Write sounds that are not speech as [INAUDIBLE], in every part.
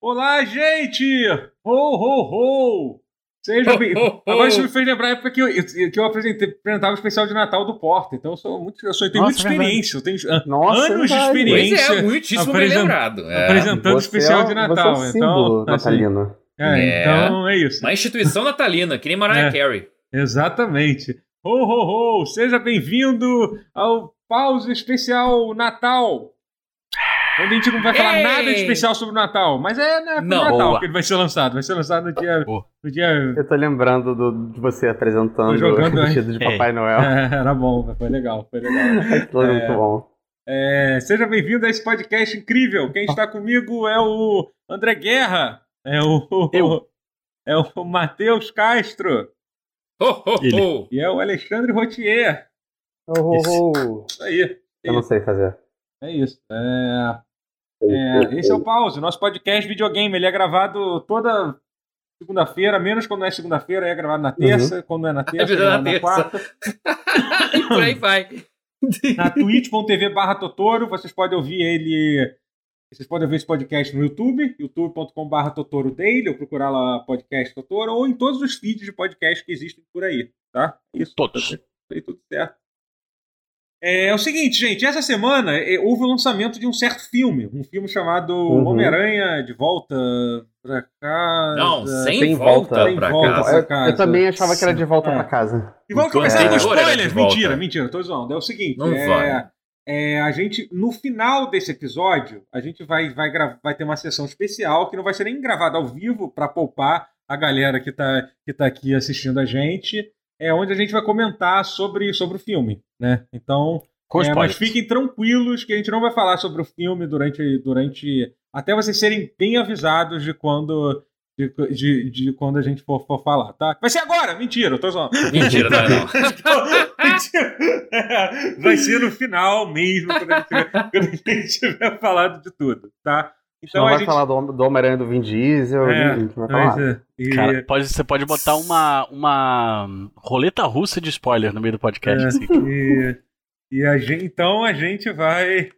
Olá, gente! Ho, ho, ho! Seja bem. Agora isso me fez lembrar a época que eu, que eu apresentei, apresentava o especial de Natal do Porta. Então eu sou muito. Eu, sou, eu tenho Nossa, muita experiência. Eu tenho Nossa, anos de verdade. experiência. Pois é, muitíssimo bem lembrado. É. apresentando o Você especial é- de Natal. Você é então, assim, natalino. é, É. então é isso. Uma instituição natalina, que nem Mariah É. Carey. Exatamente. Ho, ho, ho! Seja bem-vindo ao Pause Especial Natal. Onde a gente não vai falar Ei! nada de especial sobre o Natal, mas é né, pro Não. Natal Boa. que ele vai ser lançado. Vai ser lançado no dia. Boa. No dia Eu tô lembrando do- de você apresentando jogando, o vestido de é. Papai Noel. [LAUGHS] É, era bom, foi legal, foi legal. [LAUGHS] É muito bom. É, seja bem-vindo a esse podcast incrível. Quem está comigo é o André Guerra, é o, Eu. é o Matheus Castro ho, Ele. ho. e é o Alexandre Rotier. Oh, oh, oh. Isso aí, Eu não sei fazer. é isso. É, é, esse é o [LAUGHS] Pause, nosso podcast videogame. Ele é gravado toda segunda-feira, menos quando não é segunda-feira, é gravado na terça. Quando não é na terça, é verdade, gravado na na terça. quarta. [LAUGHS] e por aí vai. [LAUGHS] na twitch.tv barra Totoro. Vocês podem ouvir ele. Vocês podem ouvir esse podcast no YouTube, youtube.com.br Totoro Daily, ou procurar lá podcast Totoro, ou em todos os feeds de podcast que existem por aí, tá? Isso. Todos. Tá aí tudo certo. É, é o seguinte, gente, essa semana é, houve o lançamento de um certo filme, um filme chamado Uhum. Homem-Aranha de volta pra casa. Não, sem, Sem volta, volta. Sem pra volta. casa. Eu, casa. eu também achava que era de volta É. pra casa. E vamos Enquanto começar com anterior era spoilers. Mentira, mentira, tô zoando. É o seguinte: Não é, vai. é, a gente, no final desse episódio, a gente vai, vai, vai ter uma sessão especial que não vai ser nem gravada ao vivo para poupar a galera que tá, que tá aqui assistindo a gente. É onde a gente vai comentar sobre, sobre o filme, né? Então, é, mas fiquem tranquilos que a gente não vai falar sobre o filme durante. durante até vocês serem bem avisados de quando. De, de, de quando a gente for, for falar, tá? Vai ser agora! Mentira, eu tô zoando. [LAUGHS] Mentira, não é não. [LAUGHS] Mentira. Vai ser no final mesmo, quando a gente tiver, quando a gente tiver falado de tudo, tá? Então não vai gente. falar do, do Homem-Aranha do Vin Diesel. É, não vai falar. é, e- Cara, pode, você pode botar uma, uma roleta russa de spoiler no meio do podcast. É. assim. E, e a gente, então a gente vai.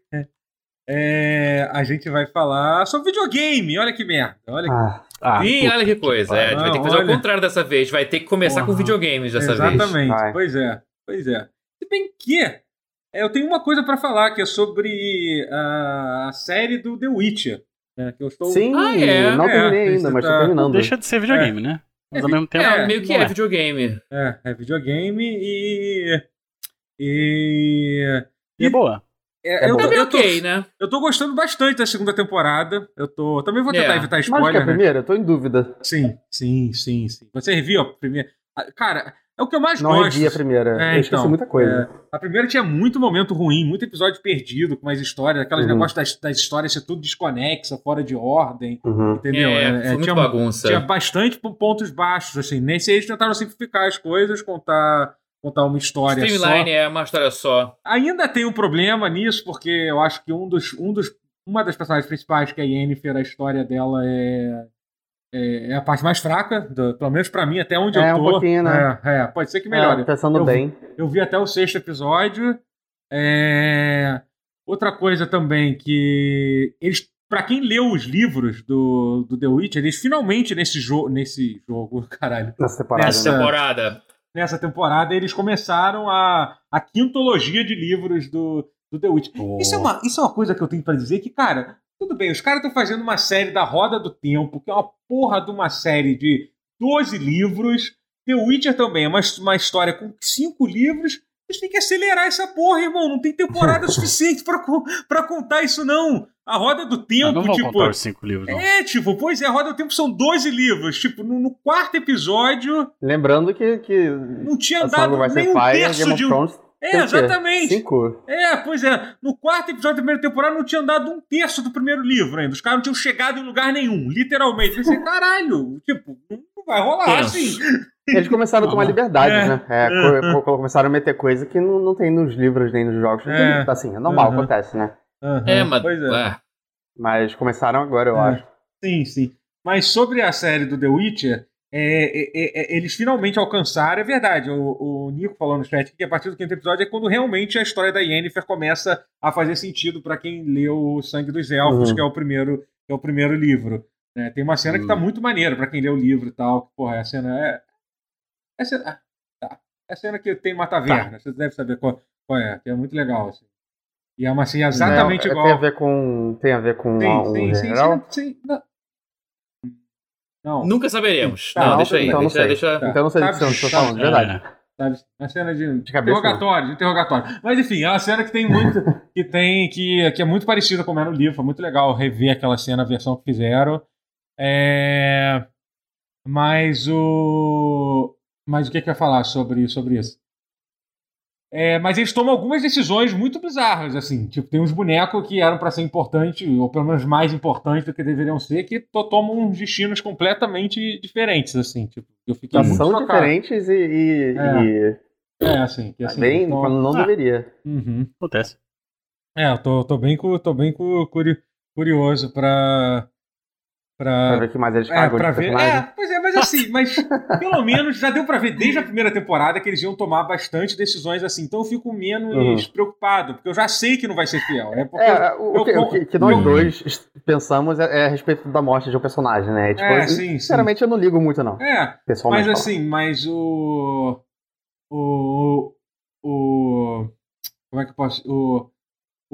é, a gente vai falar sobre videogame. Olha que merda. Olha que Ah, Ah, Ih, olha que coisa. É, a gente vai ter que fazer Olha. o contrário dessa vez. Vai ter que começar com videogames dessa vez. Exatamente. Pois é. Pois é. Se bem que é, eu tenho uma coisa pra falar que é sobre a, a série do The Witcher. Né, que eu estou. sim, Ah, é? não É, terminei ainda, mas tá- tô terminando. deixa de ser videogame, né? Mas ao mesmo tempo. É, meio que é videogame. É, é videogame e. E. E é boa. é, É eu, eu, tô, ok, né? eu tô gostando bastante da segunda temporada. Eu tô. Também vou tentar É. evitar Mas que é spoiler. a né? primeira? Eu tô em dúvida. Sim, sim, sim, sim. Você reviu a primeira. Ah, Cara, é o que eu mais Não gosto. revi a primeira. É, eu então, muita coisa. A primeira tinha muito momento ruim, muito episódio perdido, com mais histórias, aqueles Uhum. negócios das, das histórias ser tudo desconexa, fora de ordem, Uhum. entendeu? É, É, foi é, muito tinha, bagunça. tinha bastante pontos baixos, assim. Nesse aí eles tentaram simplificar as coisas, contar, contar uma história Streamline só. é uma história só. Ainda tem um problema nisso, porque eu acho que um dos, um dos, uma das personagens principais, que é a Yennefer, a história dela é, é, é a parte mais fraca, do- pelo menos pra mim, até onde É, eu um tô. pouquinho, né? É, é, pode ser que melhore. É, pensando Eu- bem. Eu vi até o sexto episódio. É, Outra coisa também que eles, para quem leu os livros do, do The Witcher, eles finalmente nesse jogo, nesse jogo, [LAUGHS] caralho, Nessa temporada. Nessa- né? Temporada. nessa temporada eles começaram a, a quintologia de livros do, do The Witcher. Isso é uma, isso é uma coisa que eu tenho pra dizer que, cara, tudo bem, os caras estão fazendo uma série da Roda do Tempo, que é uma porra de uma série de 12 livros. The Witcher também é uma, uma história com cinco livros. Eles têm que acelerar essa porra, irmão. Não tem temporada [LAUGHS] suficiente pra contar isso, não. A Roda do Ah, Tempo, não vão tipo. contar os cinco livros, não. É, tipo, pois é, a Roda do Tempo são 12 livros. Tipo, no, no quarto episódio, Lembrando que, que não tinha dado nem um terço de um. É, exatamente. Cinco. É, pois é. No quarto episódio da primeira temporada não tinha dado um terço do primeiro livro ainda. Os caras não tinham chegado em lugar nenhum, literalmente. Eu pensei, caralho, tipo, não vai rolar assim. Eles começaram a tomar Não. [LAUGHS] liberdade, É, né? É, é. co- co- começaram a meter coisa que não, não tem nos livros nem nos jogos. É. Assim, é normal, Uhum. acontece, né? Aham, É, mas. Pois é. é. Mas começaram agora, eu É. acho. Sim, sim. Mas sobre a série do The Witcher, é, é, é, eles finalmente alcançaram, é verdade, o, o Nico falou no chat que a partir do quinto episódio é quando realmente a história da Yennefer começa a fazer sentido pra quem leu o Sangue dos Elfos, Uhum. que é o primeiro é o primeiro livro. Né? Tem uma cena que tá Hum. muito maneira pra quem lê o livro e tal. Porra, a cena é. É a cena, ah, tá. É a cena que tem uma taverna. Você deve saber qual, qual é, que é muito legal. Assim. E é uma cena exatamente É, igual. Tem a ver com. Tem a ver com Sim, um sim, sim, sim, sim, não. Não, Nunca saberemos. Tá, não, não, deixa aí. então não deixa, sei. deixa... Tá. Então eu não sei do que você tá sabe- falando, de verdade. sabe? Uma cena de, De cabeça, interrogatório, de interrogatório. Mas enfim, é uma cena que tem muito. que tem. Que, que é muito parecida com o é no livro. Foi muito legal rever aquela cena, a versão que fizeram. É. Mas o. Mas o que, que eu ia falar sobre, sobre isso? É, mas eles tomam algumas decisões muito bizarras, assim. Tipo, tem uns bonecos que eram para ser importantes, ou pelo menos mais importantes do que deveriam ser, que to- tomam uns destinos completamente diferentes, assim. Tipo, eu fiquei muito são chocado. diferentes e. e, É. e É, assim. Que, assim bem, então- quando não Ah. deveria. Uhum. Acontece. É, eu tô, tô bem, tô bem cu- curi- curioso pra. Pra Pra, ver o que mais eles é, pagam pra de ver. personagem. É, pois é, mas assim, mas pelo menos já deu pra ver desde a primeira temporada que eles iam tomar bastante decisões assim. Então eu fico menos Uhum. preocupado, porque eu já sei que não vai ser fiel. É porque. É, o, eu- que, o que- que nós eu- dois pensamos é, é a respeito da morte de um personagem, né? Tipo, É, eu, sim, sim. sinceramente, eu não ligo muito, não. É, Pessoalmente. Mas assim, mas o. O. O. Como é que eu posso. O-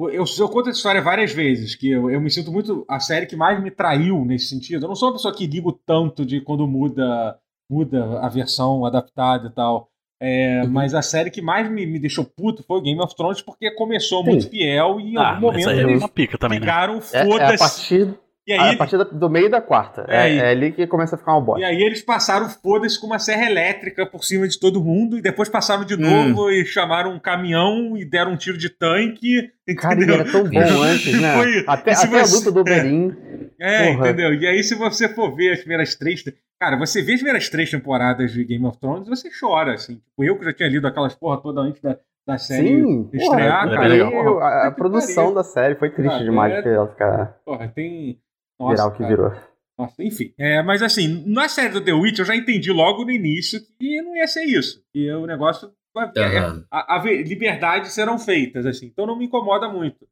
eu, eu conto essa história várias vezes, que eu, eu me sinto muito. A série que mais me traiu nesse sentido. Eu não sou uma pessoa que ligo tanto de quando muda, muda a versão adaptada e tal. É, Uhum. Mas a série que mais me, me deixou puto foi o Game of Thrones, porque começou Sim. muito fiel e em Ah, algum mas momento aí é eles uma pica também, né? ficaram É, é a foda-se. partir, e a aí partir da- do meio da quarta. É, É, é ali que começa a ficar uma bosta. E aí eles passaram foda-se com uma serra elétrica por cima de todo mundo e depois passaram de Hum. novo e chamaram um caminhão e deram um tiro de tanque. Cara, era tão bom [LAUGHS] antes, né? Foi- até se até você- a luta do. É, Porra. entendeu? E aí, se você for ver as primeiras três. Cara, você vê as primeiras três temporadas de Game of Thrones você chora, assim. Tipo, eu que já tinha lido aquelas porra toda antes da, da série Sim, estrear, porra, é cara. porra, a, a produção da série foi triste Ah, demais é- que ela ficar Porra, tem. Virar Nossa, o que cara. virou. Nossa, enfim. É, mas assim, na série do The Witch eu já entendi logo no início que não ia ser isso. Que o negócio. é- Aham. a, a liberdades serão feitas, assim. Então não me incomoda muito.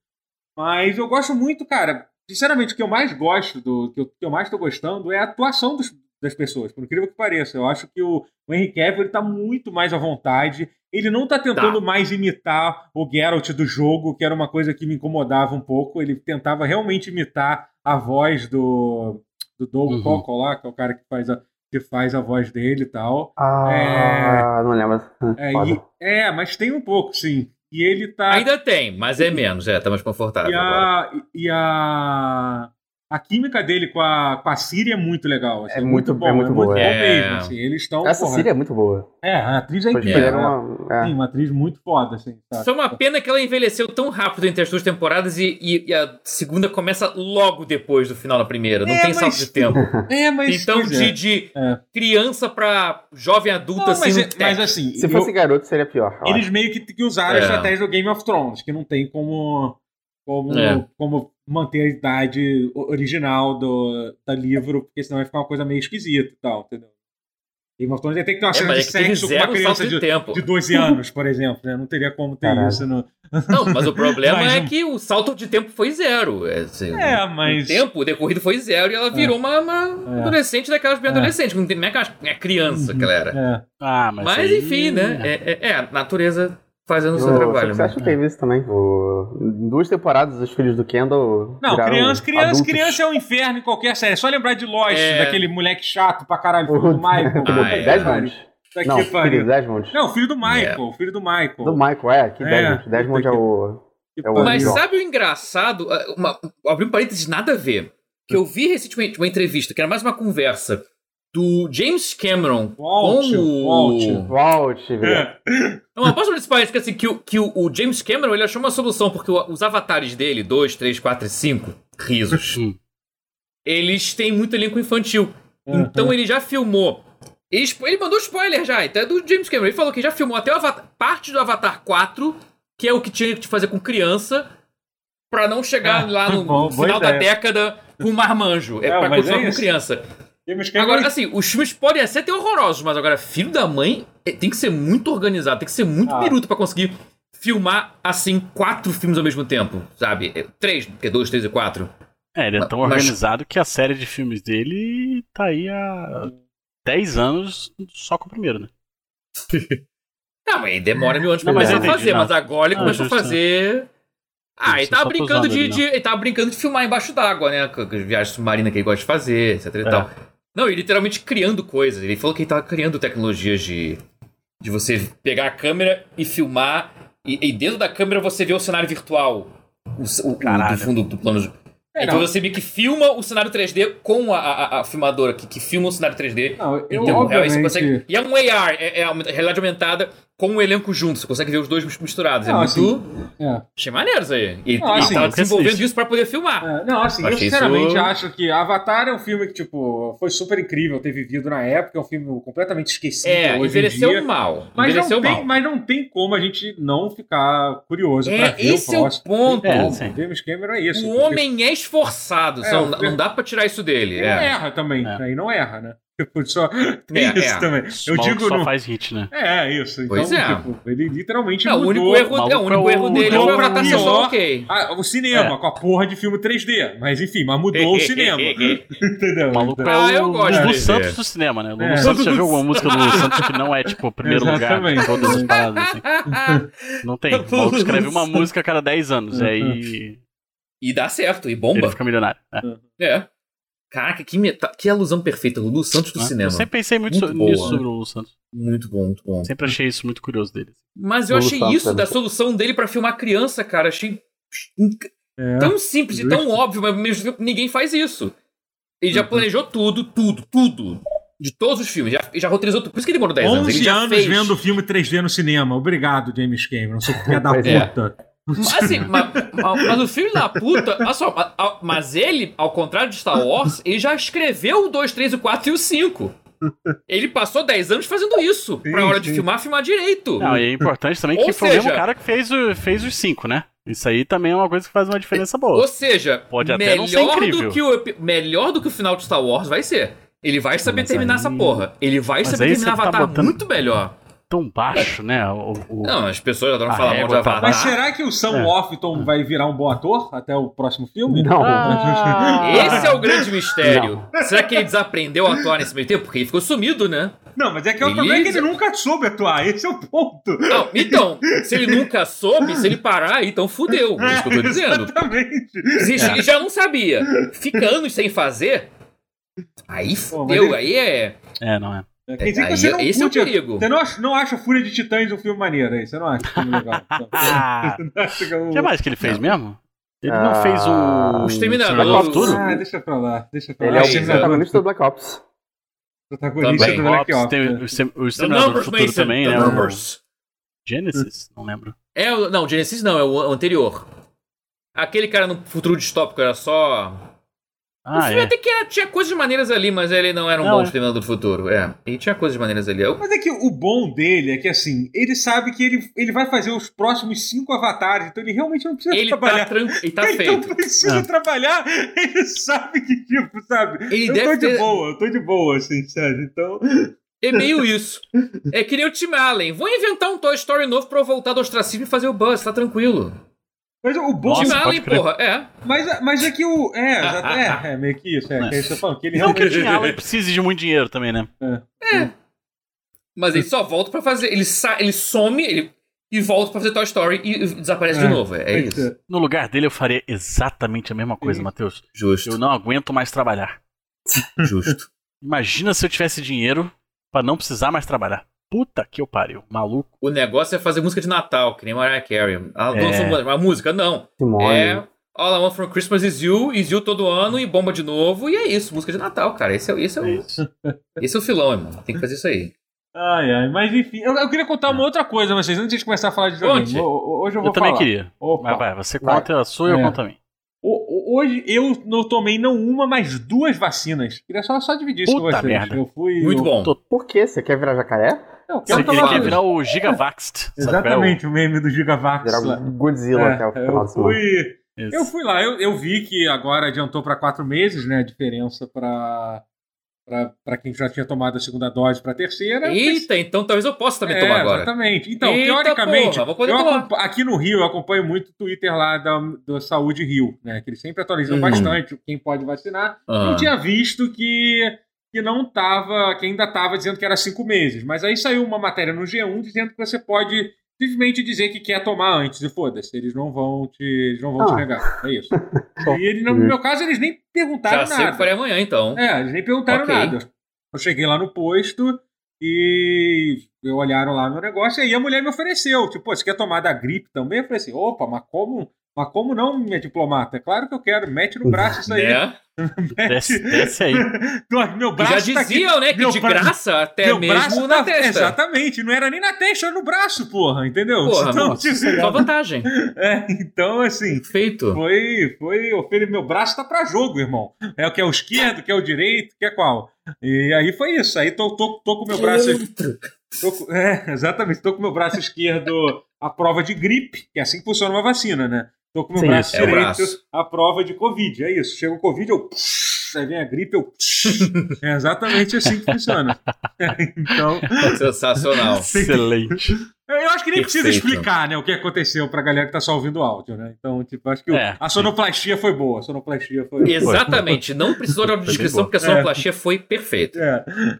Mas eu gosto muito, cara. Sinceramente, o que eu mais gosto, do que eu, que eu mais tô gostando é a atuação dos- das pessoas, por incrível que pareça. Eu acho que o, o Henry Cavill ele tá muito mais à vontade. Ele não tá tentando mais imitar o Geralt do jogo, que era uma coisa que me incomodava um pouco. Ele tentava realmente imitar a voz do, do Doug Uhum. Cockle lá, que é o cara que faz a, que faz a voz dele e tal. Ah, não lembro. É, Foda. e- é, mas tem um pouco, sim. E ele tá. Ainda tem, mas é menos, é, tá mais confortável E agora. a, e a, a química dele com a, com a Siri é muito legal. assim, É muito- é muito boa, bom é. mesmo. Assim, eles estão. Essa porra, série é muito boa. É, a atriz é Foi incrível. né? uma. é. Sim, uma atriz muito foda, assim. sabe? Só uma pena que ela envelheceu tão rápido entre as duas temporadas e, e- e a segunda começa logo depois do final da primeira. Não É, tem mas- salto de tempo. [LAUGHS] É, mas. Então, é. de, de É. criança pra jovem adulta, Não, assim, mas, é- mas assim. Se eu- fosse garoto, seria pior. eles acho. meio que, que usaram a É. estratégia do Game of Thrones, que não tem como, como, É. como manter a idade original do, do livro, porque senão vai ficar uma coisa meio esquisita e tal, entendeu? Game of Thrones ia ter que ter uma É, cena mas de é sexo com uma criança salto de, de, tempo. de 12 anos, por exemplo, né? Não teria como ter Caralho. isso no. [LAUGHS] Não, mas o problema Mas é que o salto de tempo foi zero. É, assim, É, O mas. tempo, o decorrido foi zero e ela virou uma, uma É. adolescente daquelas bem É. adolescentes. Não tem nem aquela é criança que ela era. É. Ah, mas. Mas, aí- enfim, né? É, é, é a natureza fazendo o seu No trabalho. Succession né? teve isso também. O... Em duas temporadas, os filhos do Kendall. Não, criança, criança, adultos. criança é um inferno em qualquer série. É só lembrar de Lost, É. daquele moleque chato pra caralho, filho do [LAUGHS] Michael. Ah, é. Desmond? Tá Não, que filho pariu. do Desmond. Não, filho do Michael, filho do Michael. Do Michael, é. Que É, Desmond. Desmond é que- o. Que É o. Mas sabe o engraçado? Ah, Uma, abrir um parênteses, nada a ver. Que eu vi recentemente uma entrevista, que era mais uma conversa do James Cameron Walt, com o. Walt. Walt. É. Não, eu posso dizer parece que, assim, que, o, que o, o James Cameron ele achou uma solução, porque o- os avatares dele, 2, 3, 4 e 5, risos, Hum. eles têm muito elenco infantil. Uhum. Então ele já filmou. Ele, ele mandou spoiler já, até do James Cameron. Ele falou que já filmou até o Avatar, parte do Avatar 4, que é o que tinha que fazer com criança, pra não chegar Ah, lá no, [LAUGHS] bom, final da década com marmanjo. É, Não, pra mas continuar é com criança. James Cameron- Agora, assim, os filmes podem até ser horrorosos, mas agora, filho da mãe é- tem que ser muito organizado, tem que ser muito Ah. piruto pra conseguir filmar, assim, quatro filmes ao mesmo tempo, sabe? É, Três, porque dois, três e quatro. É, ele é tão Mas- organizado que a série de filmes dele tá aí há 10 anos só com o primeiro, né? [LAUGHS] Não, mas demora mil anos pra começar a fazer, não. mas agora ele Ah, começou a justo, fazer. Ah, ele tava tô brincando de, ele, de- Ele tava brincando de filmar embaixo d'água, né? Viagem submarina que ele gosta de fazer, etc e É. tal. Não, ele literalmente criando coisas. Ele falou que ele tava criando tecnologias de. De você pegar a câmera e filmar. E, e dentro da câmera você vê o cenário virtual. O, o- o- Caralho. do fundo do plano. É, então não. você meio que filma o cenário 3D com a, a, a filmadora que, que filma o cenário 3D. Não, eu, Então, você obviamente... consegue... E é um AR, é, é a realidade aumentada com o elenco junto. Você consegue ver os dois misturados. É Não, muito. assim, é. Achei maneiro isso aí. E, Não, e assim, tava eu desenvolvendo isso pra poder filmar. É, não, assim, eu Achei sinceramente isso- acho que Avatar é um filme que, tipo, foi super incrível ter vivido na época, é um filme completamente esquecido É, hoje em envelheceu dia. mal. Mas envelheceu não, tem, mal. mas não tem como a gente não ficar curioso pra É, ver esse é o o próximo. ponto. Tem. É, sim. James Cameron é isso. O porque homem é esforçado. É, só o- não, não dá pra tirar isso dele. Ele É. erra também, É. aí não erra, né? Tipo, só [LAUGHS] tem É, isso é. também. Eu maluco digo só no... faz hit, né? É, isso. Então, Pois é. tipo, ele literalmente o mudou. único erro, maluco é, o único é o- erro dele mudou foi a pra pior. ok. Ah, o cinema, É. com a porra de filme 3D. Mas enfim, mas mudou o [LAUGHS] cinema. [LAUGHS] Entendeu? O maluco Então- Ah, é eu o gosto Lulu. Santos do cinema, né? Lulu É. Santos já viu alguma música do Lulu Santos que não é, tipo, o primeiro lugar de Exatamente. todas as paradas, assim. Não tem. O maluco escreve uma música a cada 10 anos, e aí e dá certo, e ele bomba. fica milionário. É. É. Caraca, que, meta... que alusão perfeita. Lulu Santos do Né? cinema. Eu sempre pensei muito, Muito so- boa, nisso sobre o Lulu Santos. Muito bom, muito bom. Sempre achei isso muito curioso dele. Mas eu Lulu achei Santos isso é da solução dele pra filmar criança, cara. Achei É. tão simples e tão justo. óbvio, mas ao mesmo tempo ninguém faz isso. Ele já Uhum. planejou tudo, tudo, tudo. De todos os filmes. Já, ele já roteirizou tudo. Por isso que ele demorou 10 anos. Ele 11 já anos fez. vendo filme 3D no cinema. Obrigado, James Cameron. Sou filha da Pois é. Assim, [LAUGHS] mas, mas o filho da puta. Olha só, mas- ele, ao contrário de Star Wars, ele já escreveu o 2, 3, o 4 e o 5. Ele passou 10 anos fazendo isso. Sim, pra hora de sim. filmar, filmar direito. Não, e é importante também Ou que foi o seja- mesmo cara que fez, o, fez os 5, né? Isso aí também é uma coisa que faz uma diferença boa. Ou seja, Pode até melhor, não ser incrível. do que o, melhor do que o final de Star Wars vai ser. Ele vai saber Mas terminar aí- essa porra. Ele vai Mas saber terminar tá Avatar botando- muito melhor. Tão baixo, né? O, o- Não, as pessoas adoram falar mal de Avatar. Mas será que o Sam É. Worthington vai virar um bom ator até o próximo filme? Não. Ah, Esse é o grande [LAUGHS] mistério. Será que ele desaprendeu a atuar nesse meio tempo? Porque ele ficou sumido, né? Não, mas é que o Ele- problema é que ele nunca soube atuar. Esse é o ponto. Não, então, se ele [LAUGHS] nunca soube, se ele parar, então fudeu. É isso que eu tô dizendo. Exatamente. Se ele já não sabia, fica anos sem fazer, aí fudeu, mas aí é. É, não é. Quer dizer que você não esse é o curte- perigo. Você não acha, não acha Fúria de Titãs um filme maneiro aí? Você não acha um filme legal? Ah, [LAUGHS] você não acha que é o que mais que ele fez mesmo? Ele não Ah, fez o. O Exterminador. Exterminador do Futuro? Ah, deixa pra lá. Deixa pra Ele lá. é o protagonista do Black Ops. protagonista Também. do Black Ops, tem né? o, o Exterminador do numbers, Futuro Mason, também, the né? O numbers. Genesis? Não lembro. É, o- não, Genesis não, é o anterior. Aquele cara no futuro distópico era só. O Ah, filme é. até que era- tinha coisas maneiras ali, mas ele não era um Não, bom é. exterminador do futuro. É, ele tinha coisas maneiras ali. Eu- Mas é que o bom dele é que, assim, ele sabe que ele, ele vai fazer os próximos cinco avatares, então ele realmente não precisa Ele tá, trabalhar. tran... ele tá ele feito. não precisa É. trabalhar, ele sabe que, tipo, sabe? Ele eu deve tô de ter- boa, eu tô de boa, assim, sério. Então. É meio isso. É que nem o Tim Allen. Vou inventar um Toy Story novo pra eu voltar do ostracismo e fazer o Buzz, tá tranquilo. Mas o bom. Nossa, Allen, porra, é. Mas, mas é que o. É, é, é meio que isso, é, É. que é isso que eu tô falando, que ele Não que o realmente. Tim Allen precise de muito dinheiro também, né? Mas ele só volta pra fazer. Ele, sa... ele some ele... e volta pra fazer Toy Story e e desaparece de É, novo. É, é isso. No lugar dele eu faria exatamente a mesma coisa. Matheus. Justo. Eu não aguento mais trabalhar. Justo. Imagina se eu tivesse dinheiro pra não precisar mais trabalhar. Puta que eu pariu, maluco. O negócio é fazer música de Natal, que nem Mariah Carey. Ah, É. lança uma, uma música, não. Simone. É All I Want for Christmas is You, is You todo ano e bomba de novo. E é isso, música de Natal, cara. Esse é, esse é, É o, isso. [LAUGHS] esse é o filão, irmão. Tem que fazer isso aí. Ai, ai, mas enfim, eu, eu queria contar uma outra coisa, mas vocês, antes de começar a falar de videogame. ho- ho- Hoje eu vou Eu também falar. queria. Opa. Mas vai, você Vai. conta a sua e eu É. conto a minha. Hoje eu não tomei não uma, mas duas vacinas. Queria só, só dividir isso com Puta vocês. merda. Eu fui. Muito eu, bom. Por quê? Você quer virar jacaré? Eu Você quero Então quer, virar o Gigavaxt. [LAUGHS] qual é o- Exatamente, o meme do Gigavax. Virar o Godzilla até o É, final eu fui. Eu fui lá, eu, eu vi que agora adiantou para quatro meses, né? A diferença para para quem já tinha tomado a segunda dose para a terceira. Eita, mas... então talvez eu possa também é, tomar agora. Exatamente. Então, Eita, teoricamente, eu aqui no Rio eu acompanho muito o Twitter lá da, da Saúde Rio, né? Que eles sempre atualizam uhum. bastante quem pode vacinar. Uhum. Eu tinha visto que, que não tava, que ainda estava dizendo que era cinco meses. Mas aí saiu uma matéria no G1 dizendo que você pode simplesmente dizer que quer tomar antes e foda-se, eles não vão te, eles não vão ah. te negar. É isso. [LAUGHS] e ele, no meu caso, eles nem perguntaram Já nada. Já sei amanhã, então. É, eles nem perguntaram okay. nada. Eu cheguei lá no posto e olharam lá no negócio e aí a mulher me ofereceu, tipo, você quer tomar da gripe também? Eu falei assim, opa, mas como mas como não, minha diplomata? É claro que eu quero. Mete no braço isso aí. [LAUGHS] É. desce, desce, aí. [LAUGHS] meu braço Já tá diziam, tá né? Que de graça até mesmo na tá, testa. Exatamente. Não era nem na testa, era no braço, porra. Entendeu? Porra, então, nossa, tipo, só vantagem. [LAUGHS] É, então, assim... Feito. Foi... foi eu, meu braço tá pra jogo, irmão. É o que é o esquerdo, que é o direito, que é qual. E aí foi isso. Aí tô, tô, tô com o meu braço... Tô, é, exatamente. Tô com o meu braço esquerdo à prova de gripe, que é assim que funciona uma vacina, né? Tô com o meu Sim, braço é direito braço. à prova de Covid. É isso. Chega o Covid, eu. Aí vem a gripe, eu. [LAUGHS] É exatamente assim que funciona. [LAUGHS] então. Sensacional. [LAUGHS] Excelente. Eu acho que nem Perfeito. precisa explicar, né, o que aconteceu pra galera que tá só ouvindo o áudio, né? Então, tipo, acho que é, a sonoplastia foi boa. A sonoplastia foi. Exatamente. Não precisou de descrição, porque a sonoplastia é. foi perfeita.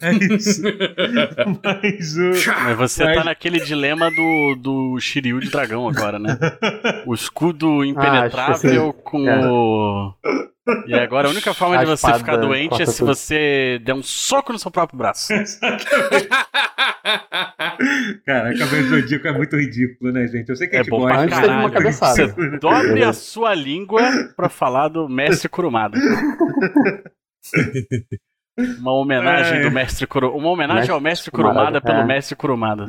É, é isso. [LAUGHS] Mas, uh, Mas você Mas... tá naquele dilema do, do Shiryu de dragão agora, né? O escudo ah, impenetrável ah, com é. o. E agora a única forma a de você ficar doente é se tudo. você der um soco no seu próprio braço. [LAUGHS] Cara, a cabeça do Zodíaco é muito ridículo, né, gente? Eu sei que é a gente bom gosta. Pra caralho. Uma cabeçada. Você dobre a sua língua pra falar do mestre Kurumada. [LAUGHS] Uma homenagem é. do mestre Kurumada. Uma homenagem mestre ao mestre Kurumada, Kurumada pelo é. mestre Kurumada.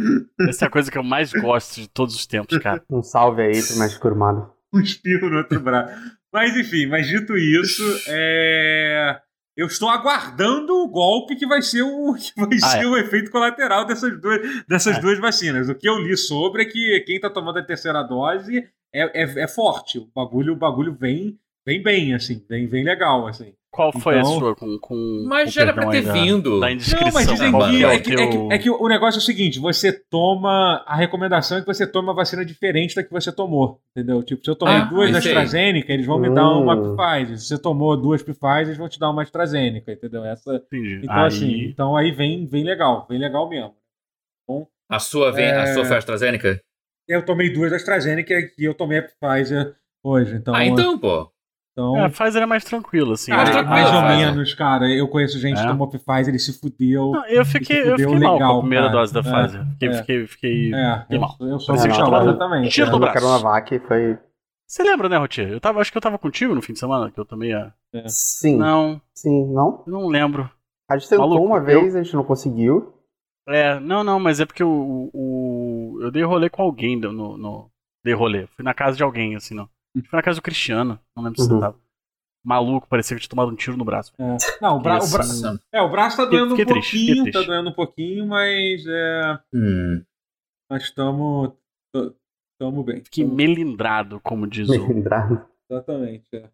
Essa é a coisa que eu mais gosto de todos os tempos, cara. [LAUGHS] Um salve aí pro mestre Kurumada. Um espirro no outro braço. Mas enfim, mas dito isso, [LAUGHS] é... eu estou aguardando o golpe que vai ser o, [LAUGHS] que vai ah, ser é. o efeito colateral dessas, duas, dessas é. duas vacinas. O que eu li sobre é que quem está tomando a terceira dose é, é, é, forte. O bagulho, o bagulho vem, vem bem, assim, vem, vem legal, assim. Qual foi então, a sua com, com Mas já era pra ter vindo. Da indiscrição. Não, mas dizem né? que, é, é, que, é, que, é, que, o negócio é o seguinte: você toma. A recomendação é que você tome uma vacina diferente da que você tomou. Entendeu? Tipo, se eu tomei ah, duas da AstraZeneca, eles vão me dar uma hum. Pfizer. Se você tomou duas Pfizer, eles vão te dar uma AstraZeneca, entendeu? Essa, Entendi. Então, aí... assim, então aí vem, vem legal, vem legal mesmo. Bom, a sua vem, a sua foi AstraZeneca? Eu tomei duas da AstraZeneca e eu tomei a Pfizer hoje. Então, ah, então, pô. Então, é, a Pfizer é mais tranquilo, assim. Né? mais ou menos, cara. Eu conheço gente é. que tomou Pfizer, ele se fudeu. Não, eu fiquei, eu fiquei legal, mal com a primeira cara. dose da é, Pfizer. Fiquei, é. fiquei, fiquei, é, fiquei mal. Eu, sou assim chamada também. Tiro do braço. Coronavac foi... Você lembra, né, Rotier? Eu tava, acho que eu tava contigo no fim de semana, que eu tomei a... É. Sim. Não. Sim, não? Eu não lembro. A gente tentou Maluco, uma vez, eu... a gente não conseguiu. É, não, não, mas é porque o, o, eu dei rolê com alguém no, no... Dei rolê. Fui na casa de alguém, assim, não. Fui na casa do Cristiano, não lembro uhum. se você tava maluco, parecia que tinha tomado um tiro no braço. É. Não, o, bra o, bra é, o braço tá doendo fiquei um triste, pouquinho, tá doendo um pouquinho, mas é. Hum. Nós estamos. Estamos bem. Fiquei tamo... melindrado, como diz o. Melindrado. Exatamente, é.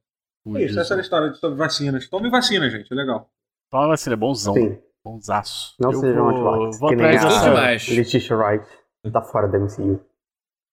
é isso, essa era a história de, sobre vacinas. Tome vacina, gente, é legal. Toma vacina, é bonzão. Sim. Bonzaço. Não sejam anti-vax. Vou, vou atrás Letitia Wright tá fora da MCU.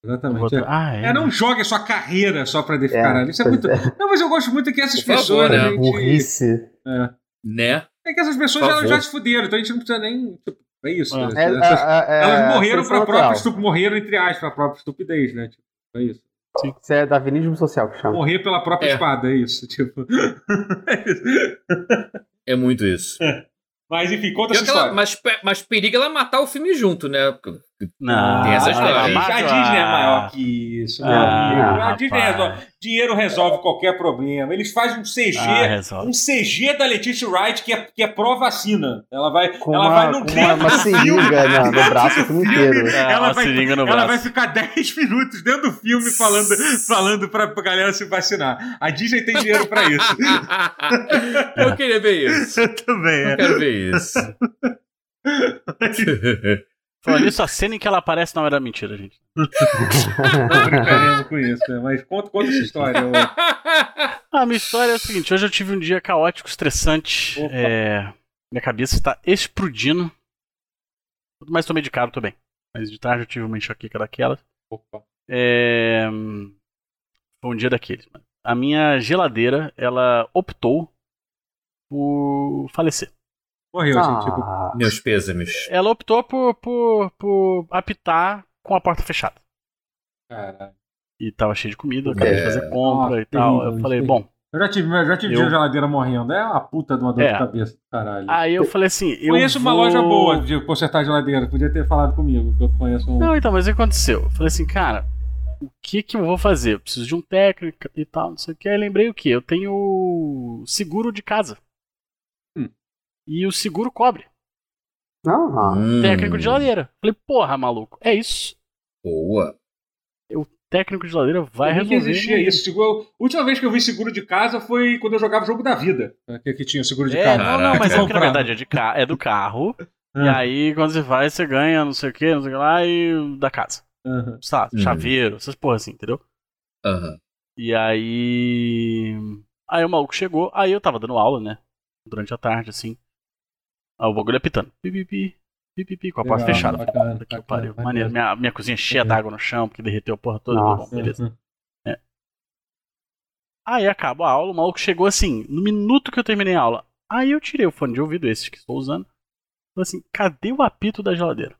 Exatamente. É. Ah, é. é. não jogue a sua carreira só pra defender. É, Isso é muito. É. Não, mas eu gosto muito que essas Por pessoas. Favor, né? Gente... Burrice. É. Né? É que essas pessoas já, já, se fuderam, então a gente não precisa nem. Tipo, é isso. Ah. Né? Essas... elas morreram pra própria estupidez. Morreram, entre aspas, pra própria estupidez, né? Tipo, é isso. Sim. Isso é darwinismo social que chama. Morrer pela própria espada, é isso. Tipo. [LAUGHS] é muito isso. Mas enfim, conta essa história. mas, mas periga ela matar o filme junto, né? Não, tem essa história. a Disney é maior que isso, meu ah, A Disney resolve. Dinheiro resolve qualquer problema. Eles fazem um CG, ah, um CG da Leticia Wright que é, que é pró-vacina. Ela vai, com ela uma, vai no uma, uma seringa no, no braço o filme inteiro. É, ela, vai, ela braço. vai ficar 10 minutos dentro do filme [LAUGHS] falando, falando pra, pra galera se vacinar. A Disney tem dinheiro pra isso. [LAUGHS] Eu queria ver isso. [LAUGHS] Eu também. Eu é. quero ver isso. Falando isso, a cena em que ela aparece não era mentira, gente. Tô brincando com isso, né? Mas conta, conta essa história. Eu... A minha história é a seguinte: hoje eu tive um dia caótico, estressante. É... Minha cabeça está explodindo. Mas tô medicado, tô bem. Mas de tarde eu tive uma enxaqueca daquela. Opa. É... Foi um dia daqueles. A minha geladeira, ela optou por falecer. Morreu, ah. gente. Tipo... Meus pêsames. Ela optou por, por, por apitar com a porta fechada. Caralho. E tava cheio de comida, acabei é. de fazer compra ah, e tal. Terrível, eu falei, bom. Eu já tive, já tive eu... geladeira morrendo. É uma puta de uma dor é. de cabeça, caralho. Aí eu falei assim. Eu conheço vou... uma loja boa de consertar geladeira. Podia ter falado comigo, que eu conheço um. Não, então, mas o que aconteceu? Eu falei assim, cara, o que que eu vou fazer? Eu preciso de um técnico e tal, não sei o que. Aí lembrei o que? Eu tenho seguro de casa. Hum. E o seguro cobre. Ah. Técnico de geladeira. Falei, porra, maluco, é isso. Boa técnico de geladeira vai resolver. Que existia isso. Seguro, a última vez que eu vi seguro de casa foi quando eu jogava o jogo da vida. Que, que tinha seguro de é, casa. Não, não, mas é que na verdade é, de ca... é do carro. e ah. aí, quando você vai, você ganha não sei o que, não sei o que lá, e da casa. Uhum. Sabe, uhum. chaveiro, essas porra assim, entendeu? Uhum. E aí. Aí o maluco chegou, aí eu tava dando aula, né? Durante a tarde, assim. Aí o bagulho apitando. Pi, pi, pi. Pipipi, com a porta fechada. Bacana, que pariu. Maneiro. Minha, minha cozinha cheia d'água no chão, porque derreteu a porra toda. Nossa, bom, beleza. É. Aí acaba a aula, o maluco chegou assim, no minuto que eu terminei a aula. Aí eu tirei o fone de ouvido, esses que estou usando. Falei assim, cadê o apito da geladeira?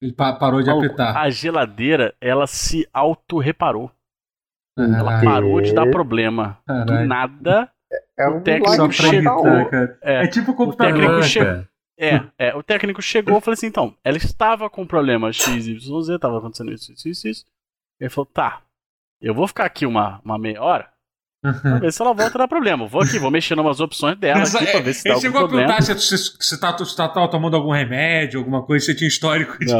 Ele parou de maluco, apitar. A geladeira, ela se auto-reparou. Ela parou de dar problema. Caralho. Do nada, é, o técnico chegou. É, é, tipo o computador. O técnico chegou. É, é, o técnico chegou e falou assim, então, ela estava com problema X, Y, Z, estava acontecendo isso, isso, isso, isso. Ele falou, tá, eu vou ficar aqui uma, uma meia hora, pra ver se ela volta a dar problema. Vou aqui, vou mexer em umas opções dela Mas, aqui pra ver se dá algum problema. Ele chegou a perguntar se, se, tá, se tá, tá tomando algum remédio, alguma coisa, se tinha histórico de... Não.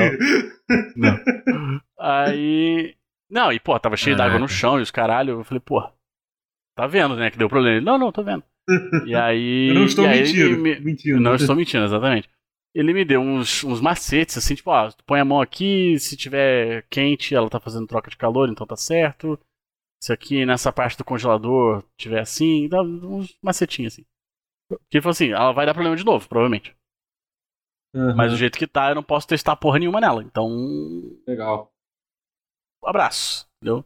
[LAUGHS] não. Aí... Não, e pô, tava cheio d'água no chão e os caralho, eu falei, pô, tá vendo, né, que deu problema. Ele, não, não, tô vendo. E [LAUGHS] aí. Eu não estou mentindo. Me... mentindo. Não estou [LAUGHS] mentindo, exatamente. Ele me deu uns, uns macetes, assim, tipo, ó, põe a mão aqui, se tiver quente, ela tá fazendo troca de calor, então tá certo. Se aqui nessa parte do congelador tiver assim, dá uns macetinhos assim. Que ele falou assim, ela vai dar problema de novo, provavelmente. Uhum. Mas do jeito que tá, eu não posso testar porra nenhuma nela. Então. Legal. Um abraço, entendeu?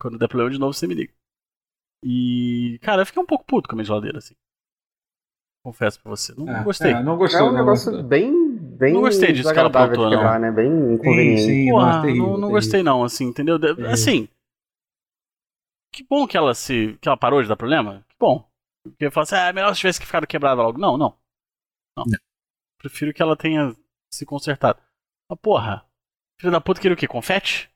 Quando der problema de novo, você me liga. E, cara, eu fiquei um pouco puto com a minha geladeira, assim. Confesso pra você. Não, é, gostei. É, não gostou. É um negócio não. bem, bem. Não gostei disso que ela apontou, não. Né? Bem inconveniente. Sim, sim, Porra, não, terrível, não, não gostei, não, assim, entendeu? Assim. Que bom que ela se. que ela parou de dar problema. Que bom. Porque eu falo assim, ah, é melhor se tivesse ficado quebrada logo. Não, não. Não. não. Prefiro que ela tenha se consertado. Mas, porra. Filho da puta queria o quê? Confete?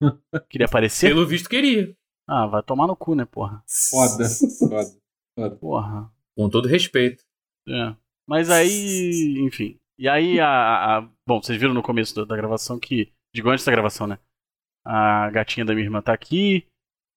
[LAUGHS] queria aparecer? Pelo visto queria. Ah, vai tomar no cu, né, porra? Foda, foda, foda. Porra. Com todo respeito. É. Mas aí, [LAUGHS] enfim. E aí, a, a, Bom, vocês viram no começo da, da gravação que. Digo antes da gravação, né? A gatinha da minha irmã tá aqui.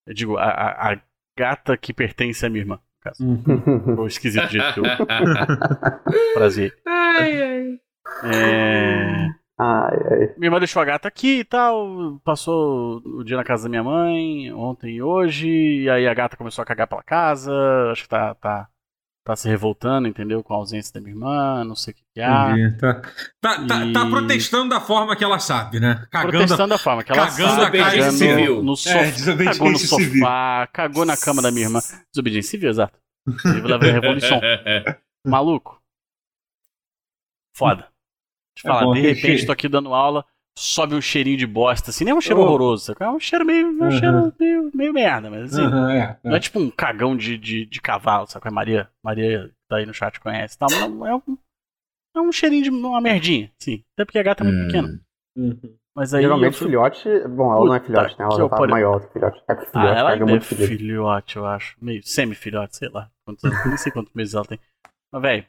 Eu digo, a, a, a gata que pertence à minha irmã, no caso. [LAUGHS] Uhum. esquisito jeito que eu. [LAUGHS] Prazer. Ai, ai. É. Ai, ai. Minha irmã deixou a gata aqui e tal. Passou o dia na casa da minha mãe, ontem e hoje. E aí a gata começou a cagar pela casa. Acho que tá, tá, tá se revoltando, entendeu? Com a ausência da minha irmã, não sei o que, que há. Tá, tá, e... tá, tá, protestando da forma que ela sabe, né? Cagando, protestando da forma que ela cagando sabe. Cagando civil. no sofá. É, cagou no sofá, civil. cagou na cama da minha irmã. Desobediência civil, exato. Leva a revolução. [LAUGHS] Maluco. Foda. Te é falar, de repente tô aqui dando aula, sobe um cheirinho de bosta, assim, nem é um cheiro oh. horroroso, sabe? É um cheiro meio, uhum. um cheiro meio, meio merda, mas assim, uhum, é, é. não é tipo um cagão de, de, de cavalo, sabe? A Maria, Maria tá aí no chat conhece, tá? Não, é, um, é um cheirinho de uma merdinha, sim. Até porque a gata é muito hum. pequena. Uhum. Mas aí Geralmente fui... filhote, bom, ela Puta não é filhote, né? Ela já tá pare... maior do filhote. É que filhote ah, ela é muito filhote. filhote, eu acho. Meio semi-filhote, sei lá. Quantos, [LAUGHS] nem sei quantos meses ela tem. Mas, velho,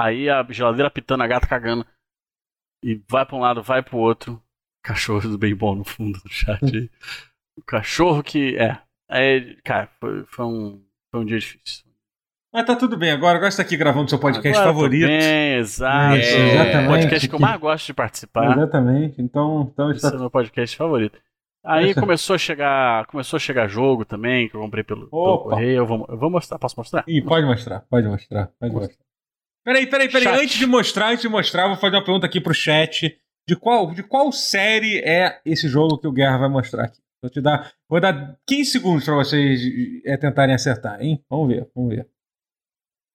Aí a geladeira pitando, a gata cagando. E vai pra um lado, vai pro outro. Cachorro bem bom no fundo do chat. [LAUGHS] o cachorro que. É. Aí, cara, foi, foi, um, foi um dia difícil. Mas tá tudo bem, agora, agora você tá aqui gravando seu podcast agora favorito. Bem, exato. É, exatamente. O podcast que eu mais gosto de participar. Exatamente. Então, então está... Esse é o meu podcast favorito. Aí começou a chegar, começou a chegar jogo também, que eu comprei pelo, pelo correio. Eu vou, eu vou mostrar, posso mostrar? Ih, pode mostrar, pode mostrar, pode mostrar. Peraí, peraí, peraí. Antes de mostrar, antes de mostrar, vou fazer uma pergunta aqui pro chat. De qual, de qual série é esse jogo que o Guerra vai mostrar aqui? Vou te dar, vou dar 15 segundos para vocês é, tentarem acertar, hein? Vamos ver, vamos ver.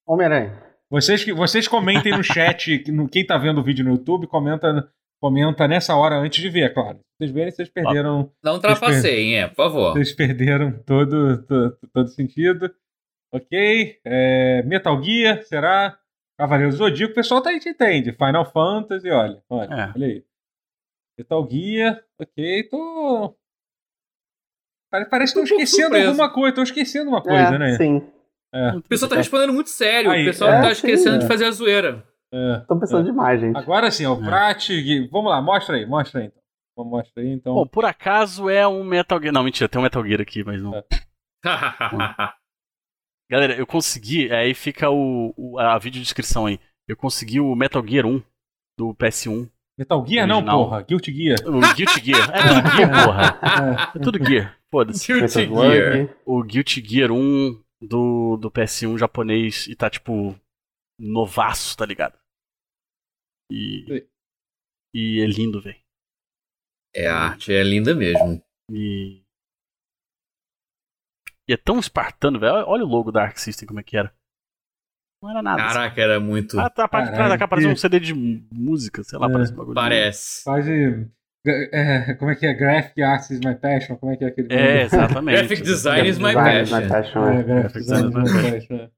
Homem-Aranha. Vocês, vocês comentem no chat, [LAUGHS] no, quem tá vendo o vídeo no YouTube, comenta, comenta nessa hora antes de ver, claro. Vocês verem, vocês perderam. Não ultrapasseiem, é, por favor. Vocês perderam todo, todo, todo sentido. Ok. É, Metal Gear, será? Cavaleiro do Zodíaco, o pessoal tá, entende. Final Fantasy, olha, olha, é. olha aí. Metal Gear, ok, tô. Parece que estão esquecendo surpreso. alguma coisa, estão esquecendo uma coisa, é, né? Sim. É. O pessoal tá respondendo muito sério, aí, o pessoal é, tá esquecendo sim, de fazer a zoeira. É, Tô pensando é. demais, gente. Agora sim, o é. Prat. Vamos lá, mostra aí, mostra aí então. Vamos mostrar aí então. Bom, por acaso é um Metal Gear. Não, mentira, tem um Metal Gear aqui, mas não. [LAUGHS] Galera, eu consegui, aí fica o, o a vídeo descrição aí. Eu consegui o Metal Gear 1 do PS1. Metal Gear original. não, porra. Guilty Gear. O Guilty Gear. É tudo Gear, porra. É, tudo Gear. Foda-se. Guilty Gear. O Guilty Gear 1 do, do PS1 japonês e tá, tipo, novaço, tá ligado? E. E é lindo, velho. É, a arte é linda mesmo. E. E é tão espartano, velho. Olha o logo da Arc System como é que era. Não era nada. Assim. Caraca, assim. era muito. Ah, tá, a parte de trás da capa parece um CD de música, sei lá, é, parece um bagulho. Parece. Quase. É, como é que é? Graphic Arts is my passion? Como é que é aquele? É, exatamente. Graphic Design is my passion. My passion é, graphic Design is my passion.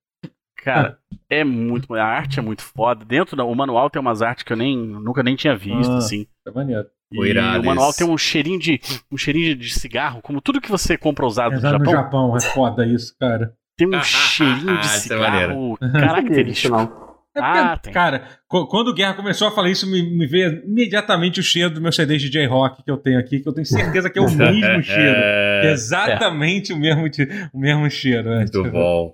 Cara, é muito. A arte é muito foda. Dentro do manual tem umas artes que eu nem, nunca nem tinha visto, ah, assim. É maneiro. E o manual tem um cheirinho de um cheirinho de cigarro, como tudo que você compra usado no Japão. no Japão, é foda isso, cara. Tem [LAUGHS] um cheirinho de é cigarro é [LAUGHS] característico. É porque, ah, tem. Cara, quando o Guerra começou a falar isso, me, me veio imediatamente o cheiro do meu CD de J-Rock que eu tenho aqui, que eu tenho certeza que é o [LAUGHS] mesmo cheiro. É exatamente é. o, mesmo, o mesmo cheiro. É, Muito tipo... bom.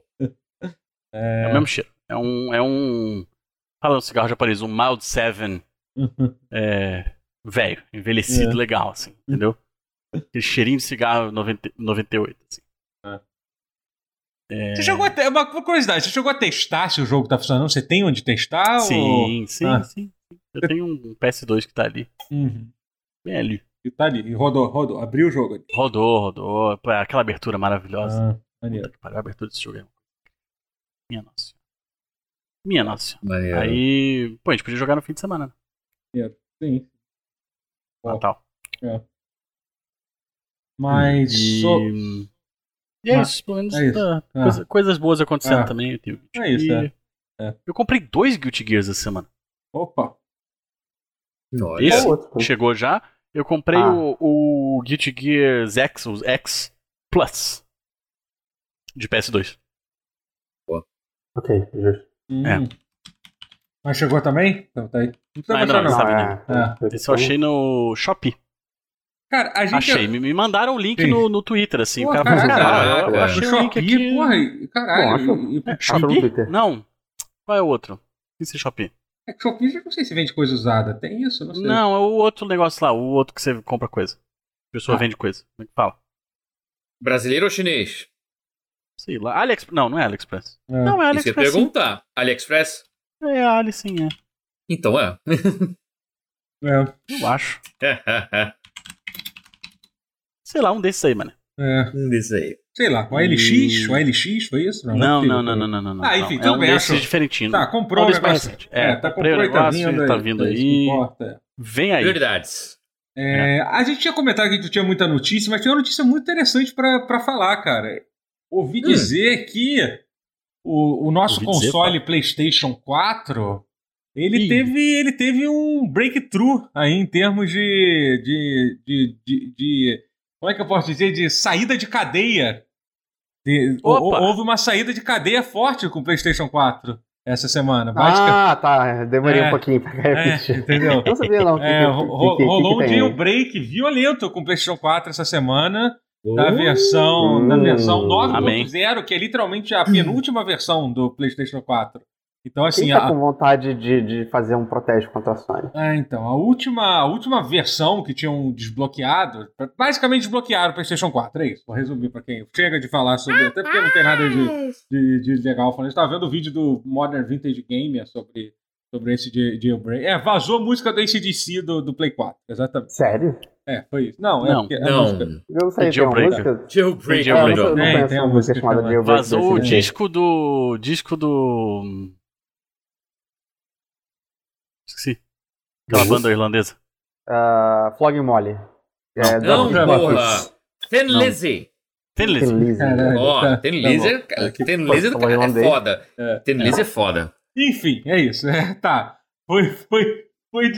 É... é... o mesmo cheiro. É um. É um. Fala um cigarro japonês, um Mild Seven. Uhum. é, velho, envelhecido é. legal, assim, entendeu? [LAUGHS] Aquele cheirinho de cigarro 90, 98, assim. É... Você chegou a ter, uma curiosidade, você chegou a testar se o jogo tá funcionando? Você tem onde testar? Sim, ou... sim, ah. sim. Eu tenho um PS2 que tá ali. Uhum. Bem ali. E tá ali, e rodou, rodou, abriu o jogo ali. Rodou, rodou. Aquela abertura maravilhosa. Ah, maneiro. A abertura desse jogo é Minha nossa. Minha nossa. Maneiro. Aí, pô, a gente podia jogar no fim de semana. Né? Sim. Natal. É. Mas. E... So... E é isso, pelo menos é isso. Tá, ah. coisa, coisas boas acontecendo ah. também. Eu, é isso, é. é. eu comprei dois Guilty Gears essa semana. Opa! Esse chegou já. Eu comprei ah. o, o Guilty Gears X, os X Plus. De PS2. Boa. Ok, justo. Hum. É. Mas chegou também? Então, tá aí. Não, ah, não, não. não. É, é. Esse eu achei no Shopee. Cara, a gente. Achei, me, me mandaram o link no, no Twitter, assim. Porra, o cara falou, cara, eu, eu achei o link aqui. Porra, caralho. Bom, é, Shopee? Não. Qual é o outro? Esse Shopee? É que Shopee já não sei se vende coisa usada. Tem isso? Não sei. Não, é o outro negócio lá, o outro que você compra coisa. A pessoa ah. vende coisa. Como é que fala? Brasileiro ou chinês? Sei lá. AliExpress. Não, não é AliExpress. É. Não, é AliExpress. E você perguntar, AliExpress? É, Ali sim, é. Então é. [LAUGHS] é. Eu acho. [LAUGHS] Sei lá, um desses aí, mano. É. Um desses aí. Sei lá, o LX, o LX, foi isso? Não, não, não, não, não, não, não, não. Ah, enfim, tudo é um bem. Desses diferentinho. Tá, comprou o negócio. Mais é, é, tá comprou o negócio, tá vindo, tá vindo aí. Importa. Vem aí. Prioridades. É, a gente tinha comentado que tu tinha muita notícia, mas tem uma notícia muito interessante pra, pra falar, cara. Ouvi hum. dizer que o, o nosso Ouvi console dizer, PlayStation 4 ele teve, ele teve um breakthrough aí em termos de, de, de, de, de como é que eu posso dizer? De saída de cadeia. De, houve uma saída de cadeia forte com o PlayStation 4 essa semana. Ah, tá. Demorei é, um pouquinho pra repetir. É, entendeu? não sabia não. É, que, que, que, rolou um jailbreak violento com o PlayStation 4 essa semana. Da versão, uh, da versão 9.0, que é literalmente a penúltima versão do PlayStation 4. Então, assim. Quem tá a... com vontade de, de fazer um protesto contra a Sony? É, então. A última, a última versão que tinham desbloqueado. Basicamente desbloquearam o PlayStation 4. É isso. Vou resumir pra quem chega de falar sobre. Até porque não tem nada de, de, de legal falando. Eu tava vendo o vídeo do Modern Vintage Gamer sobre, sobre esse jailbreak. É, vazou a música do ACDC do, do Play 4. Exatamente. Sério? É, foi isso. Não, é não, porque não. música... Eu não sei, jailbreak. Jailbreak. Jailbreak. jailbreak. É, é, tem uma música chamada Jailbreak. Vazou o disco do... disco do... Esqueci. Aquela banda irlandesa. Uh, Flog Molly. É, não, não porra. Ten Lizzy. Ten Lizzy. Ó, Ten Lizzy Ten Lizzy é foda. Ten Lizzy é foda. Enfim, é isso. É, [LAUGHS] tá. Foi, foi, foi,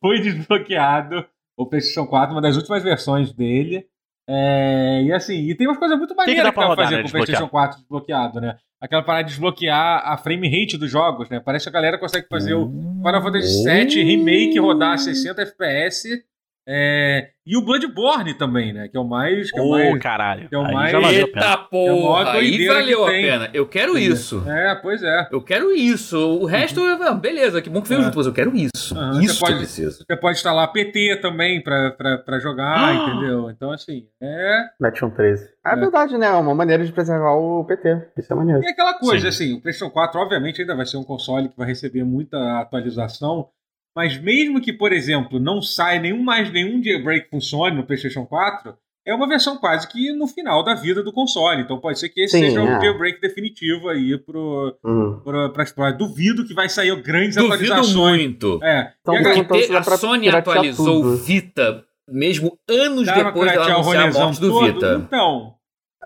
foi desbloqueado o PlayStation 4, uma das últimas versões dele. É, e assim, e tem umas coisas muito maneiras que, que dá pra, fazer né, com o PlayStation 4 desbloqueado, né? Aquela parada de desbloquear a frame rate dos jogos, né? Parece que a galera consegue fazer o Final Fantasy VII Remake rodar a 60 FPS é, e o Bloodborne também, né? Que é o mais. Que é o mais, caralho. Que é o aí mais. Eita porra! É aí valeu a pena. Eu quero isso. É, pois é. Eu quero isso. O resto, uhum. beleza, que bom que veio é. junto, mas eu quero isso. Uhum. Isso você pode, que eu preciso. Você pode instalar PT também pra, pra, pra jogar, ah. entendeu? Então, assim, é. Um 13. É, é verdade, né? É uma maneira de preservar o PT. Isso é maneiro. E aquela coisa, Sim. assim, o PlayStation 4, obviamente, ainda vai ser um console que vai receber muita atualização. Mas mesmo que, por exemplo, não saia nenhum mais nenhum jailbreak funcione no PlayStation 4, é uma versão quase que no final da vida do console. Então pode ser que esse Sim, seja é. o jailbreak definitivo aí pro, uhum. para explorar. Duvido que vai sair grandes Duvido atualizações. muito. É. Então, e a, a Sony atualizou o Vita mesmo anos Dá depois dela anunciar a morte do todo. Vita. Então,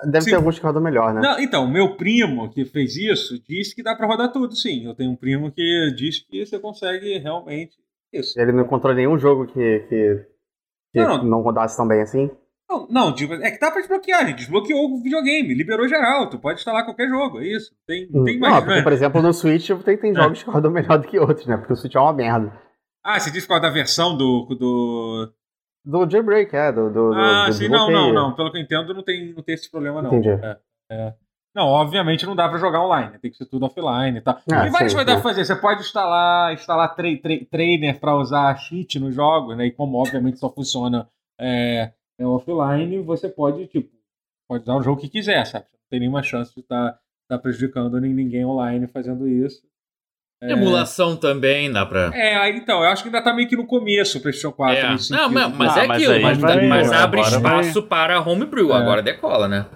Deve sim. ter alguns que rodam melhor, né? Não, então, meu primo que fez isso disse que dá para rodar tudo, sim. Eu tenho um primo que diz que você consegue realmente isso. Ele não encontrou nenhum jogo que, que, que não, não. não, rodasse tão bem assim? Não, não tipo, é que dá pra desbloquear, gente. Desbloqueou o videogame, liberou geral. Tu pode instalar qualquer jogo, é isso. Tem, não tem hum. mais. Não, porque, né? por exemplo, no Switch tem, tem é. jogos que rodam melhor do que outros, né? Porque o Switch é uma merda. Ah, você diz qual é da versão do, do, do jailbreak, é, do, do Ah, do sim, não, não, não. Pelo que eu entendo, não tem, não tem esse problema, não. Entendi. É, é. Não, obviamente não dá para jogar online, tem que ser tudo offline e tal. Ah, e várias coisas dá pra fazer. Você pode instalar, instalar tra tra trainer para usar cheat nos jogos, né? E como obviamente só funciona é, é offline, você pode, tipo, pode usar o jogo que quiser, sabe? Não tem nenhuma chance de estar tá, tá prejudicando ninguém online fazendo isso. É... Emulação também dá pra. É, então, eu acho que ainda tá meio que no começo o PlayStation 4. É. Não, mas, mas ah, é aquilo, mas, vai, mas abre espaço vai. para homebrew, é. agora decola, né?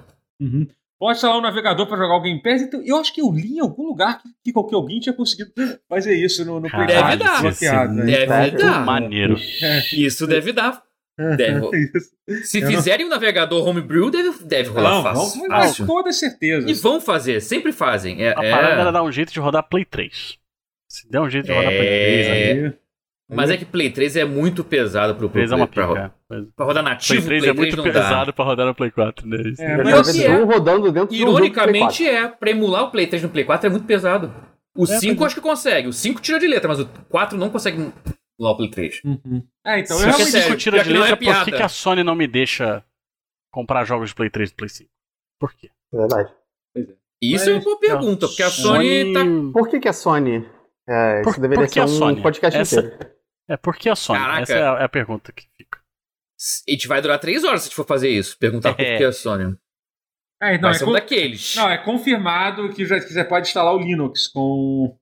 Uhum. Pode instalar o navegador para jogar o Game Pass. Então, eu acho que eu li em algum lugar que, que qualquer alguém tinha conseguido fazer isso no, no Play Deve dar. Bloqueado, né? Deve dar. Maneiro. É. Isso deve dar. Deve. Se fizerem o um navegador homebrew, deve, deve rolar não, fácil. Vão, fácil. Com toda certeza. E vão fazer, sempre fazem. É, a é... parada era dar um jeito de rodar Play 3. Se der um jeito de rodar Play 3 é. aí. Mas é que Play 3 é muito pesado pro Play 3 é uma pica, pra, é. pra rodar nativo. Play 3 Play é muito pesado dá. pra rodar no Play 4, né? É, mas é, é. rodando dentro Ironicamente é, pra emular o Play 3 no Play 4 é muito pesado. O é, 5 acho que consegue, o 5 tira de letra, mas o 4 não consegue emular o Play 3. Uhum. É, então Se eu realmente... 5 tira de letra, é por que, que a Sony não me deixa comprar jogos de Play 3 e Play 5? Por quê? É verdade. Isso mas, é uma boa pergunta, porque a Sony, Sony tá... Por que, que a Sony é, isso deveria ser um Sony? podcast Essa... inteiro. É porque a Sony? Caraca. Essa é a, é a, pergunta que fica. A gente vai durar três horas se a gente for fazer isso. Perguntar é. por que a Sony. É, então, Vai é um daqueles. Não, é confirmado que já quiser pode instalar o Linux com.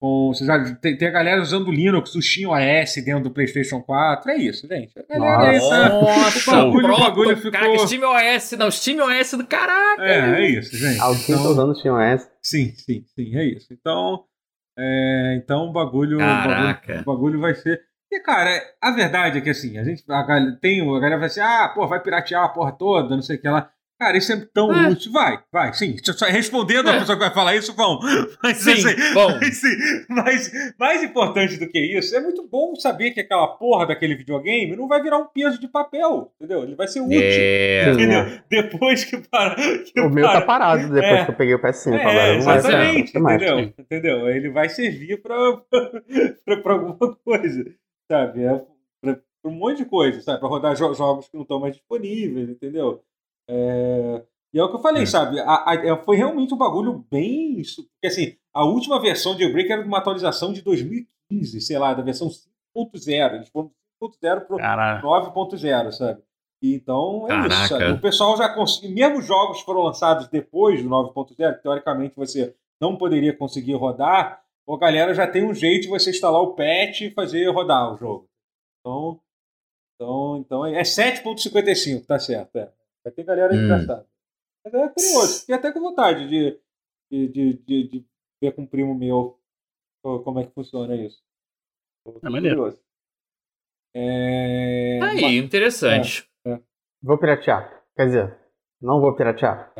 com você já, tem, tem a galera usando o Linux, o SteamOS dentro do PlayStation 4. É isso, gente. A galera Nossa, é, Nossa o bagulho, pronto, o bagulho ficou... Caraca, SteamOS, não, SteamOS do caraca. É, é isso, gente. Alguém tá então... tá usando o SteamOS? Sim, sim, sim, é isso. Então. É, então o bagulho, bagulho, bagulho vai ser. E, cara, a verdade é que assim, a gente a galera, tem, a galera vai assim, ah, pô, vai piratear a porra toda, não sei o que lá. Cara, isso é tão é. útil. Vai, vai, sim. Só respondendo é. a pessoa que vai falar isso, vão. Mas, sim, assim, bom. Mas, sim, mas mais importante do que isso, é muito bom saber que aquela porra daquele videogame não vai virar um peso de papel, entendeu? Ele vai ser útil. É. Entendeu? Depois que para. Que o para, meu tá parado depois é. que eu peguei o PS5 é, agora. Exatamente, entendeu? entendeu? Ele vai servir pra, [LAUGHS] pra, pra alguma coisa, sabe? É, pra, pra um monte de coisa, sabe? Pra rodar jo jogos que não estão mais disponíveis, entendeu? É... E é o que eu falei, é. sabe? A, a, é, foi realmente um bagulho bem. Porque assim, a última versão de Jailbreak era de uma atualização de 2015, sei lá, da versão 5.0. Eles foram 5.0 para 9.0, sabe? Então é Caraca. isso. O pessoal já conseguiu. Mesmo jogos que foram lançados depois do 9.0, que teoricamente você não poderia conseguir rodar, a galera já tem um jeito de você instalar o patch e fazer rodar o jogo. Então, então, então é 7.55, tá certo. É. Vai ter galera hum. engraçada. Mas é curioso, fiquei até com vontade de, de, de, de, de ver com um primo meu como é que funciona isso. É maneiro. É... Aí, interessante. É, é. Vou piratear. Quer dizer, não vou piratear.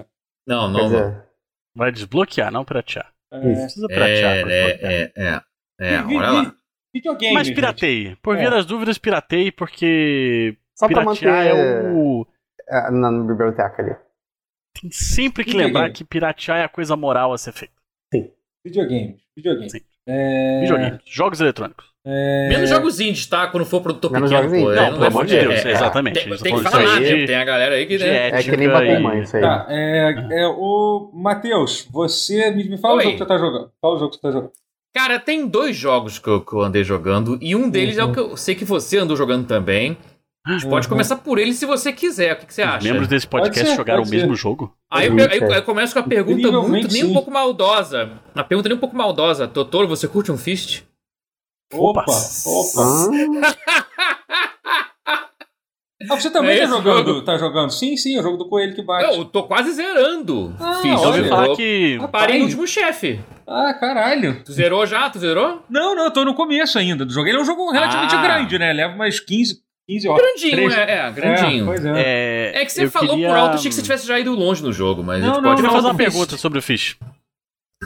Não, não. Dizer... Vai desbloquear, não piratear. É. Precisa piratear. É, é, é, é. é olha lá. Videogame, Mas pirateie. Por via é. das dúvidas, pirateie, porque Só piratear manter... é o. É, na biblioteca ali. Tem sempre que videogame. lembrar que piratear é a coisa moral a ser feita. Sim. Videogame. Videogame. Sim. É... Videogame. Jogos eletrônicos. É... Menos jogos indies, tá? Quando for produtor Menos pequeno, pô. Não, pelo amor de Deus, é, exatamente. Tem, tem que falar? Tem a galera aí que... Né? É que nem bater mãe, isso aí. Tá, é, é, o Matheus, você me, me fala Oi. o jogo que você tá jogando. Fala o jogo que você tá jogando. Cara, tem dois jogos que eu, que eu andei jogando, e um deles uhum. é o que eu sei que você andou jogando também. A gente uhum. pode começar por ele se você quiser. O que, que você acha? Os membros desse podcast ser, jogaram o mesmo jogo? Aí eu, eu, eu, começo com a pergunta muito, nem um pouco maldosa. A pergunta nem um pouco maldosa. Totoro, você curte um fist? Opa! Opa! [LAUGHS] Ah, você também é tá jogando, jogo? tá jogando? Sim, sim, é o jogo do coelho que bate. Eu tô quase zerando. Ah, Fiz, eu ouvi falar que. Parei no último chefe. Ah, caralho. Tu zerou já? Tu zerou? Não, não, eu tô no começo ainda do jogo. Ele é um jogo relativamente ah. grande, né? Leva mais 15, 15 horas. Grandinho, é, é, grandinho. É, pois é. é. é que você falou queria... por alto, achei que você tivesse já ido longe no jogo, mas não, a gente não, pode não, fazer uma pergunta sobre o Fish.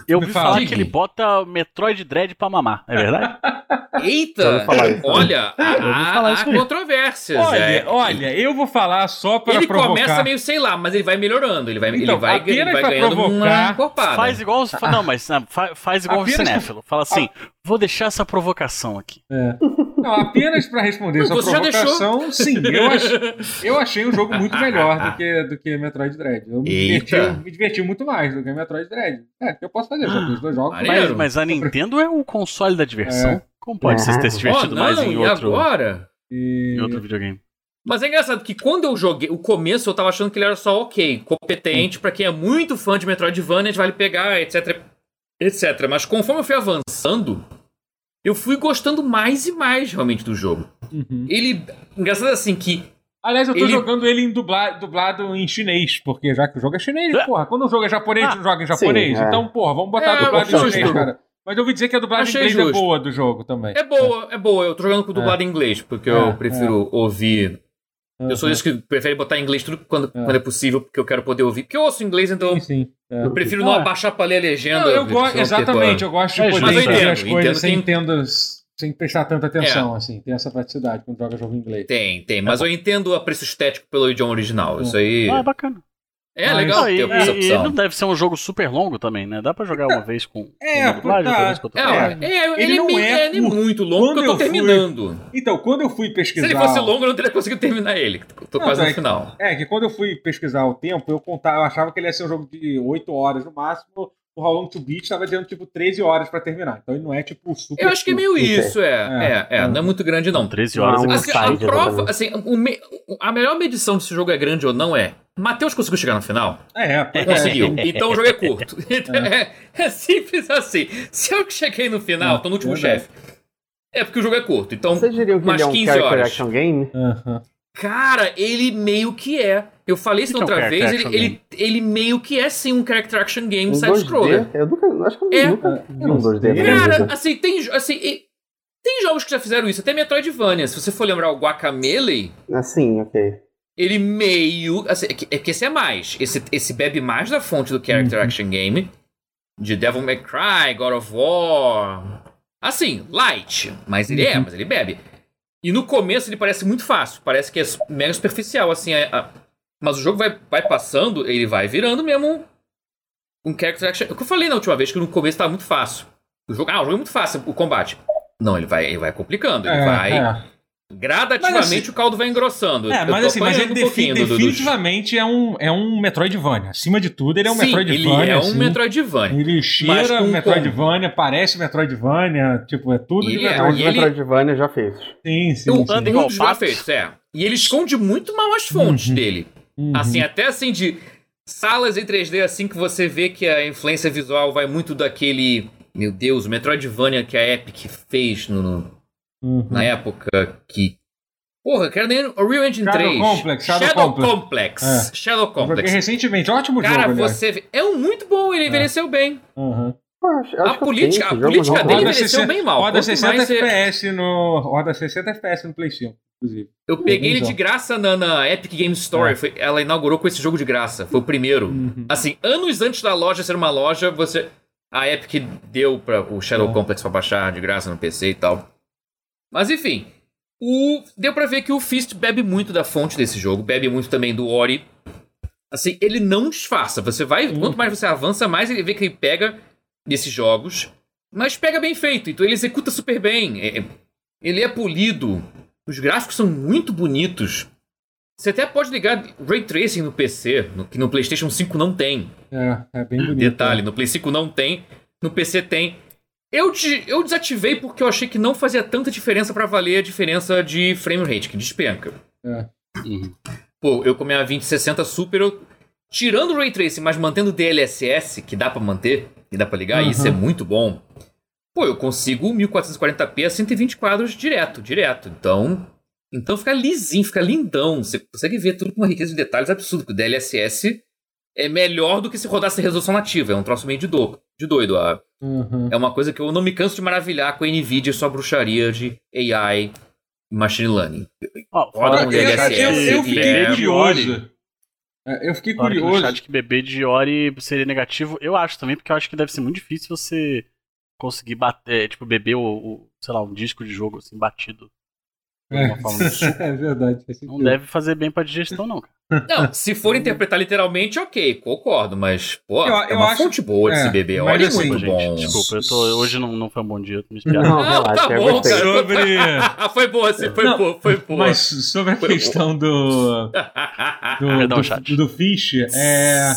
Eu ouvi falar que ele bota Metroid Dread pra mamar, é verdade? [LAUGHS] Eita! Olha, [LAUGHS] há, há controvérsias. Olha, é. olha, eu vou falar só para ele provocar. Ele começa meio, sei lá, mas ele vai melhorando. Ele vai, então, ele vai, ele vai ganhando provocar, uma encorpada. Faz igual, não, mas faz igual o cinéfilo. Fala assim, vou deixar essa provocação aqui. É. Não, apenas para responder essa provocação, sim, eu, ach, eu achei o jogo muito melhor do que, do que Metroid Dread. Eu me diverti, me diverti, muito mais do que Metroid Dread. É, eu posso fazer, só os dois jogos. Mas, mas, a Nintendo é o console da diversão. É. Como pode é. ter se divertido oh, não, mais em outro, agora? em outro videogame? Mas é engraçado que quando eu joguei, o começo eu tava achando que ele era só ok, competente, para quem é muito fã de Metroidvania, vale pegar, etc, etc. Mas conforme eu fui avançando, eu fui gostando mais e mais realmente do jogo. Uhum. Ele. Engraçado assim que. Aliás, eu tô ele... jogando ele em dublado, dublado em chinês, porque já que o jogo é chinês, é. porra. Quando o jogo é japonês, ah, joga em japonês. Sim, é. Então, porra, vamos botar é, dublado em chinês, cara. Mas eu ouvi dizer que a dublagem Achei em inglês é justo. é boa do jogo também. É boa, é, é boa. Eu tô jogando com dublado é. em inglês, porque eu é, prefiro ouvir Uhum. Eu sou isso que prefere botar em inglês tudo quando, uhum. quando é possível, porque eu quero poder ouvir. Porque eu ouço inglês, então sim, sim. É. eu prefiro não abaixar pra ler a legenda. Eu go exatamente, eu gosto de é, poder entender as coisas sem, entendo, sem prestar tanta atenção, é. assim. Tem essa praticidade quando joga jogo em inglês. Tem, tem. Mas eu entendo a preço estético pelo idioma original. Isso aí... Ah, é bacana. É Mas, legal ter essa opção. E não deve ser um jogo super longo também, né? Dá pra jogar uma vez com, é, com dublagem, tá. vez com outra é, é, ele, ele não é, é, muito longo quando eu tô terminando. Fui... Então, quando eu fui pesquisar... Se ele fosse longo, eu não teria conseguido terminar ele. Tô não, quase no é final. é, que quando eu fui pesquisar o tempo, eu, contava, eu achava que ele ia ser um jogo de 8 horas no máximo o How Long to Beat estava dizendo tipo 13 horas para terminar. Então ele não é tipo super. Eu acho que é meio isso, é. É, é, é não é muito grande não. 13 horas não, é assim, a prova, assim, me, a melhor medição de se o jogo é grande ou não é. Matheus conseguiu chegar no final? É, é. Conseguiu. [LAUGHS] Então o jogo é curto. [LAUGHS] É. é. simples assim. Se eu cheguei no final, tô no último chefe. É porque o jogo é curto. Então, Vocês diriam que ele é um 15 horas. action game? Uhum. Cara, ele meio que é. Eu falei isso outra vez, ele, ele, ele, meio que é sim um character action game um side-scroller. Eu nunca, acho que eu é. nunca vi um 2D. Cara, assim, tem, assim, tem jogos que já fizeram isso, até Metroidvania. Se você for lembrar o Guacamelee... Assim, ok. Ele meio... Assim, é, que, é que esse é mais. Esse, esse bebe mais da fonte do character uhum. action game. De Devil May Cry, God of War... Assim, light. Mas ele é, uhum. é, mas ele bebe. E no começo ele parece muito fácil, parece que é mega superficial, assim. A, mas o jogo vai, vai passando, ele vai virando mesmo um character action. O que eu falei na última vez, que no começo tava muito fácil. O jogo, ah, o jogo é muito fácil, o combate. Não, ele vai, ele vai complicando, ele é, vai. Gradativamente assim, o caldo vai engrossando. É, mas assim, mas ele um defi definitivamente é, um, é um Metroidvania. Acima de tudo, ele é um Sim, Metroidvania. Ele é um assim. Metroidvania. Ele cheira Metroidvania, com... parece Metroidvania, tipo, é tudo ele, de é, Metroidvania. É, ele... Metroidvania já fez. Sim, sim. O sim. Um já fez, é. E ele esconde muito mal as fontes uhum. dele. Uhum. Assim, até assim de salas em 3D, assim que você vê que a influência visual vai muito daquele. Meu Deus, o Metroidvania que a Epic fez no, uhum. na época que. Porra, quero nem o Real Engine Shadow 3. Complex, Shadow, Shadow Complex. Complex. É. Shadow Complex. Porque recentemente, ótimo Cara, jogo. Cara, você vê, é um muito bom, ele é. envelheceu bem. Uhum. a política, a política dele envelheceu 60, bem mal. Roda 60 FPS no. Roda 60 FPS no Play 5, inclusive. Eu peguei ele de graça na, na Epic Game Store. É. Foi, ela inaugurou com esse jogo de graça. Foi o primeiro. Uhum. Assim, anos antes da loja ser uma loja, você. A Epic deu para o Shadow é. Complex pra baixar de graça no PC e tal. Mas enfim, o, deu para ver que o Fist bebe muito da fonte desse jogo, bebe muito também do Ori. Assim, ele não disfarça. Você vai, uhum. quanto mais você avança, mais ele vê que ele pega desses jogos, mas pega bem feito. Então ele executa super bem. É, é ele é polido. Os gráficos são muito bonitos. Você até pode ligar Ray Tracing no PC, no, que no PlayStation 5 não tem. É, é bem bonito. Detalhe, é. no Play 5 não tem, no PC tem. Eu, eu desativei porque eu achei que não fazia tanta diferença para valer a diferença de frame rate, que despenca. É. Uhum. Pô, eu com minha 2060 Super, eu, tirando o Ray Tracing, mas mantendo o DLSS, que dá para manter, e dá para ligar, uhum. isso é muito bom. Pô, eu consigo 1440p a 120 quadros direto, direto. Então, então fica lisinho, fica lindão. Você consegue ver tudo com uma riqueza de detalhes absurda, porque o DLSS é melhor do que se rodasse resolução nativa. É um troço meio de, do, de doido. Ah. Uhum. É uma coisa que eu não me canso de maravilhar com a NVIDIA e sua bruxaria de AI e Machine Learning. Oh, Roda DLSS. Eu, eu, eu fiquei é... curioso. É, eu fiquei curioso. Que que bebê de Ori seria negativo, eu acho também, porque eu acho que deve ser muito difícil você conseguir bater, tipo, beber o, o sei lá, um disco de jogo assim, batido. É, [LAUGHS] é verdade. Não deve fazer bem pra digestão, não, cara. Não, se for interpretar literalmente, ok, concordo, mas, pô, eu, é uma acho, fonte boa de é, se beber. Olha, assim, muito gente, bom. Desculpa, eu tô, hoje não, não foi um bom dia, me Não, não, relaxa, tá bom, cara. Sobre... foi boa, sim, foi não, boa, foi boa. Mas sobre a foi questão boa. do. [LAUGHS] do, do, do Fish, é,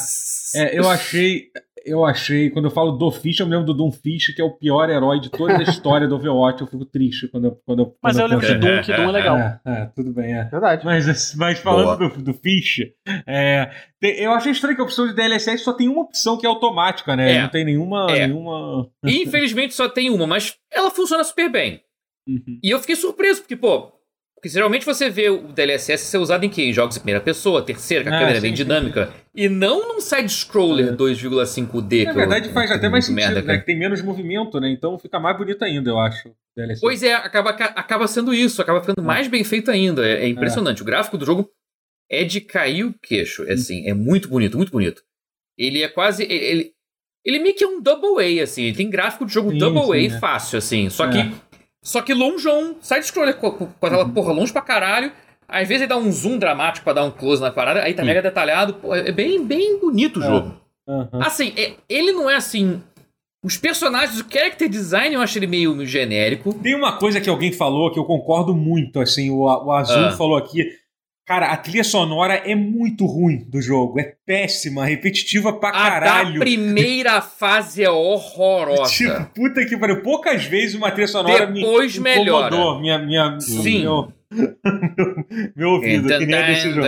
é, eu achei eu achei, quando eu falo do Fish, eu me lembro do Doom Fish, que é o pior herói de toda a história do Overwatch. Eu fico triste quando eu. Quando eu mas quando eu, lembro de Doom, que Doom é legal. É, é, tudo bem, é. Verdade. Mas, mas falando do, do Fish, é, eu achei estranho que a opção de DLSS só tem uma opção que é automática, né? É. Não tem nenhuma. É. nenhuma... Infelizmente só tem uma, mas ela funciona super bem. Uhum. E eu fiquei surpreso, porque, pô, porque geralmente você vê o DLSS ser usado em quê? Em jogos em primeira pessoa, terceira, que a ah, câmera é bem dinâmica. Sim. E não num side-scroller é. 2,5D. Na verdade, faz até mais sentido, merda, né? Que tem menos movimento, né? Então fica mais bonito ainda, eu acho. DLSS. Pois é, acaba, acaba sendo isso, acaba ficando é. mais bem feito ainda. É, é impressionante. O gráfico do jogo é de cair o queixo. É assim, é muito bonito, muito bonito. Ele é quase. Ele, ele meio que é um double A, assim. Ele tem gráfico de jogo sim, double sim, A é. fácil, assim. Só que só que longeão, side-scroller com, com aquela uhum. porra longe pra caralho. Às vezes ele dá um zoom dramático pra dar um close na parada, aí tá mega detalhado. Pô, é bem, bem bonito o é. jogo. Uhum. Assim, é, ele não é assim. Os personagens, o character design eu acho ele meio genérico. Tem uma coisa que alguém falou que eu concordo muito, assim, o, o Azul ah. falou aqui. Cara, a trilha sonora é muito ruim do jogo. É péssima, repetitiva pra caralho. A da primeira fase é horrorosa. Tipo, puta que pariu. Poucas vezes uma trilha sonora Depois me incomodou. Melhora. Minha, minha, Sim. Meu, meu ouvido, que nem desse jogo.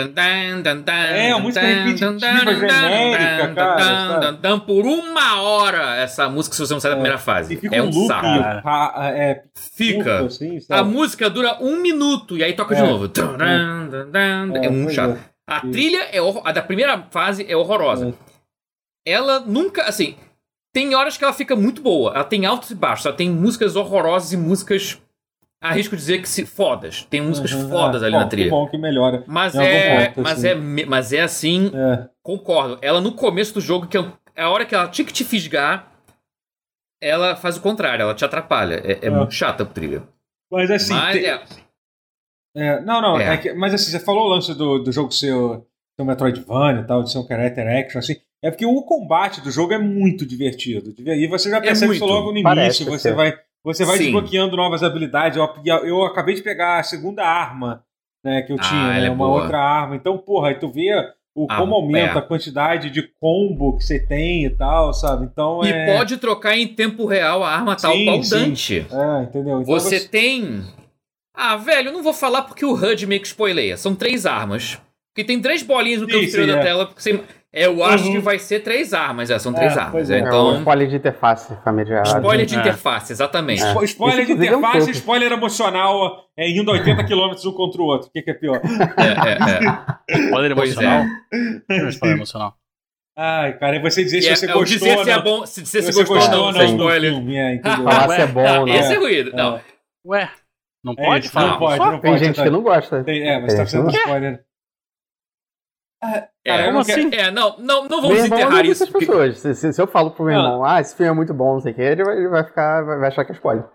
É, a música repetitiva, genérica, cara. Por uma hora essa música se você não sai da primeira fase. é um, saco. É, fica. Assim, a música dura um minuto e aí toca de novo. É muito chato. A trilha é a da primeira fase é horrorosa. Ela nunca, assim, tem horas que ela fica muito boa. Ela tem altos e baixos. Ela tem músicas horrorosas e músicas arrisco dizer que se fodas. Tem músicas uhum, fodas ali bom, na trilha. Que bom que melhora. Mas é, ponto, mas assim. é, mas é assim. É. Concordo. Ela no começo do jogo que é a hora que ela tinha que te fisgar, ela faz o contrário. Ela te atrapalha. É, é, é. muito chata a trilha. Mas assim. Mas tem... é... é... não, não. É. Que, mas assim, você falou o lance do, do jogo ser, ser um Metroidvania e tal, de ser um character action, assim. É porque o combate do jogo é muito divertido. E você já percebe isso logo no início. Parece você vai você vai Sim. desbloqueando novas habilidades. Eu, eu acabei de pegar a segunda arma né, que eu ah, tinha, né, é uma boa. outra arma. Então, porra, aí tu vê o, ah, como aumenta é. a quantidade de combo que você tem e tal, sabe? Então E é... pode trocar em tempo real a arma tal qual Dante. É, entendeu? Então você, você, tem. Ah, velho, eu não vou falar porque o HUD meio que spoileia. São três armas. Porque tem três bolinhas no canto inferior da é. tela. Porque você eu acho uhum. que vai ser três armas, é, são três é, armas. É. Então... É, spoiler de interface familiar. Spoiler de é. interface, exatamente. É. Spoiler de interface e spoiler emocional é, indo 80 km um contra o outro. O que, que é pior? É, é, Spoiler emocional? É. spoiler emocional. Ai, cara, é você dizer se você gostou. Dizer se é bom, se, se você gostou, gostou ou não, não spoiler. É, Falar se é bom, né? Esse é ruído. Não. Ué, não pode falar? Não pode, não pode. Tem gente que não gosta. É, mas tá sendo spoiler. Ah, é, como assim? É, não, não, não vamos enterrar isso. Porque... Pessoas. Se, se, se, eu falo pro meu não. irmão, ah, esse filme é muito bom, não sei o que, ele vai, ele vai ficar, vai, vai achar que é spoiler.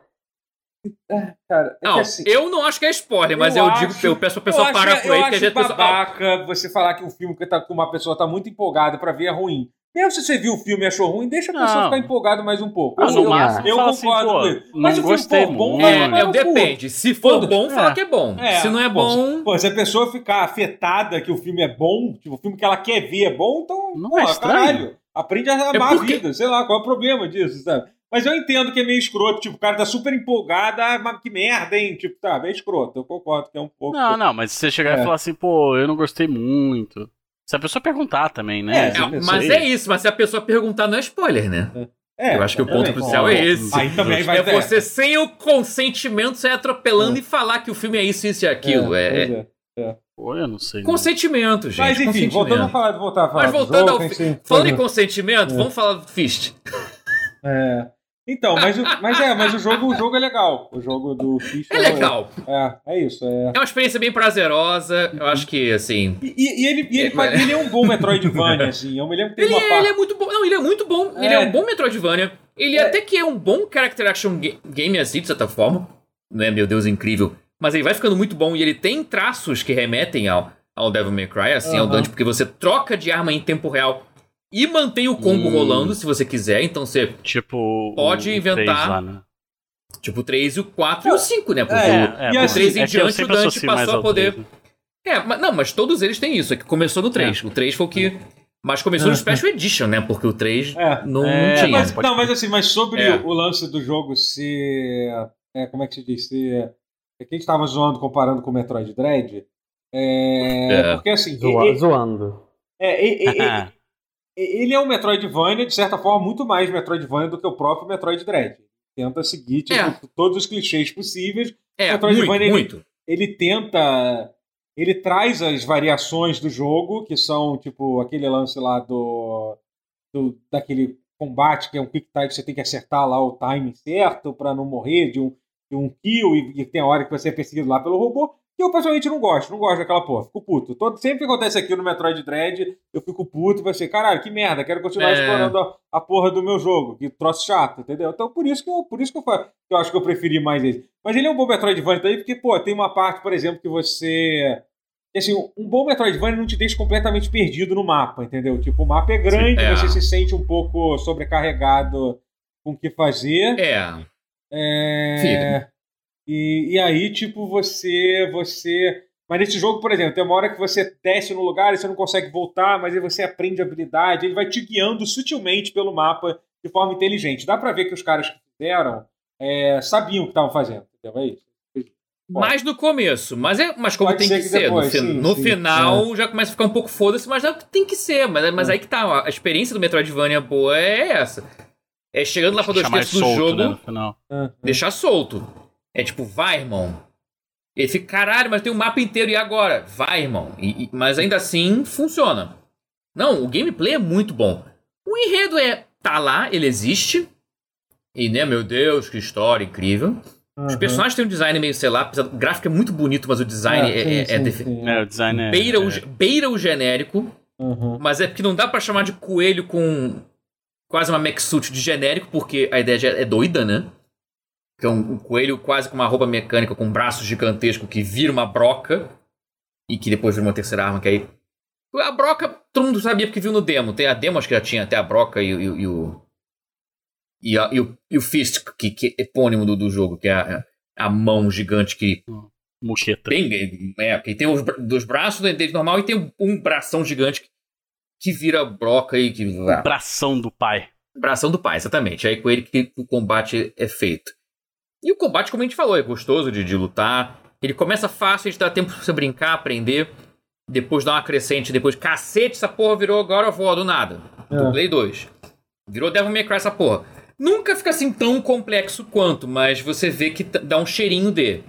É, cara, é não, assim, eu não acho que é spoiler, mas eu, eu acho, digo, eu peço pra pessoa parar por aí, que a gente babaca você falar que um filme que, tá, que uma pessoa tá muito empolgada pra ver é ruim. Mesmo se você viu o filme e achou ruim, deixa a pessoa não. ficar empolgada mais um pouco. Ah, eu, máximo, eu assim, concordo assim, com ele. Mas o filme for bom, é, é, depende. Se for bom, fala é. que é bom. É. Se não é bom. Pô, se a pessoa ficar afetada que o filme é bom, tipo, o filme que ela quer ver é bom, então. Não é caralho. Aprende a amar é porque... a vida. Sei lá, qual é o problema disso, sabe? Mas eu entendo que é meio escroto. Tipo, o cara tá super empolgado. Ah, mas que merda, hein? Tipo, tá, bem escroto. Eu concordo que é um pouco. Não, não, mas se você chegar é. e falar assim, pô, eu não gostei muito. Se a pessoa perguntar também, né? É, mas é isso, mas se a pessoa perguntar, não é spoiler, né? É, eu acho que o ponto crucial é esse. Aí também vai é você, sem o consentimento, sair atropelando é. e falar que o filme é isso, isso e aquilo. É, é, é. é. Pô, eu não sei. Consentimento, gente. Mas enfim, voltando a falar, voltar a falar. Mas voltando ao. Falando em consentimento, vamos falar do Fist. É. Então, mas, mas é, mas o jogo, o jogo é legal. O jogo do Fish é, é legal. É, é isso. É... é uma experiência bem prazerosa. Eu acho que, assim. E, e ele, e ele, é, ele é um bom Metroidvania, assim. Eu me lembro que ele, uma é, parte... ele é muito bom. Não, ele é muito bom. É. Ele é um bom Metroidvania. Ele até que é um bom character action game, assim, de certa forma. Não é, meu Deus, incrível. Mas ele vai ficando muito bom e ele tem traços que remetem ao, ao Devil May Cry, assim, ao Dante, porque você troca de arma em tempo real e mantém o combo hum. rolando se você quiser. Então você tipo, pode inventar. Lá, né? Tipo o 3 e o 4 e o 5, né? Porque é, o, é, o 3 em é diante o Dante passou a poder. 3, né? É, mas, não, mas todos eles têm isso. É que começou no 3. É. O 3 foi o que. Mas começou no Special Edition, né? Porque o 3 é. não, é, tinha. Mas, não, mas assim, mas sobre é. o lance do jogo ser. É, como é que se diz? Ser. É que a gente tava zoando comparando com o Metroid Dread. É, Porque assim. Zoa, zoando. É, [LAUGHS] ele é um Metroidvania, de certa forma, muito mais Metroidvania do que o próprio Metroid Dread. Tenta seguir tipo, é. todos os clichês possíveis. É, Metroidvania, muito, muito. Ele, ele tenta. Ele traz as variações do jogo, que são, tipo, aquele lance lá do. do daquele combate que é um quick time que você tem que acertar lá o time certo para não morrer de um, de um kill e, e tem a hora que você é perseguido lá pelo robô. Que eu pessoalmente não gosto, não gosto daquela porra, fico puto. Todo, sempre que acontece aqui no Metroid Dread, eu fico puto e assim, caralho, que merda, quero continuar é... explorando a, a, porra do meu jogo, que troço chato, entendeu? Então por isso que eu, por isso que eu, eu acho que eu preferi mais esse. Mas ele é um bom Metroidvania também, porque, pô, tem uma parte, por exemplo, que você. Assim, um bom Metroidvania não te deixa completamente perdido no mapa, entendeu? Tipo, o mapa é grande, é. você se sente um pouco sobrecarregado com o que fazer. É. É. E, e aí, tipo, você. você mas nesse jogo, por exemplo, tem uma hora que você desce no lugar e você não consegue voltar, mas aí você aprende habilidade, ele vai te guiando sutilmente pelo mapa de forma inteligente. Dá pra ver que os caras que fizeram é, sabiam o que estavam fazendo, entendeu? É isso. Mais no começo, mas, é, mas como tem que, que ser. Depois, no, fi, sim, no sim, final é. já começa a ficar um pouco foda-se, mas tem que ser. Mas, mas é. aí que tá, a experiência do Metroidvania boa é essa. É chegando lá pra dois terços do jogo, né, deixar solto. É tipo, vai, irmão. Ele fica, caralho, mas tem um mapa inteiro, e agora? Vai, irmão. E, e, mas ainda assim, funciona. Não, o gameplay é muito bom. O enredo é. tá lá, ele existe. E, né, meu Deus, que história incrível. Uhum. Os personagens têm um design meio, sei lá, o gráfico é muito bonito, mas o design é, é, sim, é, sim, sim. é, o design é, beira, o, beira o genérico. Uhum. Mas é porque não dá para chamar de coelho com quase uma mech suit de genérico, porque a ideia é doida, né? Que é um, um, coelho quase com uma roupa mecânica, com um braço gigantesco que vira uma broca e que depois vira uma terceira arma, que aí. A broca, todo mundo sabia porque viu no demo. Tem a demo, acho que já tinha até a broca e, e, e o. E, a, e, o, e o Fist, que, que é epônimo do, do jogo, que é a, a mão gigante que. Moqueta. Bem, é, que tem os dois braços dele normal e tem um, bração gigante que, que vira broca e que. Bração do pai. Bração do pai, exatamente. Aí com ele que o combate é feito. E o combate, como a gente falou, é gostoso de, de lutar. Ele começa fácil, a gente dá tempo pra você brincar, aprender. Depois dá uma crescente, depois, cacete, essa porra virou God of War do nada. É. Do Play 2. Virou Devil May Cry essa porra. Nunca fica assim tão complexo quanto, mas você vê que dá um cheirinho de.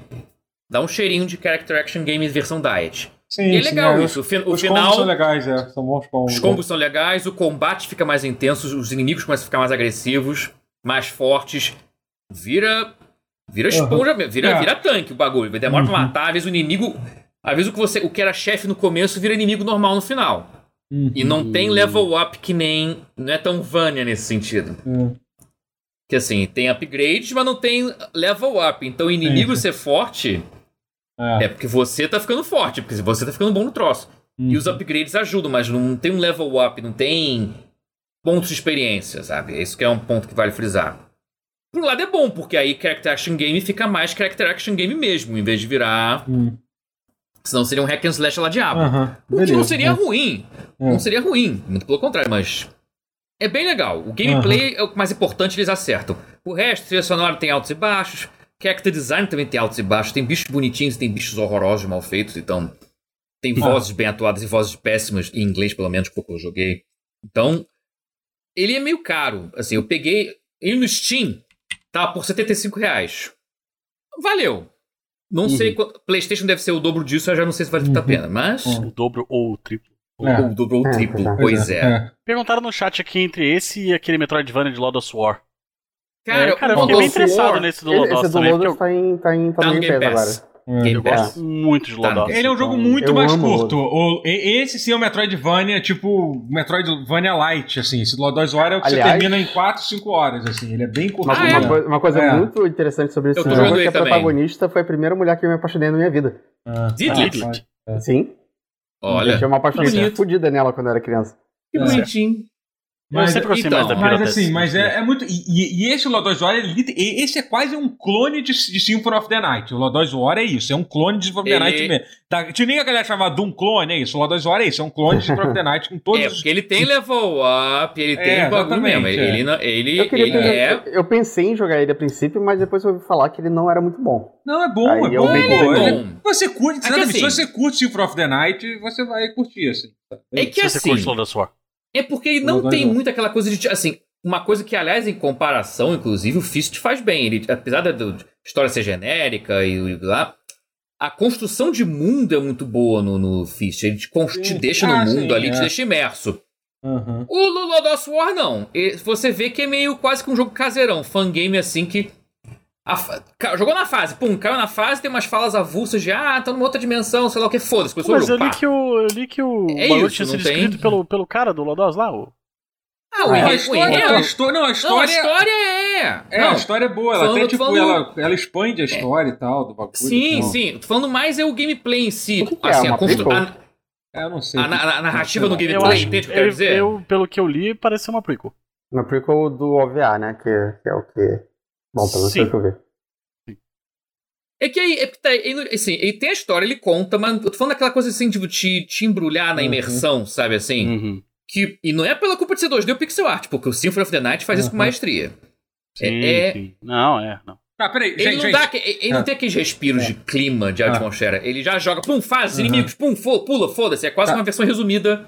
Dá um cheirinho de Character Action Game versão Diet. Sim, e é legal sim, é. isso. O, os final. combos são legais, é. São bons combos. Os combos são legais, o combate fica mais intenso, os inimigos começam a ficar mais agressivos, mais fortes. Vira. Vira esponja, uhum. vira, é. vira tanque o bagulho. Demora uhum. pra matar, às vezes o inimigo. Às vezes o que, você, o que era chefe no começo vira inimigo normal no final. Uhum. E não tem level up que nem. Não é tão Vania nesse sentido. Uhum. Que assim, tem upgrades, mas não tem level up. Então o inimigo ser forte é. é. porque você tá ficando forte, porque você tá ficando bom no troço. Uhum. E os upgrades ajudam, mas não tem um level up, não tem pontos de experiência, sabe? Isso que é um ponto que vale frisar. Por um lado é bom, porque aí Character Action Game fica mais Character Action Game mesmo, em vez de virar. Uhum. Senão seria um hack and slash lá diabo. Uhum. O que não seria ruim. É. Não seria ruim, muito pelo contrário, mas é bem legal. O gameplay é o mais importante, eles acertam. O resto, trilha sonora tem altos e baixos. Character design também tem altos e baixos. Tem bichos bonitinhos, tem bichos horrorosos, mal feitos. Então, tem uhum. vozes bem atuadas e vozes péssimas, em inglês pelo menos, porque eu joguei. Então, ele é meio caro. Assim, eu peguei. Ele no Steam tá por 75 reais. Valeu. Não uhum. sei. PlayStation deve ser o dobro disso, eu já não sei se vale uhum. a pena, mas. O dobro ou o triplo. É. Ou dobrou o é, triplo, é, pois é. é. Perguntaram no chat aqui entre esse e aquele Metroidvania de Lord of War. Cara, é, cara eu fiquei bem interessado War, nesse do Lodos Esse do Lodos tá em, tá em, tá tá no Game Pass agora. É. Eu gosto muito de. Ele é um jogo muito mais curto. O, esse sim é o Metroidvania, tipo Metroidvania Light, assim. Esse Lodos War é o que Aliás, você termina em 4, 5 horas, assim. Ele é bem curto. Uma, ah, uma, uma coisa é. muito interessante sobre esse jogo é que a também. protagonista foi a primeira mulher que eu me apaixonei na minha vida. Ah, ah, Sim. Olha. Eu tinha uma paixão fodida nela quando eu era criança. Que bonitinho. Mas, sempre gostei então, mais da Mas assim, mas é, é muito. E, e, esse Lodoss War, esse é quase um clone de, de Symphony of the Night. O Lodoss War é isso, é um clone de Symphony of the Night mesmo. Tá, tinha nem a galera chamava Doom clone, é isso. O Lodoss War é isso, é um clone de Symphony of the Night com todos É, porque ele tem level up, ele tem é, bagulho mesmo. É. Ele, ele, eu, ele é... eu pensei em jogar ele a princípio, mas depois eu ouvi falar que ele não era muito bom. Não, é bom, Aí é bom. É bom. Ele, você curte, é assim, se você curte Symphony of the Night, você vai curtir, assim. É que se assim. Você curte Lodoss War. É porque ele não, tem muito aquela coisa de. Assim, uma coisa que, aliás, em comparação, inclusive, o Fist faz bem. Ele, apesar da história ser genérica e, e lá, a construção de mundo é muito boa no, no Fist. Ele te, te deixa ah, no mundo sim, ali, é. te deixa imerso. Uhum. O Lord of War não. Você vê que é meio quase que um jogo caseirão, fangame assim que a, jogou na fase, pum, caiu na fase, tem umas falas avulsas de ah, tá numa outra dimensão, sei lá o que, foda-se. Mas eu li, que o, eu li que o é isso, tinha sido tem... escrito pelo, pelo cara do Lodos lá, o. Ah, o ah, a, história, a história, não, a história, não, a história é. É, não, a história é boa. Ela falando, até, tipo, falando... ela, ela expande a história é. e tal do bagulho. Sim, então. sim. Tô falando mais é o gameplay em si. O que assim, é? a construção. É, eu não sei. A, a, a narrativa do gameplay, entende o que eu quero dizer? Eu, pelo que eu li, pareceu uma prequel. Uma prequel do OVA, né? Que, que é o que. Bom, pelo menos que eu vi. É que aí, é, tá, ele, assim, ele tem a história, ele conta, mas eu tô falando daquela coisa assim, tipo, te, te embrulhar na uhum. imersão, sabe assim? Uhum. Que, e não é pela culpa de ser 2D o pixel art, porque o Symphony of the Night faz uhum. isso com uhum. maestria. É, sim, é, sim. Não, é, não. Ah, peraí, ele gente, não, gente. Dá, ele não ah. tem aqueles respiros é. de clima, de ah. atmosfera. Ele já joga, pum, faz, inimigos, pum, pula, foda-se. É quase tá. uma versão resumida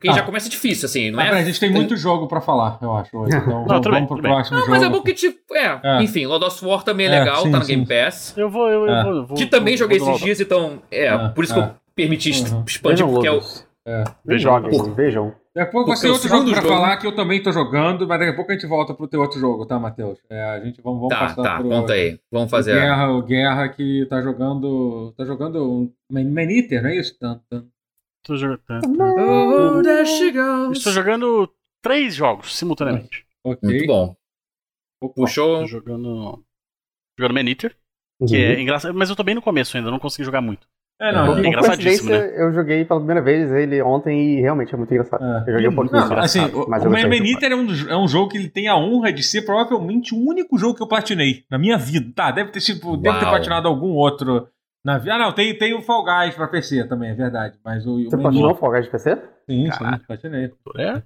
porque ah. já começa difícil, assim, não ah, é? A gente tem muito jogo pra falar, eu acho, hoje. Então não, vamos, pro próximo não, jogo. Mas é bom que, tipo, é, é. enfim, Lord of War também é, é legal, sim, tá no Game Pass. Eu vou, eu, é. vou, vou. Que também joguei esses dias, então, é, é, por isso que eu permiti uhum. expandir, porque é o... É. Vejam, vejam. Daqui a pouco vai ser outro jogo pra jogo... falar que eu também tô jogando, mas daqui a pouco a gente volta pro teu outro jogo, tá, Matheus? É, a gente vamos, vamos tá, passar tá, pro... conta aí. Vamos fazer... O Guerra, o Guerra que tá jogando... Tá jogando um Maniter, não é isso? Tan, tan. Tô jogando. Oh, there she goes. Estou jogando três jogos simultaneamente. Okay. Muito bom. Puxou. Tô jogando. Jogando Man Eater, que é uhum. é engraçado, mas eu tô bem no começo ainda, não consegui jogar muito. É, não, é engraçadíssimo, né? Eu joguei pela primeira vez ele ontem e realmente é muito engraçado. É. Eu joguei um pouquinho não, assim, mas o Man Eater é um, é um jogo que ele tem a honra de ser provavelmente o único jogo que eu platinei na minha vida. Tá, deve ter sido, deve ter platinado algum outro na. Ah, não, tem, tem o Fall Guys pra PC também, é verdade. Mas o, Você platinou o Fall Guys de PC? Sim, Caraca. sim, platinei. É?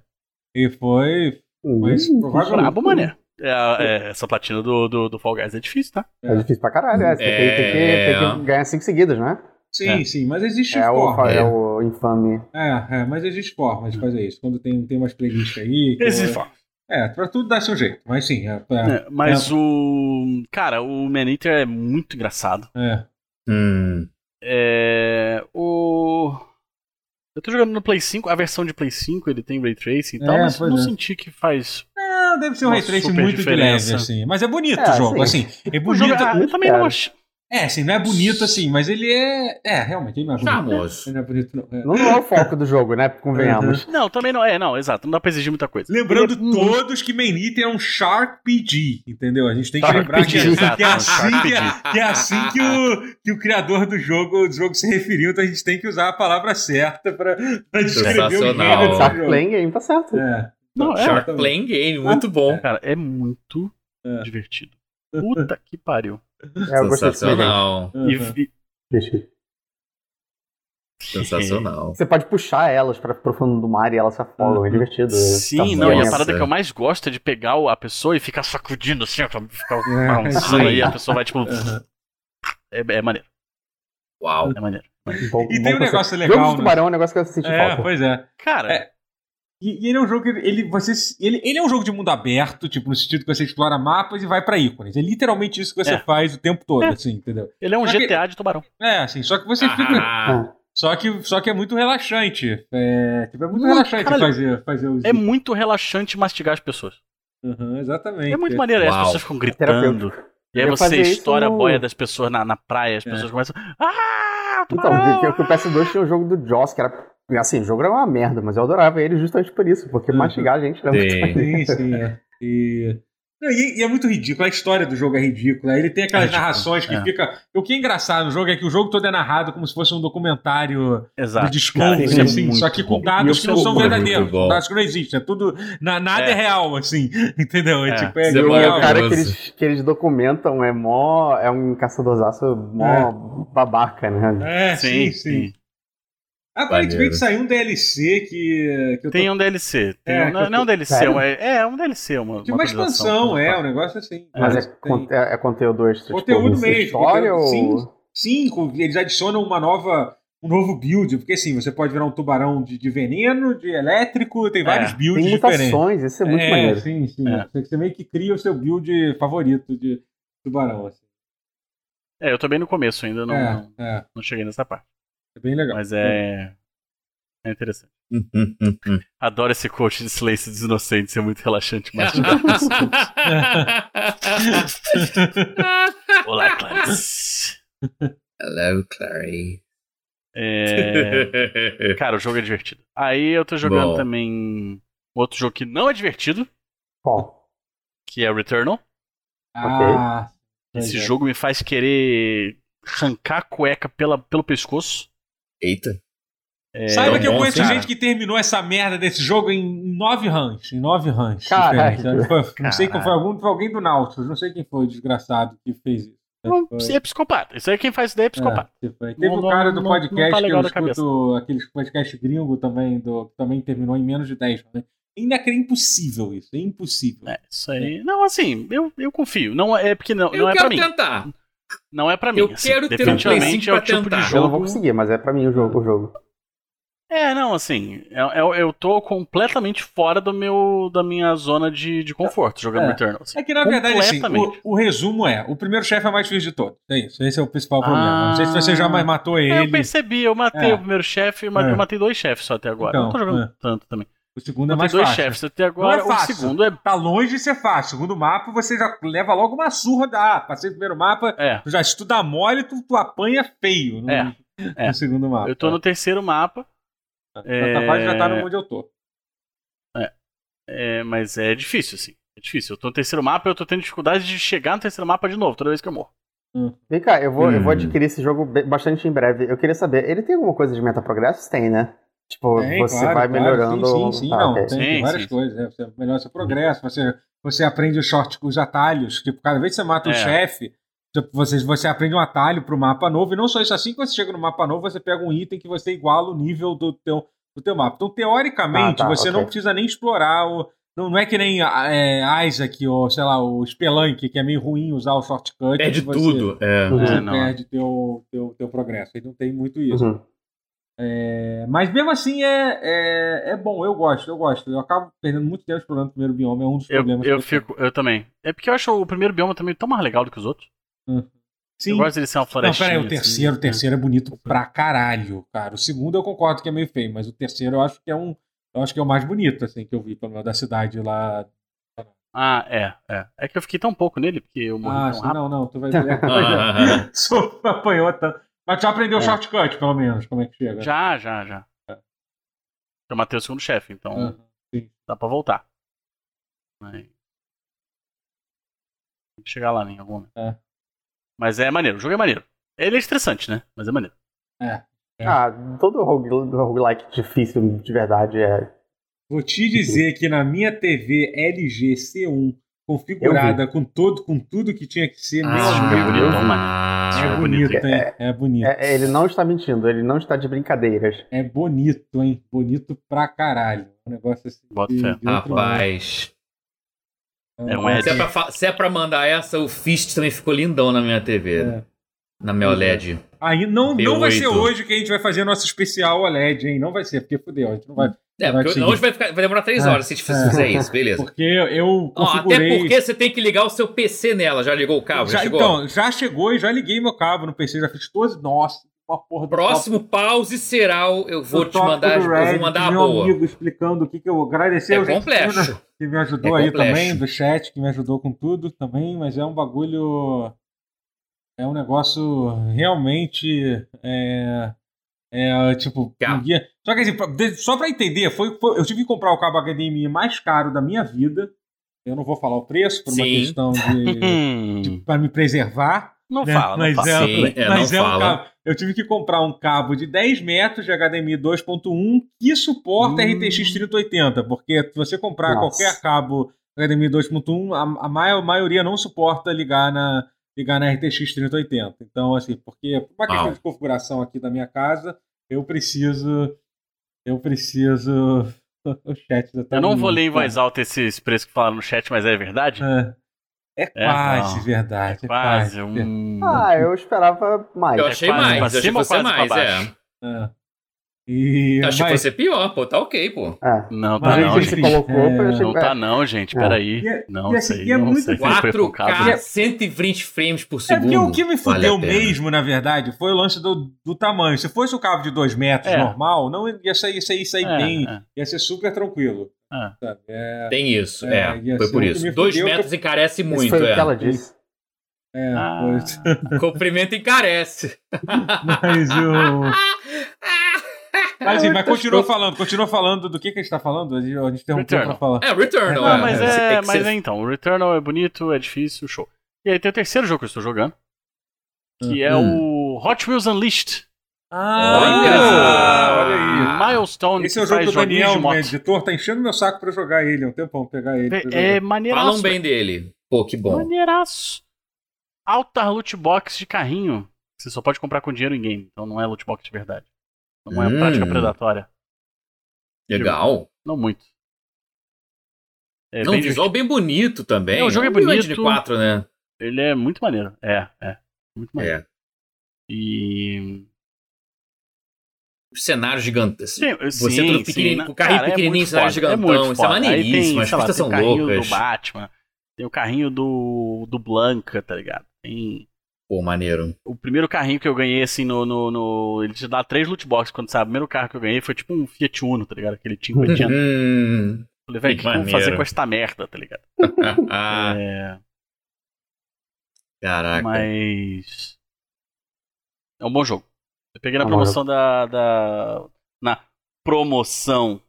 E foi. Mas provavelmente. Brabo, mané. É, é, essa platina do, do, do, Fall Guys é difícil, tá? É, é difícil pra caralho, é. Você tem, tem, que, tem, que, ganhar cinco seguidas, né? Sim, é. sim, mas existe é forma. O, é o infame. É, é, mas existe forma de fazer isso. Quando tem, tem umas playlists aí. Existe forma. É, pra tudo dar seu jeito, mas sim. É, é, mas o. Cara, o Man Eater é muito engraçado. É. Hum. É. O. Eu tô jogando no Play 5, a versão de Play 5 ele tem Ray Tracing e tal, mas não senti que faz não, deve ser um ray tracing muito diferença. de leve, assim. Mas é bonito é, o jogo, assim. É bonito. Jogo, ah, eu também não acho. É, assim, não é bonito assim, mas ele é. É, realmente, ele não é bonito. Charmoso. Ele não é bonito, não. É. Não, é o foco do jogo, né? Convenhamos. Uhum. Não, também não é, não, exato. Não dá pra exigir muita coisa. Lembrando é todos que Manita é um Shark PG, entendeu? A gente tem que Shark lembrar que, é, que, é assim, que, é, que, é, assim que o, que o criador do jogo, do jogo se referiu, então a gente tem que usar a palavra certa pra, pra descrever o jogo. Shark Playing Game tá certo. É. Não, é, Shark Playing Game, muito bom. Cara, é muito é. divertido. Puta que pariu. [LAUGHS] É, eu Sensacional. E, e... Sensacional. Você pode puxar elas para pro fundo do mar e elas se afogam, uhum. é divertido. Sim, tá não, e a parada que eu mais gosto é de pegar a pessoa e ficar sacudindo assim, ó, ficar [LAUGHS] é, balançando aí, a pessoa vai tipo. Uhum. É, é maneiro. Uau. É maneiro. Bom, e tem um negócio legal. Jogo de tubarão é um negócio que eu senti é, falta. Pois é. Cara, é, e, e, ele é um jogo que ele, você, ele, ele é um jogo de mundo aberto, tipo, no sentido que você explora mapas e vai para ícones. É literalmente isso que você é. faz o tempo todo, é. assim, entendeu? Ele é um só GTA que, de tubarão. É, assim, só que você ah. fica. Só que, só que é muito relaxante. É, tipo, é muito relaxante caralho, fazer, fazer os. É muito relaxante mastigar as pessoas. Uhum, exatamente. É muito maneiro. As pessoas ficam gritando. E aí você estoura a boia das pessoas na, na praia, as é. pessoas começam. Ah! Então, o PS2 tinha o jogo do Joss, que era Assim, o jogo era uma merda, mas eu adorava ele justamente por isso, porque uhum. mastigar a gente era sim. muito Sim, sim. [LAUGHS] É. E... E, e, é muito ridículo, a história do jogo é ridícula. Ele tem aquelas é narrações que é. fica. O que é engraçado no jogo é que o jogo todo é narrado como se fosse um documentário Exato. de Discovery, assim, só que com dados que não são verdadeiros, dados que não existem. É tudo. Na, nada é. é. real, assim. [LAUGHS] Entendeu? É, é. tipo, é, é o cara que eles, que eles documentam é mó. É um caçadorzaço mó babaca, né? É, sim, sim. sim. Aparentemente saiu um DLC que. que tem tô... um DLC. Tem é, um, não, não é um DLC, é, é um DLC. Uma, de uma, uma expansão, é, um negócio assim. Mas é, é, é, conteúdo extra. Tipo, conteúdo tipo, mesmo. História ou... Sim, sim, eles adicionam uma nova. Um novo build, porque assim, você pode virar um tubarão de, de veneno, de elétrico, tem vários builds tem mutações, diferentes. isso é muito é, maneiro. Sim, sim. Você meio que cria o seu build favorito de tubarão. Assim. É, eu tô bem no começo ainda, não, não, não cheguei nessa parte. É bem legal. Mas é. É interessante. Adoro esse coach de silêncio dos inocentes, é muito relaxante. Mas... [LAUGHS] Olá, Clarice. Hello, Clarice. É... Cara, o jogo é divertido. Aí eu tô jogando Bom. também outro jogo que não é divertido. Qual? Que é Returnal. Ah, Esse jogo me faz querer arrancar a cueca pela, pelo pescoço. Eita. É, Saiba que eu conheço cara. gente que terminou essa merda desse jogo em nove runs. Em nove runs. Não sei quem foi, algum, foi alguém do Nautilus. Não sei quem foi o desgraçado que fez isso. Não, é psicopata. Isso aí quem faz ideia é psicopata. É, teve o um cara do podcast não, não tá que eu escuto, aquele podcast gringo também, do, que também terminou em menos de 10. Né? Ainda é impossível isso. É impossível. É, isso aí. Não, assim, eu, eu confio. Não é porque não, eu não é pra mim. Eu quero tentar. Não é pra mim. Eu assim, quero ter um Play 5 é o tipo tentar. de jogo. Eu não vou conseguir, mas é pra mim o jogo. O jogo. É, não, assim, eu, eu, eu tô completamente fora do meu, da minha zona de, de conforto jogando é. Returnal. Assim. É que na verdade, assim, o, o, resumo é: o primeiro chefe é mais difícil de todos. É isso, esse é o principal ah, problema. Não sei se você já matou ele. É, eu percebi, eu matei é. o primeiro chefe, mas é. eu matei dois chefes só até agora. Então, não tô jogando é. tanto também. O segundo é mais dois fácil. chefes até agora. Não é fácil. O segundo é. Tá longe de ser fácil. O segundo mapa, você já leva logo uma surra da. Ah, passei o primeiro mapa, é. tu já estuda mole, tu, tu apanha feio no, é. no segundo mapa. Eu tô no terceiro mapa. É... Tá já tá onde eu tô. É. é. Mas é difícil, assim. É difícil. Eu tô no terceiro mapa e eu tô tendo dificuldade de chegar no terceiro mapa de novo, toda vez que eu morro. Hum. Vem cá, eu vou, hum. eu vou hum. adquirir esse jogo bastante em breve. Eu queria saber, ele tem alguma coisa de meta-progresso? Tem, né? Tipo, tem, você claro, vai melhorando. Claro. Sim, sim, sim. Ah, não, okay. tem, tem, várias sim. coisas. Né? Você melhora seu progresso, você, você aprende os short, os atalhos. Tipo, cada vez que você mata um é. chefe, tipo, você, você aprende um atalho pro mapa novo. E não só isso, assim que você chega no mapa novo, você pega um item que você iguala o nível do teu, do teu mapa. Então, teoricamente, ah, tá, você okay. não precisa nem explorar o. Não, não é que nem é, Isaac ou, sei lá, o Spelunk, que é meio ruim usar o shortcut. Perde você, tudo. É. Você é, perde teu, teu, teu progresso. Aí não tem muito isso. Uhum. É, mas mesmo assim é, é, é, bom, eu gosto, eu gosto. Eu acabo perdendo muito tempo explorando o primeiro bioma, é um dos eu, problemas. Eu, fico, eu também. É porque eu acho o primeiro bioma também tão mais legal do que os outros. Hum. Sim. Eu gosto dele ser uma florestinha. Não, peraí, o assim, terceiro, assim, o terceiro é bonito pra caralho, cara. O segundo eu concordo que é meio feio, mas o terceiro eu acho que é um. Eu acho que é o mais bonito, assim, que eu vi, pelo menos da cidade lá. Ah, é, é. É que eu fiquei tão pouco nele, porque eu morri ah, tão sim, Não, não, tu vai ver. [LAUGHS] Só [LAUGHS] apanhou tanto. Mas já aprendeu o é. shortcut, pelo menos, como é que chega? Já, já, já. É. Eu matei o segundo chefe, então uhum, dá pra voltar. Mas... Tem que chegar lá né, em algum momento. É. Mas é maneiro, o jogo é maneiro. Ele é estressante, né? Mas é maneiro. É. é. Ah, todo roguelike difícil de verdade é. Vou te dizer que na minha TV LG C1 configurada com todo, com tudo que tinha que ser. Ah, meu Deus, é, é bonito, hein? É, é bonito. É, ele não está mentindo, ele não está de brincadeiras. É bonito, hein? Bonito pra caralho. Um negócio assim. Bota de, de Rapaz. É um se, é pra, se é pra mandar essa, o Fist também ficou lindão na minha TV. É. Na minha OLED. Aí não, não vai ser hoje que a gente vai fazer nosso especial OLED, hein? Não vai ser, porque fudeu. A gente não vai. É, porque hoje vai, ficar, vai demorar três é, horas se a gente fizer isso, beleza. Porque eu configurei... Até porque você tem que ligar o seu PC nela. Já ligou o cabo? Já, já chegou? Então, já chegou e já liguei meu cabo no PC, já fiz todos. Nossa, uma porra Próximo top. pause será o. Eu vou te mandar. Red, eu vou mandar a meu boa. amigo explicando o que, que eu agradecer. É complexo. Que me ajudou é aí complexo. também, do chat, que me ajudou com tudo também, mas é um bagulho. É um negócio realmente. É, é, tipo, um guia. Só que assim, só pra entender, foi, foi, eu tive que comprar o cabo HDMI mais caro da minha vida. Eu não vou falar o preço por uma Sim. questão de, [LAUGHS] de para me preservar. Não né? fala, mas não é, fala. Sim, é, mas é um cabo. Eu tive que comprar um cabo de 10 metros de HDMI 2.1 que suporta hum. RTX 3080, porque se você comprar Nossa. qualquer cabo HDMI 2.1, a, a maior, maioria não suporta ligar na, ligar na RTX 3080. Então, assim, porque por uma questão de configuração aqui da minha casa, eu preciso. Eu preciso. [LAUGHS] o chat Eu não vou ler em voz alta esses preços que falaram no chat, mas é verdade? É. É, é quase verdade. É quase. um... Ah, eu esperava mais. Eu achei é mais. Eu achei fosse mais, é. é. E, Achei mas... que fosse pior, pô, tá ok, pô. É. Não, tá não, gente. Colocou, é... Não tá não, gente, peraí. É. Não e, assim, sei, é não muito sei. 4K, 120 frames por segundo. É porque o que me fudeu vale mesmo, na verdade, foi o lance do, do tamanho. Se fosse o cabo de 2 metros é. normal, não ia sair, sair, sair é, bem. É. Ia ser super tranquilo. É. Tem isso, é. Foi por isso. 2 metros que... encarece muito, isso foi é. O que ela disse. É, ah, pois. [LAUGHS] Comprimento encarece. [LAUGHS] Mas o. [LAUGHS] Mas, assim, mas continua falando, continua falando do que, que a gente tá falando. A gente, a gente interrompeu pra falar. É, Returnal. É, mas, é, é mas é, então, o Returnal é bonito, é difícil, show. E aí tem o terceiro jogo que eu estou jogando, que é hum. o Hot Wheels Unleashed. Ah, olha, olha aí. Milestone. Esse é o jogo do Daniel, meu editor, tá enchendo meu saco pra jogar ele. É um tempão pegar ele. É, é maneiraço. Falam bem dele. Pô, que bom. Maneiraço. Alta loot box de carrinho. Você só pode comprar com dinheiro em game, então não é loot box de verdade. Não é hum. prática predatória. Legal. Tipo, não muito. É não, bem visual bem bonito também. É, o jogo é, é bonito. de 4, né? Ele é muito maneiro. É, é. Muito maneiro. É. E. Os cenários gigantes. Sim, Você sim, tudo pequenininho, o carrinho Cara, é pequenininho, é cenário gigantão. É isso é maneiríssimo. As pistas são loucas. Tem o carrinho do Batman. Tem o carrinho do, do Blanca, tá ligado? Tem. Pô, maneiro. O primeiro carrinho que eu ganhei, assim, no. no, no ele te dá três loot boxes quando sabe. O primeiro carro que eu ganhei foi tipo um Fiat Uno, tá ligado? Aquele [LAUGHS] cinquentinho. Hum, Falei, velho, o que, que vamos fazer com esta merda, tá ligado? [LAUGHS] é. Caraca. Mas. É um bom jogo. Eu peguei na promoção da, da. Na promoção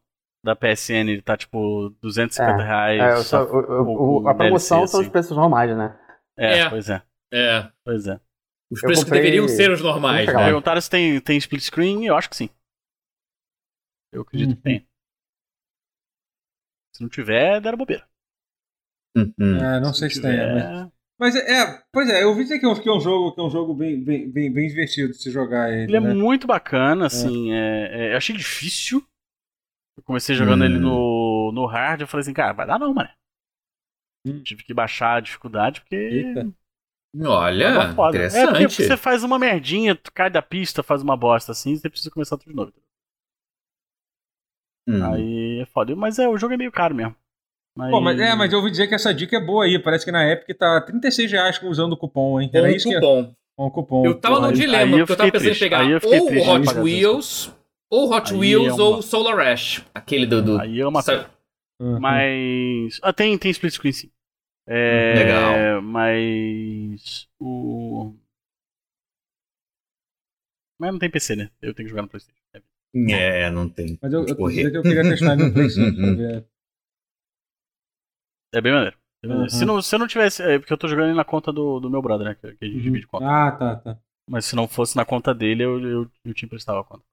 da PSN, ele tá tipo 250 é, reais. É, só, o, o, o, a promoção DLC, são os assim. preços normais, né? É, é. pois é. É. Pois é. Os preços comprei... deveriam ser os normais, né? Perguntaram se tem, tem split screen, eu acho que sim. Eu acredito uhum. que tem. Se não tiver, deram bobeira. Uhum. É, não se sei se tiver... tem. Mas... Mas é, é, pois é, eu vi dizer que é, que é um jogo, que é um jogo bem, bem, bem, bem divertido de se jogar ele. Ele é né? é muito bacana, assim. É. É, eu achei difícil. Eu comecei jogando hum. ele no, no hard, eu falei assim, cara, vai dar não, mano. Hum. Tive que baixar a dificuldade, porque. Eita. Olha, interessante. É porque você faz uma merdinha, tu cai da pista, faz uma bosta assim, você precisa começar tudo de novo. Hum. Aí é foda. Mas é, o jogo é meio caro mesmo. Mas... Pô, mas, é, mas eu ouvi dizer que essa dica é boa aí. Parece que na Epic tá 36 reais usando o cupom, hein? Era isso cupom. Que... Com cupom. Eu tava no dilema, porque eu tava pensando em pegar ou o Hot Wheels, ou Hot aí Wheels, é uma... ou Solar Ash. Aquele do. do... Aí é uma. Uhum. Mas. Ah, tem, tem split screen sim. É, Legal. Mas. O. Mas não tem PC, né? Eu tenho que jogar no PlayStation. É, não tem. Mas eu, eu, eu, eu queria testar no PlayStation pra ver. É bem maneiro. Uhum. Se, não, se não tivesse. É porque eu tô jogando na conta do, do meu brother, né? Que, que a gente uhum. divide conta. Ah, tá, tá. Mas se não fosse na conta dele, eu, eu, eu te emprestava a conta.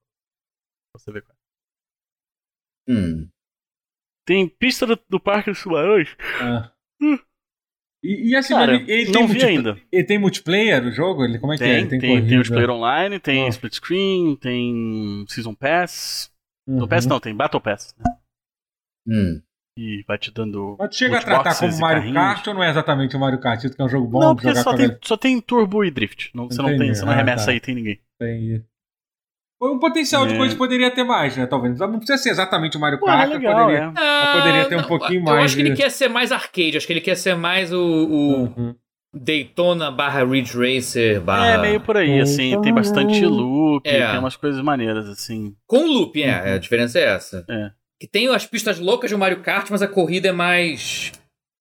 Pra você ver qual é. Hum. Tem pista do, do Parque dos Tubarões. Ah. Hum. E, e, assim, Cara, ele, ele não vi ainda. Ele tem multiplayer o jogo? Ele, como é tem, que é? Ele tem, tem, tem multiplayer online, tem oh. split screen, tem Season Pass. Uhum. No Pass não, tem Battle Pass. Né? Hum e vai te dando. Mas chega a tratar como Mario Kart ou não é exatamente o Mario Kart? Isso que é um jogo bom não, porque só tem, só tem turbo e drift. Não, você não tem, você não ah, arremessa tá. aí, tem ninguém. Tem. Um potencial é. de coisa poderia ter mais, né? Talvez. Não precisa ser exatamente o Mario Kart. Pô, é legal, poderia, é. poderia ter não, um pouquinho eu mais. Eu acho que ele quer ser mais arcade. Acho que ele quer ser mais o. o... Uhum. Daytona barra Ridge Racer barra... É, meio por aí, assim, tem bastante loop, é. tem umas coisas maneiras, assim. Com loop, é, uhum. a diferença é essa. É que tem as pistas loucas do Mario Kart, mas a corrida é mais.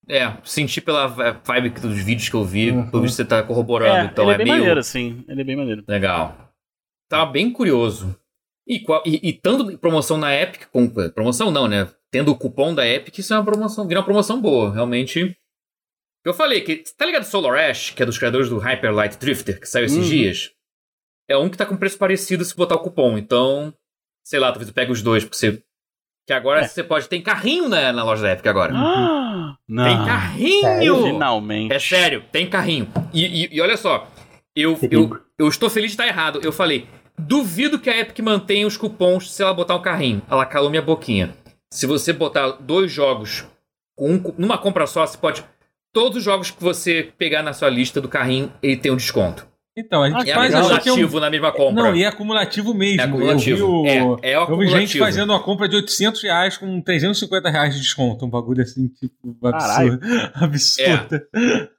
É, senti pela vibe dos vídeos que eu vi, uhum. pelo visto você tá corroborando. É, então ele é, é bem meio... maneiro, sim. Ele é bem maneiro. Legal. Tava bem curioso. E, e, e tanto promoção na Epic, com, promoção não, né? Tendo o cupom da Epic, isso é uma promoção, vira uma promoção boa, realmente. Eu falei que, tá ligado Solar Ash, que é dos criadores do Hyper Light Drifter, que saiu esses uhum. dias? É um que tá com preço parecido se botar o cupom, então, sei lá, talvez eu pegue os dois, porque você que agora é. você pode. Tem carrinho na, na loja da Epic agora. Ah, não. Tem carrinho! Finalmente. É sério, tem carrinho. E, e, e olha só, eu, eu, eu estou feliz de estar errado. Eu falei, duvido que a Epic mantenha os cupons se ela botar um carrinho. Ela calou minha boquinha. Se você botar dois jogos com um, numa compra só, você pode. Todos os jogos que você pegar na sua lista do carrinho, ele tem um desconto. Então, a gente é faz acumulativo é um... na mesma compra. Não, e é acumulativo mesmo. É acumulativo. Eu vi, o... é, é eu vi gente fazendo uma compra de 800 reais com 350 reais de desconto. Um bagulho assim, tipo, absurdo. [LAUGHS] absurdo.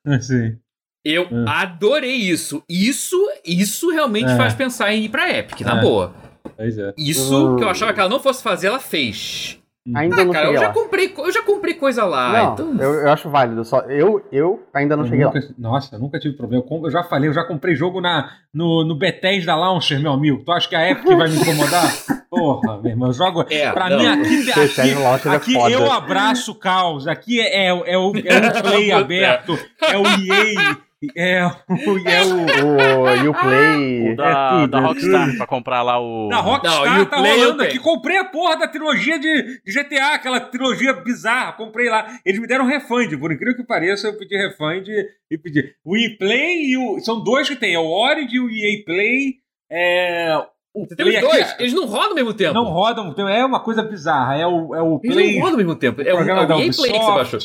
É. assim. Eu é. adorei isso. Isso isso realmente é. faz pensar em ir pra Epic, na é. boa. Pois é. Isso que eu achava que ela não fosse fazer, ela fez. Ainda ah, não cara, eu já lá. comprei, eu já comprei coisa lá. Não, então... eu, eu acho válido. Só eu, eu ainda não eu cheguei nunca, lá. Nossa, eu nunca tive problema. Eu, já falei, eu já comprei jogo na, no, no Bethesda Launcher, meu amigo. Tu acha que a Epic vai me incomodar? [LAUGHS] Porra, meu irmão, eu jogo. É, pra não. mim, aqui, [LAUGHS] aqui, aqui é eu abraço o caos. Aqui é, é, é, o, é o Play [LAUGHS] aberto, é o EA. É, o, é o, [LAUGHS] o Uplay. O da, é da Rockstar, pra comprar lá o. Da Rockstar não, tá rolando aqui. Comprei a porra da trilogia de, de, GTA, aquela trilogia bizarra. Comprei lá. Eles me deram refund, por incrível que pareça, eu pedi refund e pedi. O E-Play e o. São dois que tem, é o Origin e o EA Play. É, o Você Play tem os dois, aqui, eles não rodam ao mesmo tempo. Não rodam, é uma coisa bizarra. É o, é o Play. Eles não rodam ao mesmo tempo. É o, programa é o da Ubisoft, Play que você baixou.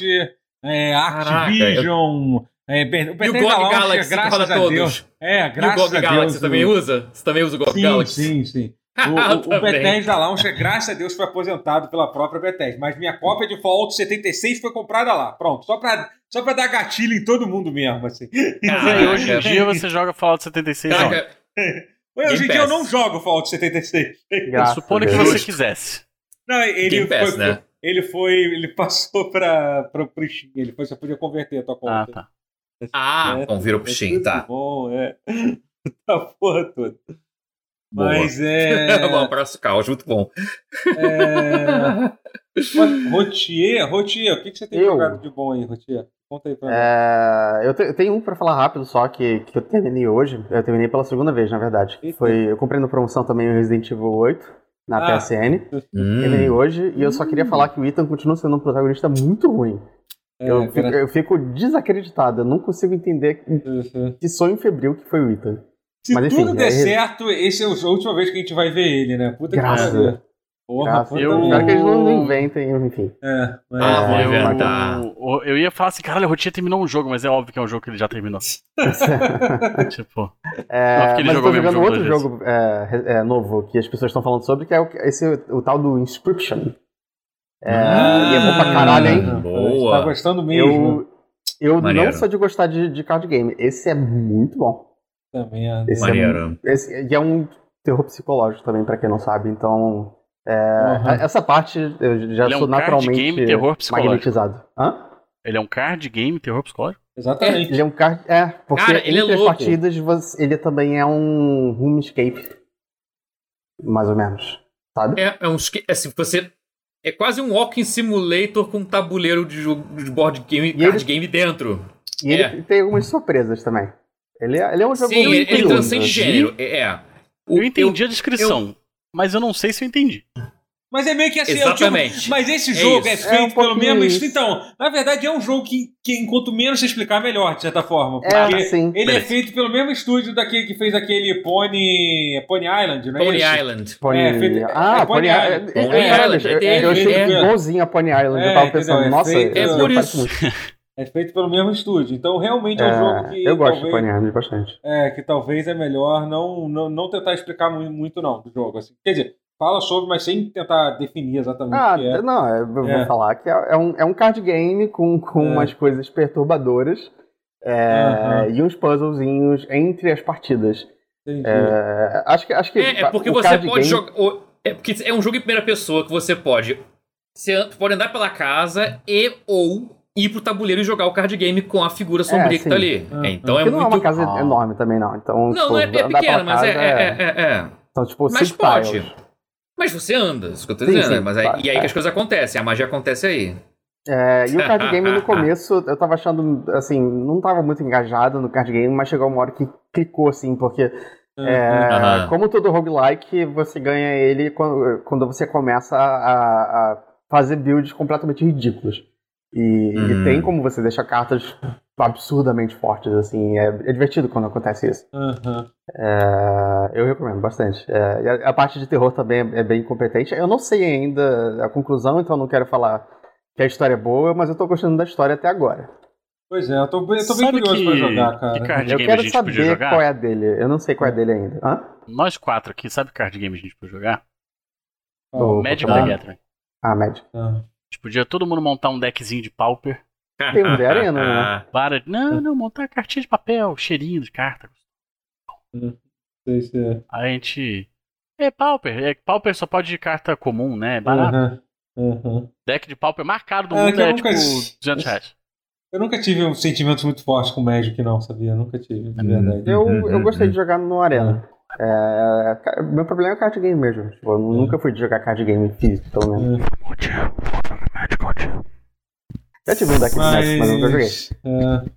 É, Activision. Caraca, eu... É, o e o GOG Galaxy que roda todos. Deus. É, graças e o GOG a Deus. Galaxy você também usa? Você também usa o GOG sim, Galaxy? Sim, sim, [LAUGHS] O, o, o Bethesda Launcher, graças a Deus, foi aposentado pela própria Bethesda. Mas minha cópia de Fallout 76 foi comprada lá. Pronto, só pra, só pra dar gatilho em todo mundo mesmo, assim. [LAUGHS] Caraca, hoje em dia você joga Fallout 76 Caraca. Hoje em dia eu não jogo Fallout 76. [LAUGHS] Supondo que você quisesse. Não, ele Pass, foi, né? ele foi. Ele passou pra, pra, pro Steam. Ele foi, você podia converter a tua conta. Ah, tá. Ah, é, bom, virou pro Steam, tá. Bom, é. [LAUGHS] Tá porra toda. Mas é. [LAUGHS] bom, abraço caos, muito bom. É... Rotier, Rotier, o que, que você tem Eu... jogado de bom aí, Rotier? Conta aí pra é, eu, te, eu, tenho um pra falar rápido só, que, que eu terminei hoje. Eu terminei pela segunda vez, na verdade. Foi, eu comprei na promoção também o Resident Evil 8 na ah. PSN. Hum. Terminei hoje e eu só queria falar que o Ethan continua sendo um protagonista muito ruim. É, eu, fico, eu, fico, desacreditado, eu não consigo entender uhum. que sonho febril que foi o Ethan. Se Mas, enfim, tudo der é... certo, esse é a última vez que a gente vai ver ele, né? Puta Graças. que pariu. Porra, eu... Espero que eles não inventem, enfim. É, mas... Ah, é, eu, eu, ia falar assim, caralho, a Rotinha terminou um jogo, mas é óbvio que é um jogo que ele já terminou. [LAUGHS] tipo. É, mas eu tô jogando outro jogo é, é, novo que as pessoas estão falando sobre, que é o, esse, o tal do Inscription. É, ah, e é bom pra caralho, hein? Boa. Tá gostando mesmo. Eu, eu não sou de gostar de, de card game. Esse é muito bom. Também é. Esse Maneiro. É, esse, e é um terror psicológico também, pra quem não sabe, então. É, uhum. Essa parte eu já Ele sou é um naturalmente game, terror magnetizado. Hã? Ele é um card game terror psicológico? Exatamente. Ele é um card. É, porque Cara, ele entre é as partidas você, ele também é um runescape. Mais ou menos. Sabe? É, é um. Assim, você. É quase um walking simulator com um tabuleiro de, jogo, de board game, card ele, game dentro. E é. ele tem algumas surpresas também. Ele é, ele é um jogo Sim, ele, ele transcende gênero. É. é. O, eu entendi eu, a descrição. Eu, mas eu não sei se eu entendi. Mas é meio que assim, Exatamente. É tipo, mas esse é jogo é, é feito é um pelo mesmo. Isso. Então, na verdade, é um jogo que, que enquanto menos você explicar, melhor, de certa forma. É, porque é, sim. ele é feito pelo mesmo estúdio daquele que fez aquele Pony. Pony Island, não é? Pony Island. Pony... É, feito, ah, Pony, Island. Pony Island. Eu achei igualzinho a Pony Island. eu tava pensando, nossa, é por isso. [LAUGHS] É feito pelo mesmo estúdio. Então, realmente é, um jogo que. Eu gosto talvez, de Pony Island bastante. É, que talvez é melhor não, não, não tentar explicar muito, não, do jogo. Assim. Quer dizer, fala sobre, mas sem tentar definir exatamente ah, o que é. Não, eu vou é. falar que é, é, um, é um card game com, com é. umas coisas perturbadoras é, uhum. e uns puzzlezinhos entre as partidas. É, acho que, acho que é, é porque você pode game... jogar. É porque é um jogo em primeira pessoa que você pode. Você pode andar pela casa e ou ir pro tabuleiro e jogar o card game com a figura sombria é, que tá ali. Uhum. então é muito... não é uma casa ah. enorme também, não. Então, não, tipo, não é, é pequena, mas é, é, é, Então, tipo, mas pode. Tiles. Mas você anda, isso que eu tô dizendo. Sim, sim, mas aí, e aí que as coisas acontecem, a magia acontece aí. É, e o card game no [LAUGHS] começo, eu tava achando, assim, não tava muito engajado no card game, mas chegou uma hora que clicou, assim, porque é, uhum. como todo roguelike, você ganha ele quando, quando você começa a, a fazer builds completamente ridículos. E, uhum. e, tem como você deixar cartas absurdamente fortes, assim. É, é divertido quando acontece isso. Uhum. É, eu recomendo bastante. É, a, a, parte de terror também é, é, bem competente. Eu não sei ainda a conclusão, então não quero falar que a história é boa, mas eu tô gostando da história até agora. Pois é, eu tô, eu tô bem curioso que, pra jogar, cara. Que card eu game quero a gente saber qual é a dele. Eu não sei qual é a dele ainda. Hã? Nós quatro aqui, sabe que card game a gente pode jogar? Oh, Magic the Gathering. Ah, Magic. Ah. A gente podia todo mundo montar um deckzinho de Pauper. Tem um de [LAUGHS] arena, né? Para... Não, não, montar cartinha de papel, cheirinho de carta. Hum, sei se é. A gente. É Pauper. É, Pauper só pode de carta comum, né? É barato. Uhum. Uhum. Deck de Pauper marcado do é, mundo é tipo 200 reais. Eu nunca tive um sentimento muito forte com Magic, não, sabia? Nunca tive, de verdade. Eu, eu gostei de jogar no Arena. É, meu problema é o card game mesmo. Tipo, eu nunca fui de jogar card game físico, pelo menos. Já tive um deck mas... Magic, mas nunca joguei. É...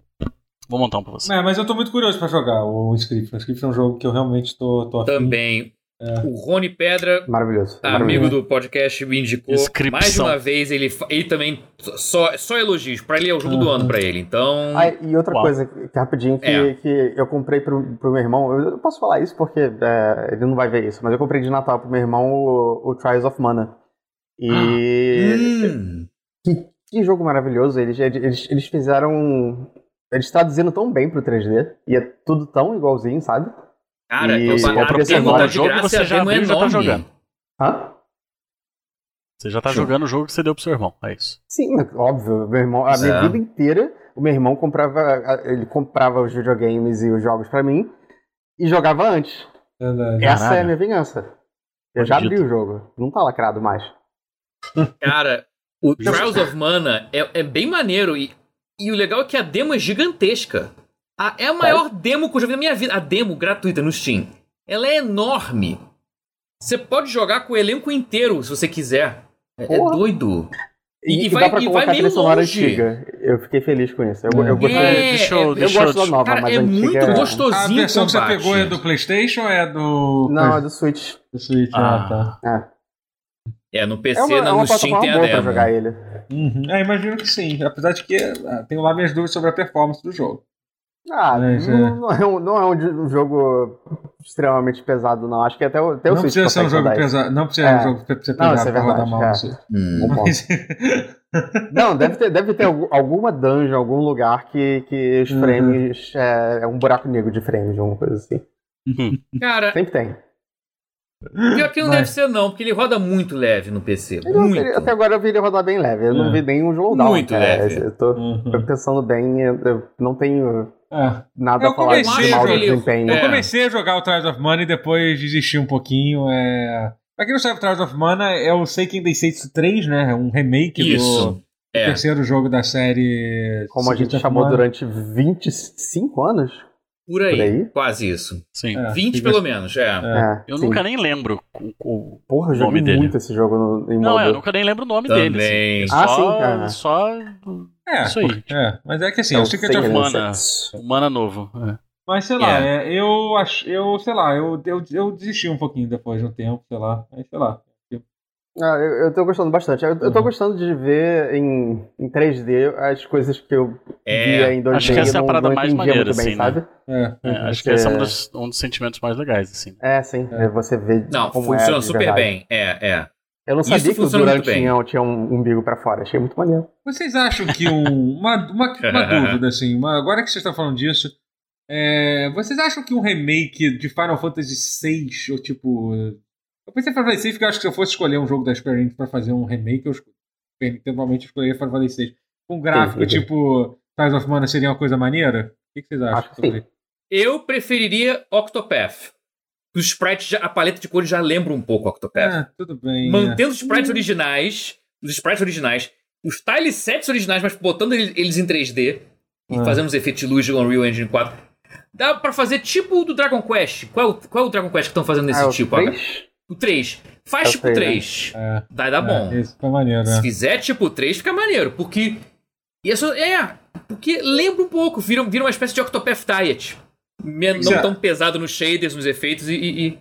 Vou montar um pra você. É, mas eu tô muito curioso pra jogar o Script. O Script é um jogo que eu realmente tô, tô afim. Também. É. O Rony Pedra, maravilhoso, amigo maravilhoso. do podcast, me indicou Inscripção. mais de uma vez. Ele, ele também só, só elogios. Para ele é o jogo uhum. do ano para ele. Então. Ah, e outra Uau. coisa que rapidinho que, é. que eu comprei pro, pro meu irmão. Eu posso falar isso porque é, ele não vai ver isso, mas eu comprei de Natal pro meu irmão o, o Trials of Mana. E. Ah. Hum. Que, jogo maravilhoso. Eles, eles, eles fizeram. Eles traduzindo tão bem pro 3D. E é tudo tão igualzinho, sabe? Cara, e eu pagar a demo tá de jogo graça, você já abriu, já tá jogando. Hã? Você já tá Sim. jogando o jogo que você deu pro seu irmão, é isso. Sim, óbvio. Meu irmão, a minha é. vida inteira, o meu irmão comprava, ele comprava os videogames e os jogos para mim e jogava antes. Verdade. Essa Caralho. é a minha vingança. Eu já abri o jogo, não tá lacrado mais. Cara, o Trials of Mana é, é bem maneiro e, e o legal é que a demo é gigantesca. A, é a maior demo que eu já vi na minha vida. A demo gratuita no Steam. Ela é enorme. Você pode jogar com o elenco inteiro, se você quiser. É, é doido. E, e, e vai, dá pra colocar a trilha sonora antiga. Eu fiquei feliz com isso. Eu, é. eu, gostei, é, deixa eu, gosto da nova, cara, mas é muito é... gostosinho. A versão que você pegou é do PlayStation ou é do. Não, é do Switch. Do Switch, ah, ah tá. É. é, no PC, é uma, na, é no Steam tem a demo. Pra jogar ele. Uhum. É, imagino que sim. Apesar de que ah, tenho lá minhas dúvidas sobre a performance do jogo. Ah, Mas, não, é. não, é um, não é um jogo extremamente pesado, não. Acho que até o, até o não precisa ser um jogo pesado. Não precisa ser um jogo pesado não, isso é verdade, rodar mal. É. Hum. Mas... [LAUGHS] não, deve ter, deve ter alguma dungeon, algum lugar que, que os uhum. frames. Uhum. É, é, um buraco negro de frames, alguma coisa assim. Uhum. Cara. Sempre tem. Pior que não Mas... deve ser, não, porque ele roda muito leve no PC. muito. até agora eu vi ele rodar bem leve. Eu é. não vi nenhum slowdown. Muito leve. Eu tô, uhum. pensando bem, eu não tenho é. nada eu a falar de mal de desempenho. Eu comecei a jogar o Trials of Mana e depois desisti um pouquinho. É... Pra quem não sabe, o Trials of Mana é o Seiken Densetsu 3, né? É um remake Isso. do é. terceiro jogo da série. Como a gente chamou durante 25 anos? Por aí, Por aí? quase isso. Sim. É, 20 pelo menos, é. é eu sim. nunca nem lembro o, o Porra, nome dele. muito esse jogo no, em Não, é, eu nunca nem lembro o nome Também. dele. Assim. Ah, só, sim, cara. Só é, isso aí. É, mas é que assim, é o Secret of Mana, Mana novo. É. Mas sei lá, é. é eu acho, eu sei lá, eu, eu, eu desisti um pouquinho depois de um tempo, sei lá, aí sei lá. Ah, eu, eu tô gostando bastante. Eu, eu tô uhum. gostando de ver em, em 3D as coisas que eu é, via em 2D. Acho que essa é a parada mais maneira, assim, bem, né? É, é, acho que esse é um dos, um dos sentimentos mais legais, assim. É, sim. É. Você vê Não, como é funciona super verdade. bem. É, é. Eu não sabia Isso que o Durant tinha, tinha um umbigo para fora. Achei muito maneiro. Vocês acham que um, uma, uma, uma [LAUGHS] dúvida, assim, uma, agora que vocês estão falando disso, é, vocês acham que um remake de Final Fantasy VI, ou tipo, eu pensei em Final Fantasy VI porque eu acho que se eu fosse escolher um jogo da Square Enix pra fazer um remake, eu provavelmente escolheria Final Fantasy VI. Com um gráfico sim, sim, tipo Ties of Mana seria uma coisa maneira? O que, vocês acham? Acho eu preferiria Octopath. Os sprites, já, a paleta de cores já lembra um pouco Octopath. Ah, tudo bem. Mantendo é. os sprites hum. originais, os sprites originais, os tile sets originais, mas botando eles em 3D e ah. fazendo os efeitos de luz de Unreal Engine 4. Dá pra fazer tipo o do Dragon Quest. Qual é o, qual é o Dragon Quest que estão fazendo nesse ah, tipo? agora? O 3. Faz é tipo o 3. Né? É. Vai dar é, bom. Isso fica maneiro, né? Se fizer tipo 3, fica maneiro. Porque. Isso é. Porque lembra um pouco. Vira, vira uma espécie de Octopath Diet. Não tão pesado nos shaders, nos efeitos e. e...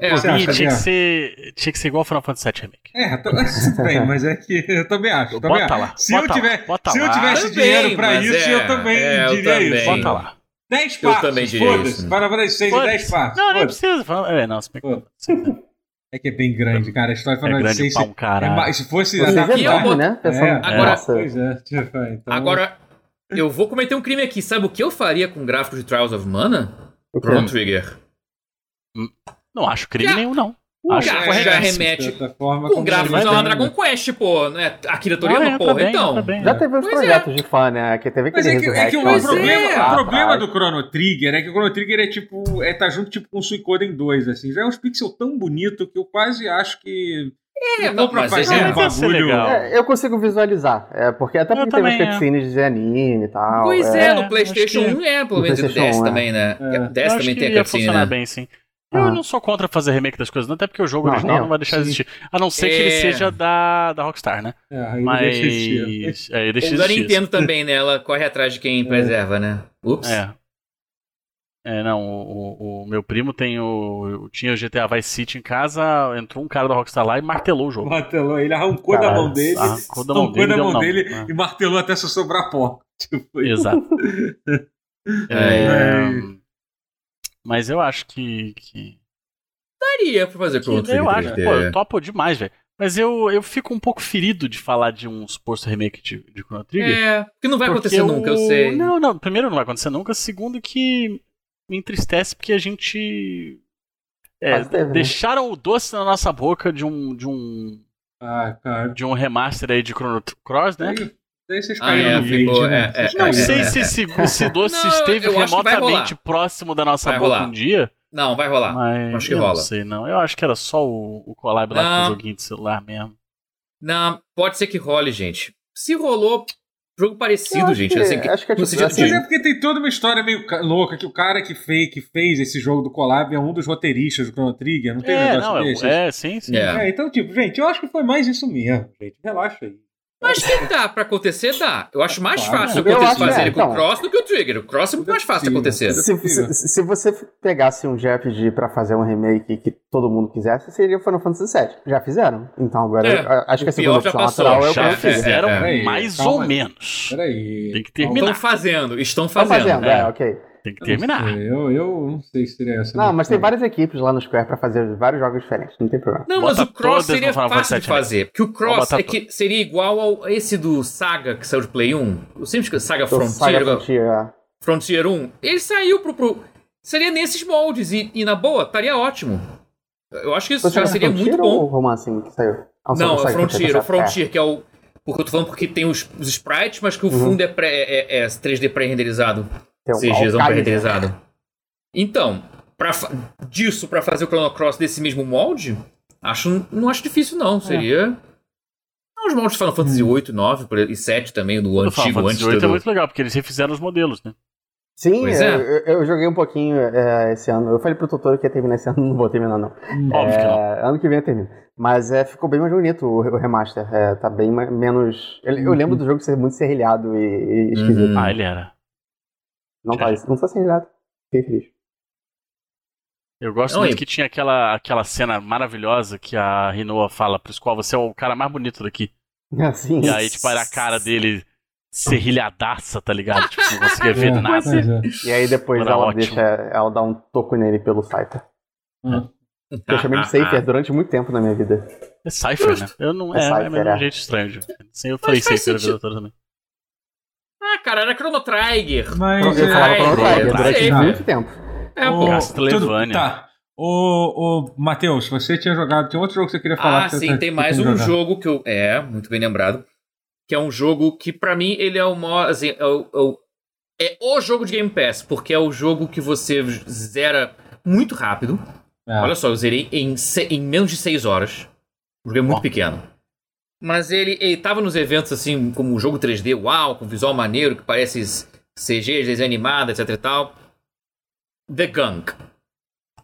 É, e tinha, que ser, tinha que ser igual ao Final Fantasy VII Remake. É, tudo bem, mas é que eu também acho. Eu também bota acho. lá. Se, bota eu, tiver, lá, se eu tivesse também, dinheiro pra isso, é, eu também é, eu diria também. isso. Bota lá. 10 partes, foda-se. Para para 6 e 10 partes. Não, nem precisa. É, não, se bem É que é bem grande, cara. A história Final Fantasy VI. Um é, se fosse. Daqui é eu né? É, agora, pois é. Então... agora, eu vou cometer um crime aqui. Sabe o que eu faria com gráficos de Trials of Mana? Chrono Trigger. Hum, não acho crime nenhum, não. Acho já, já remete com gráficos a Dragon Quest, pô, né? Akira Toriyama, ah, porra, então. Bem, já teve uns pois projetos é. de fã, né? Que teve Mas é que, é que o, problema, é. o problema do Chrono Trigger é que o Chrono Trigger é tipo, é tá junto tipo com o Suicoden 2, assim. Já é uns pixels tão bonito que eu quase acho que é, não, pra fazer é, um bagulho. É, eu consigo visualizar. É, porque até porque tem umas é. cutscenes de anime e tal. Pois é, é no PlayStation 1 é, pelo menos no 10 também, né? É. 10 também tem a cutscene. Né? bem, sim. Eu ah. não sou contra fazer remake das coisas, não, até porque o jogo não, original não, não vai deixar de existir. A não ser é... que ele é. seja da, da Rockstar, né? É, aí Mas... deixa existir. É, deixa existir. A Nintendo também, né? Ela corre atrás de quem é. preserva, né? Ups. É. É, não, o, o, meu primo tem o. Tinha o GTA Vice City em casa, entrou um cara da Rockstar lá e martelou o jogo. Martelou, ele arrancou Caralho, da mão dele. Arrancou da mão arrancou dele, da mão dele e martelou até se sobrar pó. [LAUGHS] Tipo, Exato. [LAUGHS] é, é... Mas eu acho que. que... Daria pra fazer Chrono Trigger. Eu acho, pô, eu topo demais, velho. Mas eu, eu fico um pouco ferido de falar de um suposto remake de, de Chrono Trigger. É, porque não vai acontecer eu... nunca, eu sei. Não, não, primeiro não vai acontecer nunca. Segundo que me entristece porque a gente. É, teve, né? deixaram o doce na nossa boca de um. De um, ah, de um remaster aí de Chrono Cross, né? Daí vocês caíram ah, é, no ficou, né? É, é, não sei se esse, esse doce [LAUGHS] não, esteve remotamente próximo da nossa vai boca rolar. um dia. Não, vai rolar. Mas acho que eu rola. Não sei, não. Eu acho que era só o, o collab lá com o joguinho de celular mesmo. Não, pode ser que role, gente. Se rolou, jogo parecido, gente. Que, assim, que, acho que é tipo, assim. Mas é porque tem toda uma história meio louca que o cara que fez, que fez esse jogo do collab é um dos roteiristas do Chrono Trigger, não tem é, negócio não, desse? É, sim, sim. É. É, então, tipo, gente, eu acho que foi mais isso mesmo, gente. Relaxa aí. Mas que dá pra acontecer, dá. Eu acho mais claro, fácil acontecer fazer ele com então, o Cross do que o Trigger. O Cross é muito mais fácil de acontecer. Se, se, se, você pegasse um JRPG pra fazer um remake que todo mundo quisesse, seria Final Fantasy VII. Já fizeram. Então agora é, acho que a segunda opção natural é o Já fizeram é, é, mais calma, ou menos. Peraí. Tem que terminar. Estão fazendo, estão fazendo. Estão fazendo, é, ok. Tem que terminar. Eu, eu não sei se seria essa. Não, mas tem várias equipes lá no Square pra fazer vários jogos diferentes, não tem problema. Não, mas o Cross seria fácil de fazer. Porque o Cross é que seria igual ao esse do Saga que saiu de Play 1. Eu sempre que Saga Frontier. Saga Frontier, é. Frontier 1. Ele saiu pro. pro seria nesses moldes e, e, na boa, estaria ótimo. Eu acho que isso já seria muito bom. Ou o romance que saiu? Ah, não, o Frontier, o Frontier, é. que é o. Porque eu tô falando porque tem os, os sprites, mas que o uhum. fundo é, pré, é, é 3D pré-renderizado. CGzão pré-renderizado. Então, pra, disso para fazer o Chrono Cross desse mesmo molde, acho, não acho difícil não. Seria. É. Os moldes de Final Fantasy VIII, hum. 9 e 7 também, do antigo. Final Fantasy VIII é muito legal, porque eles refizeram os modelos, né? Sim, é. eu, eu, joguei um pouquinho é, esse ano. Eu falei pro Totoro que ia terminar esse ano, [LAUGHS] não vou terminar, não. Hum, óbvio que não. É, ano que vem eu termino. Mas é, ficou bem mais bonito o, o remaster. É, tá bem menos. Eu, eu, lembro do jogo ser muito serrilhado e, e esquisito. Uhum. Ah, ele era. Não tá, não tá serrilhado. Fiquei feliz. Eu gosto muito que tinha aquela, aquela cena maravilhosa que a Rinoa fala pro Squall, você é o cara mais bonito daqui. [LAUGHS] Assim. E aí, tipo, era a cara dele serrilhadaça, tá ligado? [LAUGHS] Tipo, não conseguia ver é, nada. É. E aí depois era ela ótimo. deixa, ela dá um toco nele pelo Cypher. Hum. Eu chamei de Cypher durante muito tempo na minha vida. É Cypher, né? Eu não, é, é, Cypher, é, é um jeito estranho. Sem eu falei Cypher a vida toda também. Ah, cara, era Chrono Trigger. Mas, eu falava Chrono Trigger durante muito tempo. É, o, Castlevania. Tá. O, o Matheus, você tinha jogado. Tinha outro jogo que você queria falar? Ah, sim, tem mais um jogo que eu. É, muito bem lembrado. Que é um jogo que, para mim, ele é o maior. Assim, é, o, é o jogo de Game Pass, porque é o jogo que você zera muito rápido. É. Olha só, eu zerei em, em menos de 6 horas. O jogo é muito oh. pequeno. Mas ele, ele tava nos eventos assim, como um jogo 3D, uau, com visual maneiro, que parece CG, desenho animado, etc e tal. The Gunk.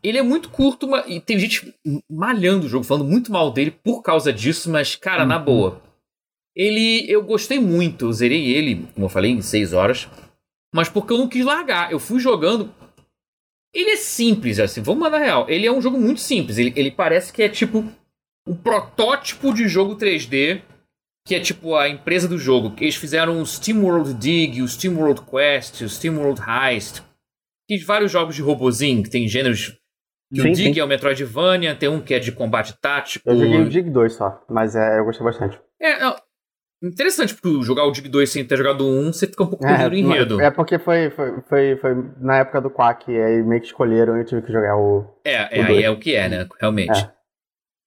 Ele é muito curto e tem gente malhando o jogo, falando muito mal dele por causa disso, mas, cara, uhum. na boa. Ele. Eu gostei muito, eu zerei ele, como eu falei, em 6 horas. Mas porque eu não quis largar. Eu fui jogando. Ele é simples, assim, vamos mandar real. Ele é um jogo muito simples. Ele, ele parece que é tipo um protótipo de jogo 3D. Que é tipo a empresa do jogo. Eles fizeram o SteamWorld Dig, o SteamWorld Quest, o SteamWorld Heist tem vários jogos de robozinho, que tem gêneros. Que sim, o Dig sim. é o Metroidvania, tem um que é de combate tático. Eu joguei o Dig 2 só, mas é, eu gostei bastante. É, é interessante, porque jogar o Dig 2 sem ter jogado um, você fica um pouco perdido no enredo. É porque foi, foi, foi, foi, na época do Quack, aí meio que escolheram e eu tive que jogar o. É, é aí é o que é, né? Realmente. É.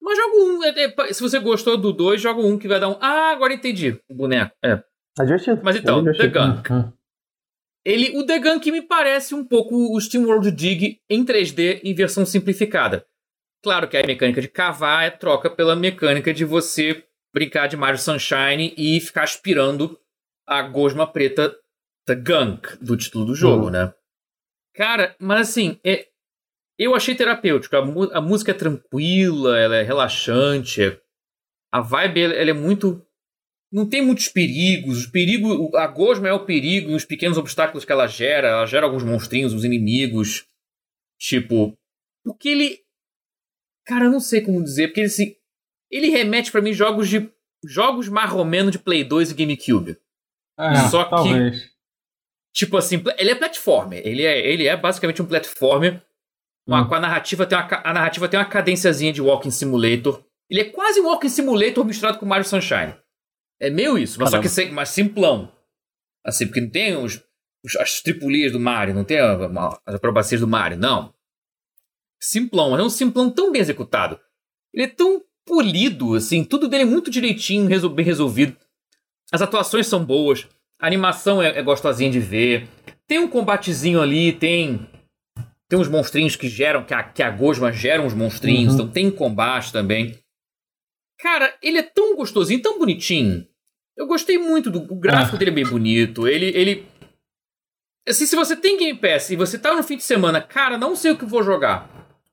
Mas joga um. É, é, se você gostou do 2, joga um que vai dar um. Ah, agora entendi. O boneco. É. Divertido. Mas então, é The Gunk. Uhum. Ele, o The Gun me parece um pouco o Steam World Dig em 3D em versão simplificada. Claro que a mecânica de cavar é troca pela mecânica de você brincar de Mario Sunshine e ficar aspirando a gosma preta The Gunk do título do jogo, uhum. né? Cara, mas assim, é, eu achei terapêutico. A, a, música é tranquila, ela é relaxante. A vibe ela é muito não tem muitos perigos. Os perigos, a gosma é o perigo e os pequenos obstáculos que ela gera. Ela gera alguns monstrinhos, os inimigos. Tipo, porque ele, cara, eu não sei como dizer, porque ele se, ele remete para mim jogos de jogos marromeno de Play 2 e GameCube. É, Só que talvez. tipo assim, ele é platformer. Ele é, ele é basicamente um platformer. Hum. Com a narrativa tem uma, a narrativa tem uma cadênciazinha de Walking Simulator. Ele é quase um Walking Simulator misturado com Mario Sunshine. É meio isso, mas Caramba. só que mais simplão. Assim, porque não tem os, os as tripulias do Mario, não tem as acrobacias do Mario, não. Simplão, mas é um simplão tão bem executado. Ele é tão polido, assim, tudo dele é muito direitinho, bem resolvido. As atuações são boas, a animação é, é gostosinha de ver. Tem um combatezinho ali, tem tem uns monstrinhos que geram, que a, que a Gosma gera uns monstrinhos, uhum. então tem combate também. Cara, ele é tão gostosinho, tão bonitinho. Eu gostei muito do o gráfico ah. dele é bem bonito. Ele ele assim, se você tem Game Pass e você tá no fim de semana, cara, não sei o que vou jogar.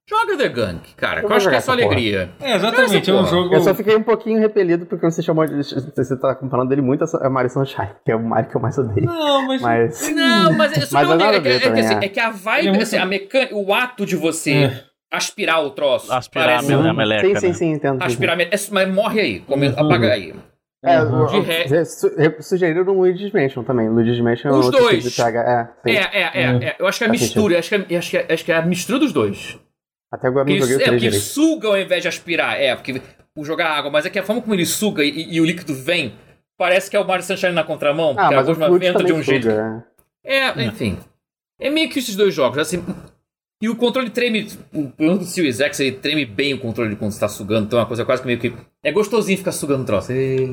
Joga The Gunk, cara. Eu, eu acho que é só alegria. É, exatamente. É um jogo. Eu só fiquei um pouquinho repelido porque você chamou de. Você tá comparando dele muito a Mario Sunshine, que é o Mario que eu mais odeio. Não, mas. mas... Não, mas é, mas é, é, é, que, assim, é, que a vibe, é assim, a mecânica, o ato de você é. aspirar o troço. Aspirar parece... a meleca. Sim, sim, né? sim, entendo. Aspirar a meleca. Mas morre aí. Come... Uhum. Apaga aí. É, uhum. de re... sugeriram no Luigi's Mansion também. Luigi's Mansion Os é outro dois. Tipo de é, é, é, é, é, Eu acho que é a mistura. Acho que é, acho, que é, acho que é a mistura dos dois. Até agora não joguei o 3 É, porque ele suga ao invés de aspirar. É, porque o jogar água, mas é que a forma como ele suga e, e o líquido vem, parece que é o Mario Sunshine na contramão. Ah, mas o venta de um suga, jeito. É. é, enfim. É meio que esses dois jogos. Assim, e o controle treme. O plano do Series X ele treme bem o controle quando você tá sugando. Então é uma coisa quase que meio que. É gostosinho ficar sugando o troço. E...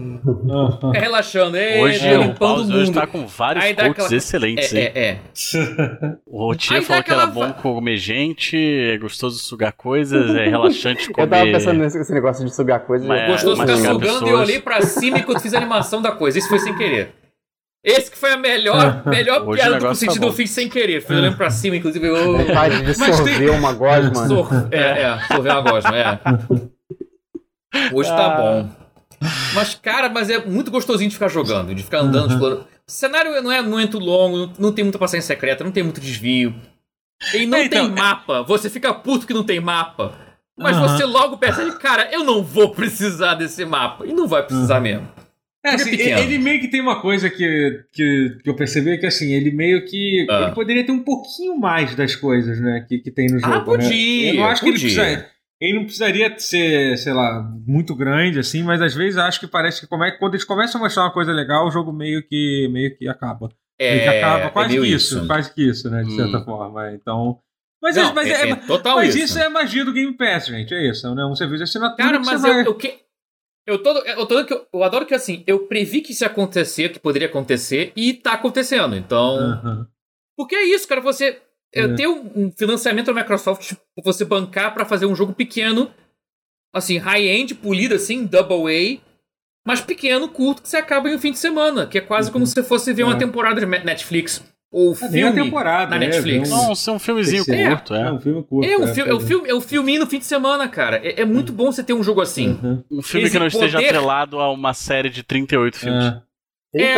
é relaxando. E... Hoje é, o Pause hoje tá com vários Aí quotes aquela... excelentes. É, é, é. [LAUGHS] O Rotier falou que era bom comer gente, é gostoso sugar coisas, é relaxante comer. [LAUGHS] Eu tava pensando nesse negócio de sugar coisas. Mas, é gostoso ficar sugando pessoas. e eu olhei pra cima enquanto fiz a animação da coisa. Isso foi sem querer. Esse que foi a melhor, [LAUGHS] melhor piada do sentido tá eu fiz sem querer. Fui olhando pra cima, inclusive. Eu... Vontade de sorver tem... uma gosma. Sor... É, é, sorver uma gosma, é. Hoje tá ah. bom. Mas, cara, mas é muito gostosinho de ficar jogando, de ficar andando, uhum. explorando. O cenário não é muito longo, não tem muita passagem secreta, não tem muito desvio. E não é, então, tem mapa. Você fica puto que não tem mapa. Mas uhum. você logo percebe, cara, eu não vou precisar desse mapa. E não vai precisar uhum. mesmo. É, assim, ele meio que tem uma coisa que, que, que eu percebi que assim, ele meio que. Ah. Ele poderia ter um pouquinho mais das coisas, né? Que, que tem no ah, jogo. Ah, podia! Né? Eu não acho podia. que ele precisa. Ele não precisaria ser, sei lá, muito grande, assim, mas às vezes acho que parece que come, quando eles começam a mostrar uma coisa legal, o jogo meio que, meio que acaba. É, meio que acaba quase é que isso, isso, quase que isso, né? De certa hum. forma. Então. Mas, não, mas, é, é, é, total mas isso. isso é magia do Game Pass, gente. É isso. Né? Um serviço de assinatura. Cara, mas eu, vai... eu, que, eu, todo, eu, todo, eu adoro que assim, eu previ que isso ia acontecer, que poderia acontecer, e tá acontecendo. Então. Uhum. Porque é isso, cara. Você é. ter um financiamento da Microsoft, tipo, você bancar para fazer um jogo pequeno, assim, high-end, polido, assim, double A, mas pequeno, curto, que você acaba em um fim de semana, que é quase uhum. como se você fosse ver é. uma temporada de Netflix. Ou é, filme temporada, na é, Netflix. Um... Não, é um filmezinho curto, é. É um filme curto. É um, é, fi é, um filme, é um filminho no fim de semana, cara. É, é muito bom você ter um jogo assim. Uhum. Um filme Esse que não esteja poder... atrelado a uma série de 38 filmes. É,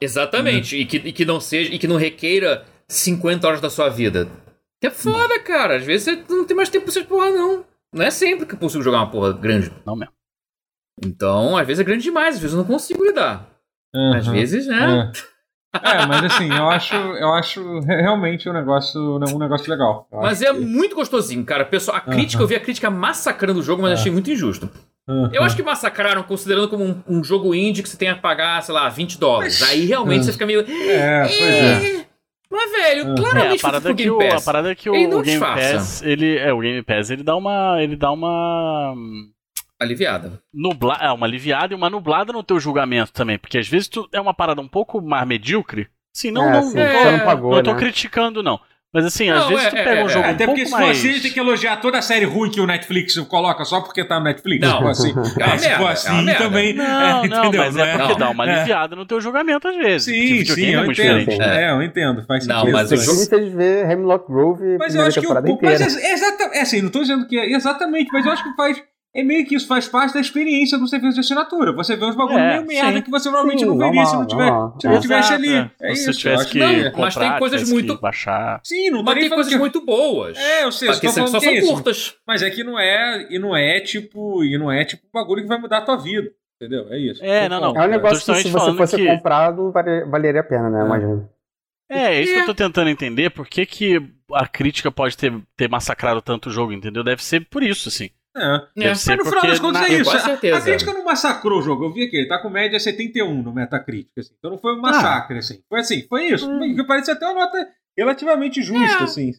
exatamente. Uhum. E, que, e que não seja, e que não requeira 50 horas da sua vida. Que é foda, uhum. cara. Às vezes você não tem mais tempo pra você porra, não. Não é sempre que eu consigo jogar uma porra grande. Não mesmo. Então, às vezes é grande demais, às vezes eu não consigo lidar. Uhum. Às vezes, né? É. É, mas assim, eu acho, eu acho realmente um negócio, um negócio legal. Eu mas é que... muito gostosinho, cara. Pessoal, a crítica, eu vi a crítica massacrando o jogo, mas achei muito injusto. Eu acho que massacraram considerando como um, um, jogo indie que você tem a pagar, sei lá, 20 dólares. Aí realmente você fica meio. É, pois é. é. Mas, velho, claramente é, a parada, é que o, a parada é que o, o Game Pass, ele. É, o Game Pass, ele dá uma. Ele dá uma aliviada. Nubla é, uma aliviada e uma nublada no teu julgamento também, porque às vezes tu é uma parada um pouco mais medíocre. Sim, não, é, não, sim, é, não, pagou, não tô né? criticando, não. Mas assim, não, às vezes é, tu pega um é, jogo é, um Até porque se mais... você tem que elogiar toda a série ruim que o Netflix coloca só porque tá no Netflix. Não, assim, é, se for assim é também. Não, [LAUGHS] não, mas é porque dá uma [LAUGHS] aliviada no teu julgamento às vezes. Sim, sim, eu entendo. É, eu entendo. Faz não, mas o jogo... de ver Hemlock Grove mas eu acho que o, mas é, exatamente, é assim, não tô dizendo que é exatamente, mas eu acho que faz é meio que isso faz parte da experiência do serviço de assinatura. Você vê uns bagulho é, meio merda que você provavelmente sim, não veria se não, tiver, se não tivesse ali. É, é se isso. tivesse que não, mas tem coisas muito baixar. Sim, não mas tem coisas que... muito boas. É, eu sei, mas só, só são é curtas. Mas é que não é e não é tipo e não é tipo um bagulho que vai mudar a tua vida. Entendeu? É isso. É, não, não. É um negócio que se você fosse que... comprado, valeria a pena, né? É. Imagino. É, é isso que eu tô tentando entender. Por que, que a crítica pode ter, ter massacrado tanto o jogo, entendeu? Deve ser por isso, assim. É. é. Mas no final das contas na... é isso. A, a, crítica não massacrou o jogo. Eu vi aqui, ele tá com média 71 no Metacritic. Assim. Então não foi um ah. massacre, ah. assim. Foi assim, foi isso. Hum. Parece até uma nota relativamente justa, é. assim.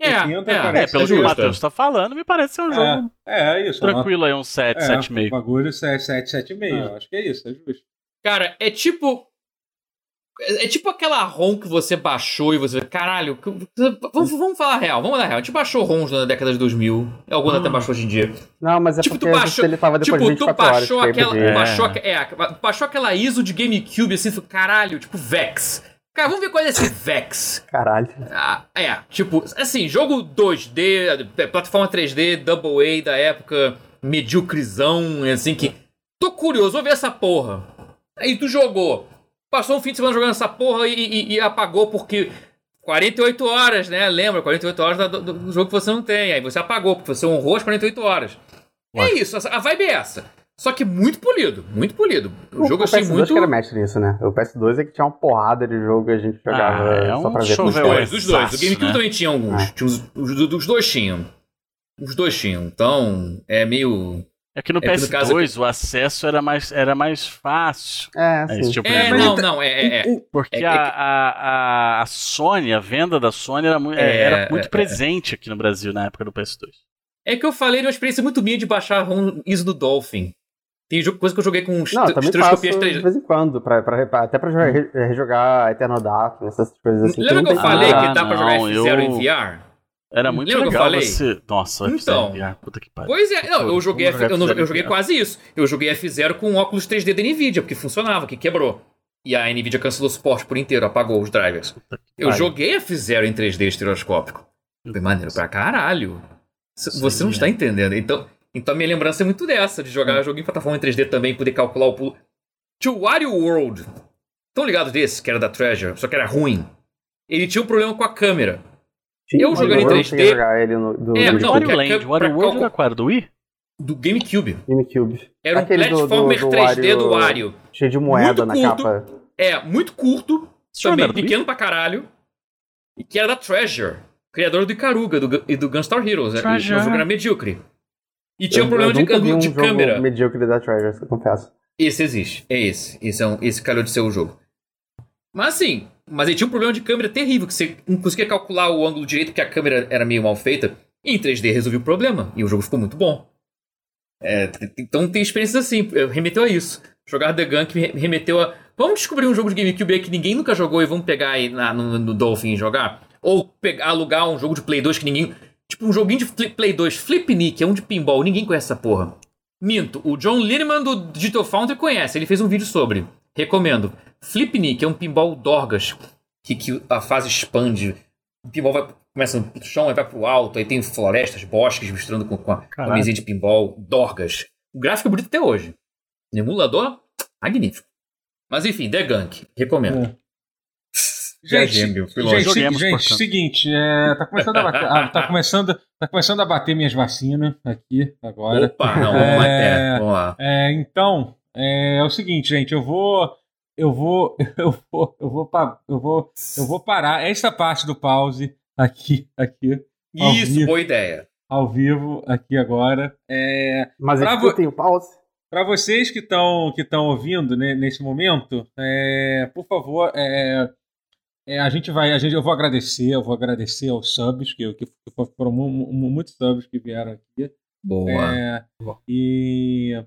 É, é, é, pelo que o Matheus tá falando, me parece ser um jogo é, é isso, tranquilo aí, um 7, é, 7,5. bagulho 7, 7, 7,5. Acho que é isso, é justo. Cara, é tipo é, é tipo aquela ROM que você baixou e você. Caralho, vamos, vamos falar real, vamos dar real. A gente baixou ROMs na década de 2000. Alguns até baixou hoje em dia. Não, mas é tipo, porque tu baixou, ele tava depois tipo, de tu baixou aquela, é. baixou, é, baixou aquela ISO de GameCube assim, caralho, tipo Vex. Cara, vamos ver qual é esse Vex. Caralho. Ah, é, tipo, assim, jogo 2D, plataforma 3D, Double A da época, medíocrizão, assim que. Tô curioso, vou ver essa porra. Aí tu jogou. Passou um fim de semana jogando essa porra e, e, e apagou porque 48 horas, né? Lembra? 48 horas do, do, jogo que você não tem. Aí você apagou, porque você honrou as 48 horas. Ué. É isso, a vibe é essa. Só que muito polido, muito polido. O, o jogo assim, PS2 muito. que era mestre nisso, né? O PS2 é que tinha uma porrada de jogo que a gente jogava ah, é só um pra ver. Os dois, os dois. O GameCube né? também tinha alguns. Ah. Tinha os, os, os, dois tinham. Os dois tinham. Então, é meio. É que no é PS2 o acesso era mais, era mais fácil. É, sim. Tipo é não, não, é, é, é. Porque é, a, a, a Sony, a venda da Sony era, muito, é, era muito presente aqui no Brasil na época do PS2. É que eu falei de uma experiência muito minha de baixar um ISO do Dolphin. Tem coisa que eu joguei com uns Não, também faço 3 de vez em quando, pra, pra, até pra jogar, rejogar Eternal Dark, essas coisas assim. Lembra que, eu falei ah, que dá pra jogar F0 eu... em VR? Era muito Lembra legal que eu falei? você... Nossa, então, F0 puta que pariu. Pois é, não, eu joguei, F... eu, não, eu joguei quase isso. Eu joguei F0 com óculos 3D da NVIDIA, porque funcionava, que quebrou. E a NVIDIA cancelou o suporte por inteiro, apagou os drivers. Eu joguei F0 em 3D estereoscópico. Foi maneiro pra caralho. Você não está entendendo. Então, então a minha lembrança é muito dessa, de jogar jogo em plataforma em 3D também, poder calcular o pulo. Tinha o Wario World. Tão ligado desse, que era da Treasure, só que era ruim. Ele tinha um problema com a câmera. Sim, eu jogando em 3D. Jogar ele no, do, é, não, Wario Land, Wario World era qual? Do Wii? Do GameCube. GameCube. Era um platformer do, do, 3D Wario, do Wario. Cheio de moeda na capa. É, muito curto, também pequeno pra caralho. E que era da Treasure, criador do Ikaruga do, e do Gunstar Heroes. Treasure. O jogo era medíocre. E tinha eu, um problema de, vi um de jogo câmera. medíocre da Treasures, eu confesso. Esse existe, é esse. Esse, é um, esse calhou de ser o jogo. Mas assim, mas ele tinha um problema de câmera terrível, que você não conseguia calcular o ângulo direito, porque a câmera era meio mal feita. E em 3D resolveu o problema, e o jogo ficou muito bom. É, então tem experiências assim, remeteu a isso. Jogar The Gun que remeteu a. Vamos descobrir um jogo de GameCube que ninguém nunca jogou e vamos pegar aí na, no, no Dolphin e jogar? Ou pegar, alugar um jogo de Play 2 que ninguém. Tipo um joguinho de Play 2, Flipnick, é um de pinball, ninguém conhece essa porra. Minto, o John Lineman do Digital Foundry conhece, ele fez um vídeo sobre. Recomendo. Flipnick é um pinball Dorgas, que, que a fase expande. O pinball vai, começa no chão, aí vai pro alto, aí tem florestas, bosques misturando com, com a, mesinha de pinball Dorgas. O gráfico é bonito até hoje. emulador, magnífico. Mas enfim, The Gunk, recomendo. É. Gente, gente, gente seguinte, é, tá, começando a bater, ah, tá, começando, tá começando a bater minhas vacinas aqui agora. Opa, não, vamos é, vamos lá. É, então, é, é, o seguinte, gente, eu vou, eu vou, [LAUGHS] eu vou, eu vou, eu vou, eu vou parar esta parte do pause aqui, aqui. Isso, vivo, boa ideia. Ao vivo, aqui agora. É, Mas escutem o pause. Para vocês que estão que estão ouvindo né, nesse momento, é, por favor, é, é, a gente vai, a gente, eu vou agradecer, eu vou agradecer aos subs, que, que foram muitos subs que vieram aqui. Boa. É, e,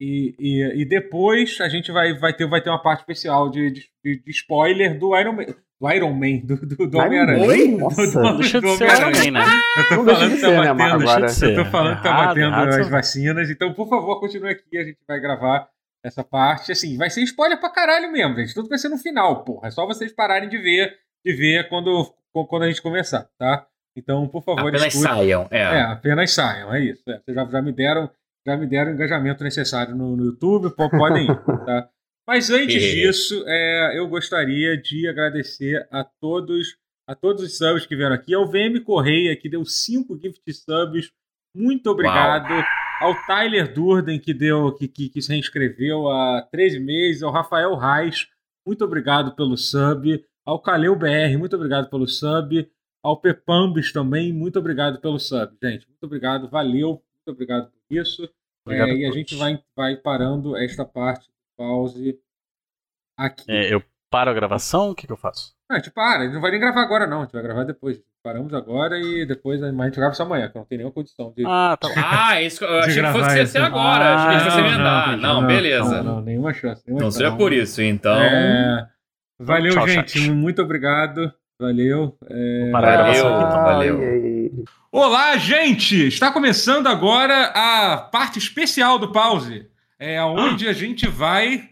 e, e, e, depois a gente vai, vai, ter, vai ter uma parte especial de, de, de spoiler do Iron Man. Do Iron Man, do, do, do Homem-Aranha. Nossa, do, deixa de ser Iron Man, né? Eu tô falando que tá batendo, eu tô falando que tá batendo as vacinas. Então, por favor, continue aqui, a gente vai gravar essa parte, assim, vai ser spoiler pra caralho mesmo, gente. Tudo vai ser no final, porra. É só vocês pararem de ver, de ver quando, quando a gente começar, tá? Então, por favor, apenas escute. saiam. É. é, apenas saiam, é isso. É. Vocês já, já me deram já me deram o engajamento necessário no, no YouTube, podem ir, tá? Mas antes disso, é, eu gostaria de agradecer a todos a todos os subs que vieram aqui, ao VM Correia, que deu 5 gift subs. Muito obrigado. Uau ao Tyler Durden, que deu, que, que, que se reinscreveu há 13 meses, ao Rafael Reis, muito obrigado pelo sub, ao Caleu BR, muito obrigado pelo sub, ao Pepambis também, muito obrigado pelo sub, gente. Muito obrigado, valeu, muito obrigado por isso. Obrigado é, e a gente vai, vai parando esta parte do pause aqui. É, eu paro a gravação? O que, que eu faço? Não, a gente para, a gente não vai nem gravar agora, não. A gente vai gravar depois. Paramos agora e depois a gente grava isso amanhã, que não tem nenhuma condição de. Ah, tá. ah, isso, eu achei que fosse ser agora. Ah, achei que fosse emendar. Não, não, beleza. Não, não, nenhuma chance. Nenhuma não seja por isso, então. É... Valeu, Tchau, gente. Chat. Muito obrigado. Valeu. É... Valeu, valeu. Olá, gente! Está começando agora a parte especial do pause. É onde a gente vai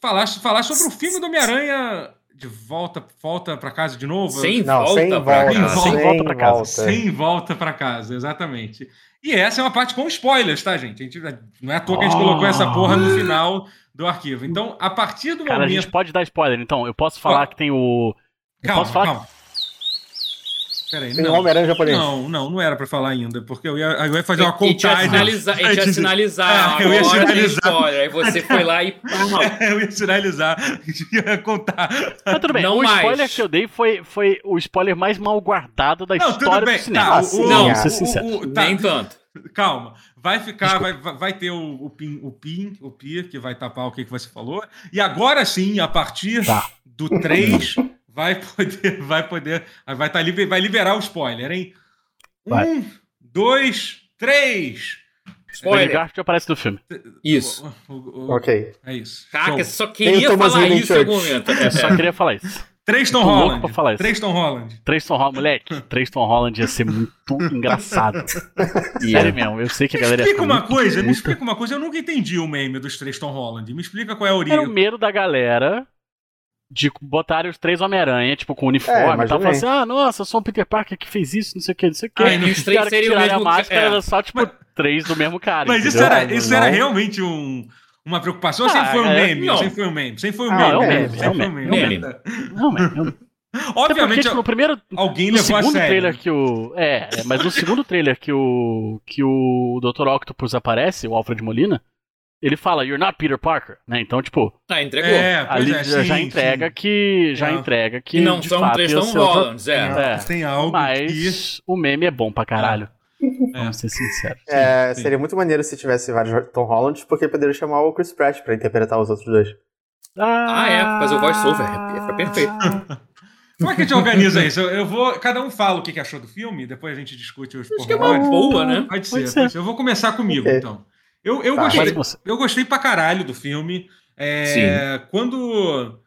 falar, falar sobre o filme do Homem-Aranha de volta, volta para casa de novo? Sem Não, volta sem volta, casa. Sem volta para casa. Sem volta para casa, exatamente. E essa é uma parte com spoilers, tá, gente? A gente não é à toa que a gente colocou essa porra no final do arquivo. Então, a partir do Cara, momento. a gente pode dar spoiler, então. Eu posso falar que tem o. Eu calma, posso falar calma. Peraí, Tem não, Homem-Aranha japonês. Não, não, não era pra falar ainda, porque eu ia, eu ia fazer uma contagem. A gente ia sinalizar. É, eu ia sinalizar. Aí você foi lá e. [LAUGHS] eu ia sinalizar. [LAUGHS] ia contar. Mas tudo bem, não o mais. spoiler que eu dei foi, foi o spoiler mais mal guardado da não, história do cinema. Tá, o, não, ser sincero. O, o, tá, Nem tanto. Calma. Vai ficar, vai, vai ter o, o PIN, o PIN, o PIR, que vai tapar o que, que você falou. E agora sim, a partir tá. do 3 vai poder, [LAUGHS] vai poder, vai, tá, vai liberar o spoiler, hein? Vai. Um, dois, três. Spoiler. Garfield aparece no filme. Isso. O, o, o, ok. É isso. Caraca, só queria falar isso em algum momento. É, só queria falar isso. Tristan Holland. Pra falar isso. Tristan Holland. Tristan Holland, moleque. Tristan Holland ia ser muito [LAUGHS] engraçado. Sério mesmo, eu sei que a galera. Me explica uma coisa, me explica uma coisa. Eu nunca entendi o meme dos Tristan Holland. Me explica qual é a origem. Era o medo da galera de botarem os três Homem-Aranha, tipo, com uniforme é, e tal. Falando assim, ah, nossa, sou o Peter Parker que fez isso, não sei o que, não sei o que. Ah, e os três seriam o mesmo... a máscara, é. era só, tipo, mas... três do mesmo cara. Mas isso era, isso era realmente um, uma preocupação ou ah, sempre foi um é, meme? Não. Sempre foi um meme? Sempre foi um ah, meme? É um meme, é um meme. Não, meme. [LAUGHS] Obviamente, porque, tipo, no primeiro, alguém no segundo trailer que o é, mas no segundo trailer que o que o Dr. Octopus aparece, o Alfred Molina, ele fala, You're not Peter Parker, né? Então, tipo. Ah, entregou. É, ali é, já, sim, já, entrega sim. que. Já é. entrega que. E não são fato, três tão Hollands, é. é. Tem algo. Mas que... o meme é bom pra caralho. É. Vamos ser sinceros. É, seria muito maneiro se tivesse vários Tom Holland, porque poderia chamar o Chris Pratt pra interpretar os outros dois. Ah, ah é, fazer o voice-over. Fica perfeito. Como é que a gente organiza isso? Eu, vou. Cada um fala o que achou do filme, depois a gente discute os Acho que é uma boa, né? Pode ser, pode ser. Pode ser. Eu vou começar comigo, okay. então. Eu, eu, tá, gostei, eu gostei pra caralho do filme. É, Sim. Quando.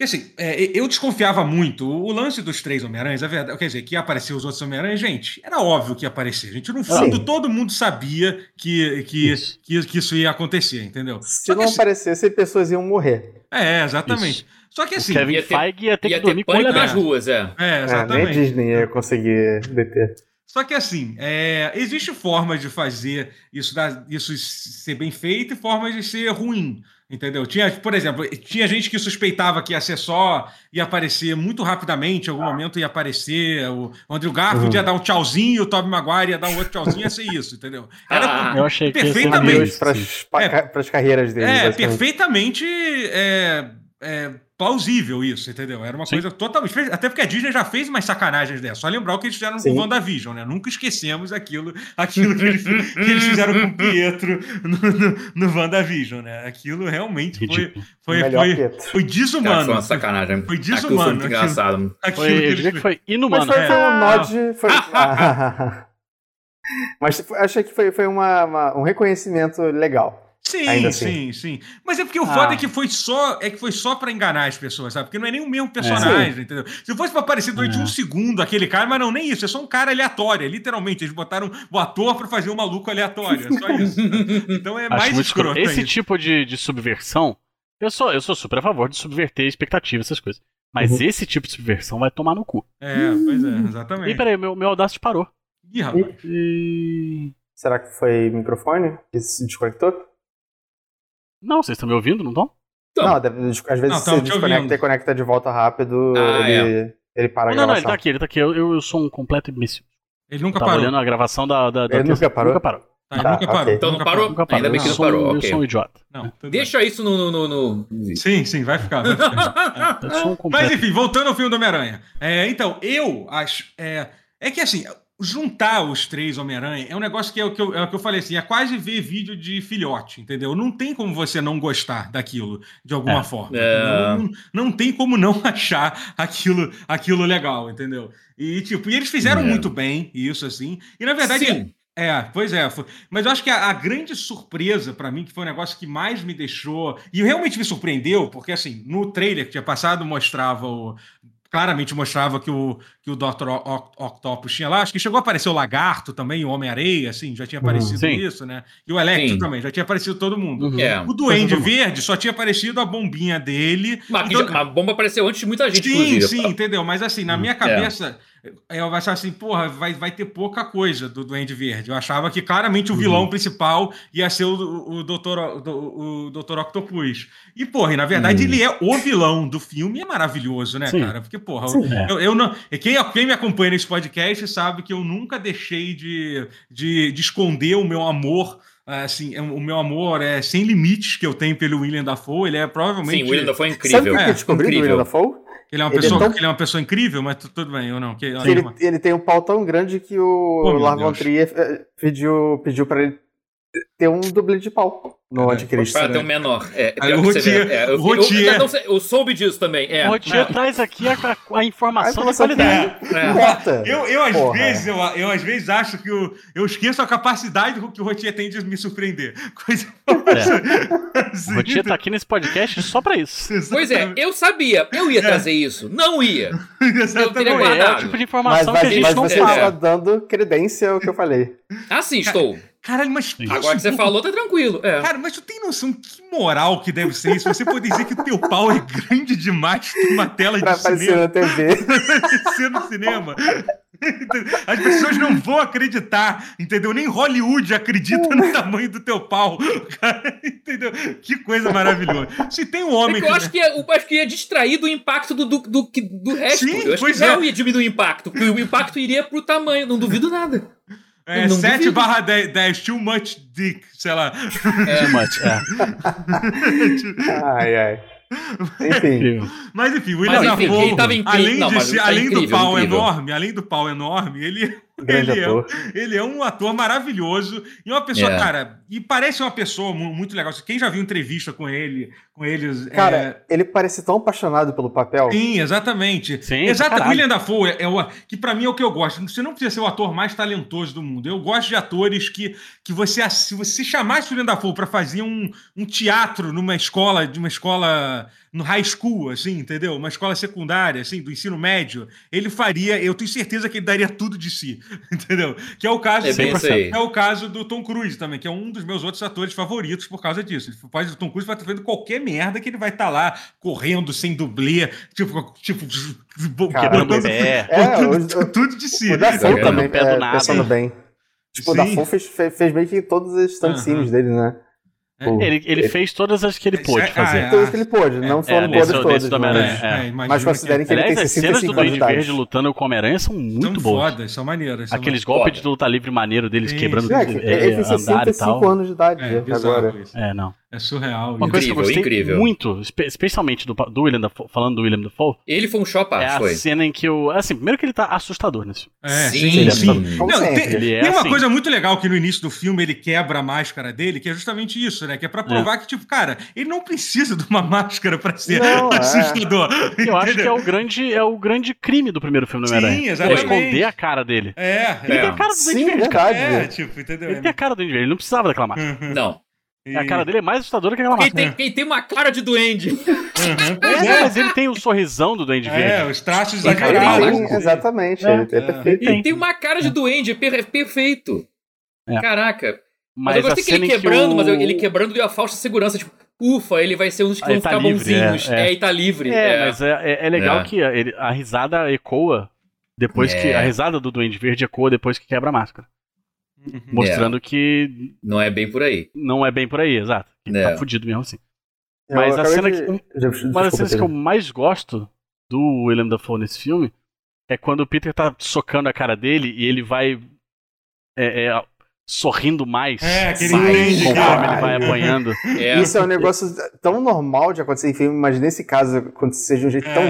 Assim, é, eu desconfiava muito. O lance dos três Homem-Aranhas, é verdade. Quer dizer, que ia aparecer os outros Homem-Aranhas, gente, era óbvio que ia aparecer. Gente, no fundo, Sim. todo mundo sabia que, que, isso. Que, que, isso ia acontecer, entendeu? Se Só não assim, aparecesse, pessoas iam morrer. É, exatamente. Isso. Só que assim. O Kevin ia ter, Feige ia ter ia que dormir com ele nas ruas, é. É, exatamente. É, nem Disney ia conseguir deter. Só que assim, é, existe formas de fazer isso, isso ser bem feito e formas de ser ruim. Entendeu? Tinha, por exemplo, tinha gente que suspeitava que ia ser só, ia aparecer muito rapidamente, em algum momento ia aparecer, o Andrew Garfield uhum. ia dar um tchauzinho, o Tobey Maguire ia dar um outro tchauzinho, ia ser isso, entendeu? Era ah, eu achei perfeitamente. Para as é, carreiras deles. É, perfeitamente. É, é, plausível isso, entendeu? Era uma Sim. coisa totalmente. Até porque a Disney já fez umas sacanagens dessas. Só lembrar o que eles fizeram Sim. no WandaVision, né? Nunca esquecemos aquilo, aquilo que, eles, que eles fizeram com o Pietro no, no, no WandaVision, né? Aquilo realmente foi, foi, foi, foi, desumano. Cara, foi uma sacanagem. Foi desumano. Foi muito engraçado. Aquilo, foi, aquilo que, que foi inumano. Mas foi, foi um nod. Foi... [LAUGHS] Mas achei que foi, foi uma, uma, um reconhecimento legal. Sim, assim. sim, sim. Mas é porque o ah. foda é que foi só é que foi só para enganar as pessoas, sabe? Porque não é nem o mesmo personagem, é. entendeu? Se fosse pra aparecer durante é. um segundo aquele cara, mas não, nem isso, é só um cara aleatório. É literalmente, eles botaram o ator para fazer um maluco aleatório. É só [LAUGHS] isso. então é Acho mais escroto. Esse tipo de, de subversão, eu sou, eu sou super a favor de subverter expectativas, essas coisas. Mas uhum. esse tipo de subversão vai tomar no cu. É, pois é, exatamente. E peraí, meu, meu Audacity parou. Ih, rapaz. E... Será que foi microfone que se desconectou? Não, vocês estão me ouvindo, não estão? Não, às vezes não, você desconecta e conecta de volta rápido, ah, ele, é. ele para não, a gravação. Não, não, ele tá aqui, ele tá aqui. Eu, eu, eu sou um completo imbecil. Ele nunca parou. olhando a gravação da... da, da ele nunca parou? Nunca parou. Tá, ele tá, nunca parou. Okay. Então não parou? Nunca parou. Ainda bem que não parou. Eu okay. sou um idiota. Não, Deixa isso no, no, no, Sim, sim, vai ficar. Vai ficar. [LAUGHS] um Mas enfim, voltando ao filme do Homem-Aranha. É, então, eu acho. É, é que assim, juntar os três Homem-Aranha é um negócio que é o que, eu, é o que eu falei assim, é quase ver vídeo de filhote, entendeu? Não tem como você não gostar daquilo de alguma é. forma. É. Não, não, tem como não [LAUGHS] achar aquilo, aquilo legal, entendeu? E tipo, e eles fizeram é. muito bem isso assim. E na verdade, Sim. É, pois é. Foi. Mas eu acho que a, a grande surpresa para mim, que foi o um negócio que mais me deixou. E realmente me surpreendeu, porque assim, no trailer que tinha passado mostrava o, claramente mostrava que o, que o Dr. Octopus tinha lá. Acho que chegou a aparecer o Lagarto também, o Homem-Areia, assim, já tinha uhum. aparecido uhum, isso, né? E o Electro sim. também, já tinha aparecido todo mundo. Uhum. É. O Duende Verde só tinha aparecido a bombinha dele. Mas então... a bomba apareceu antes de muita gente, Sim, inclusive. sim, entendeu? Mas assim, na minha é. cabeça... É eu achava assim, porra, vai, vai ter pouca coisa do Duende Verde. Eu achava que claramente o uhum. vilão principal ia ser o, o, Doutor, o, o Doutor Octopus. E, porra, e na verdade uhum. ele é o vilão do filme e é maravilhoso, né, Sim. cara? Porque, porra, Sim, eu, é. eu, não. Quem, quem me acompanha nesse podcast sabe que eu nunca deixei de, de, de esconder o meu amor assim, é, o meu amor é sem limites que eu tenho pelo William Dafoe, ele é provavelmente... Sim, o William Dafoe é incrível. Sabe o que é, eu descobri incrível. do William Dafoe? Ele é uma, ele pessoa, é tão... ele é uma pessoa incrível, mas tudo bem, ou não? Que, ele, ele, tem um pau tão grande que o oh, Lars Trier eh, pediu, pediu pra ele ter um dublê de pau no é, Anticristo. Para ter um menor. É, Aí, o Rotier, é, eu. Eu, eu, eu, eu, soube disso também. É. O Rotier é. traz aqui a, a informação de qualidade. É. Eu, eu, às vezes, eu, eu, às vezes acho que eu, eu esqueço a capacidade que o Rotier tem de me surpreender. [LAUGHS] Coisa é. assim. O Rotier tá aqui nesse podcast só pra isso. Pois é, eu sabia. Eu ia trazer isso. Não ia. [LAUGHS] Eu teria guardado. É o tipo de informação mas, que a gente mas não você está dando credência ao que eu falei. Ah, sim, estou. Caralho, mas. Agora que você falou, tá tranquilo. É. Cara, mas tu tem noção que moral que deve ser isso? Você poder dizer que o teu pau é grande demais pra uma tela pra de cinema. Pra aparecer na TV. aparecer [LAUGHS] no cinema. As pessoas não vão acreditar, entendeu? Nem Hollywood acredita no tamanho do teu pau. Cara, entendeu? Que coisa maravilhosa. Se tem um homem. É que eu acho, que é, eu acho que ia distrair do impacto do, do, do, do resto. Sim, eu acho que não é. ia diminuir o impacto, porque o impacto iria pro tamanho, não duvido nada. É, 7 barra 10, 10, too much dick, sei lá. É. Too much, é. [LAUGHS] ai, ai. Enfim. Mas enfim, o William Dafoe, além, de, ser, além incrível, do pau incrível. enorme, além do pau enorme, ele ele é, ele é um ator maravilhoso e uma pessoa, yeah. cara, e parece uma pessoa muito legal. Quem já viu entrevista com ele, com eles. Cara, é... ele parece tão apaixonado pelo papel. Sim, exatamente. Sim, Exato, William Dafoe é, o, que para mim é o que eu gosto. Você não precisa ser o ator mais talentoso do mundo. Eu gosto de atores que, que você, se você chamasse o William Dafoe para fazer um, um teatro numa escola, de uma escola no high school, assim, entendeu? Uma escola secundária, assim, do ensino médio, ele faria, eu tenho certeza que ele daria tudo de si. [LAUGHS] Entendeu? Que é o caso é, é o caso do Tom Cruise também, que é um dos meus outros atores favoritos por causa disso. Ele faz o Tom Cruise vai estar vendo qualquer merda que ele vai estar tá lá correndo sem dublê, tipo, tipo quebrando é, tudo, tudo, de si. O da Fon também, é, pensando bem. Tipo, Sim. o da fez, fez, fez meio que todos os instantinhos dele, né? É. Ele, ele fez todas as que ele pôde é, fazer. Ah, todas as que ele pôde, não foram todas todas. Mas, é, mas considerem que, ele Aliás, tem 65 as cenas do Duende Verde lutando com o Homem-Aranha são muito são boas. Foda, são maneiras. São Aqueles golpes de luta livre maneiro deles quebrando é, é, ele tem 65 anos de idade agora. É, não. É surreal. Uma coisa que eu gostei incrível. muito, especialmente do, do William Dafoe, falando do William Dafoe. Ele foi um show É a foi. cena em que o. Assim, primeiro que ele tá assustador nesse filme. É, sim, sim. sim. Não, tem, ele é tem uma assim. coisa muito legal que no início do filme ele quebra a máscara dele, que é justamente isso, né? Que é pra provar é. que, tipo, cara, ele não precisa de uma [LAUGHS] máscara pra ser não, é. assustador. É. Eu acho que é o, grande, é o grande crime do primeiro filme do Homem-Aranha. Sim, exatamente. É esconder a cara dele. É, Ele é. tem a cara do Duende Verde, cara. É, tipo, entendeu? Ele tem a cara do Duende Verde, ele não precisava daquela máscara. Não. E... A cara dele é mais assustadora que aquela quem máscara. Tem, quem tem uma cara de duende. Uhum. É, mas ele tem o sorrisão do duende verde. É, os traços exagerados. Exatamente, é, ele é perfeito. Ele tem uma cara de duende, é perfeito. É. Caraca. Mas, mas eu gostei que ele quebrando, o... mas ele quebrando deu a falsa segurança, tipo, ufa, ele vai ser um dos que vão tá ficar livre, bonzinhos. É, é. é, e tá livre. É, é. mas é, é legal que a, ele, a risada ecoa depois que. A risada do Duende Verde ecoa depois que quebra a máscara. Uhum. Mostrando é. que. Não é bem por aí. Não é bem por aí, exato. Ele tá é. fudido mesmo assim. Mas a cena de... que. uma das cenas que eu mais gosto do William Dafoe nesse filme é quando o Peter tá socando a cara dele e ele vai. É, é, sorrindo mais é, mais conforme ele vai apanhando. [LAUGHS] É. Isso é um negócio tão normal de acontecer em filme, mas nesse caso acontecer de um jeito tão.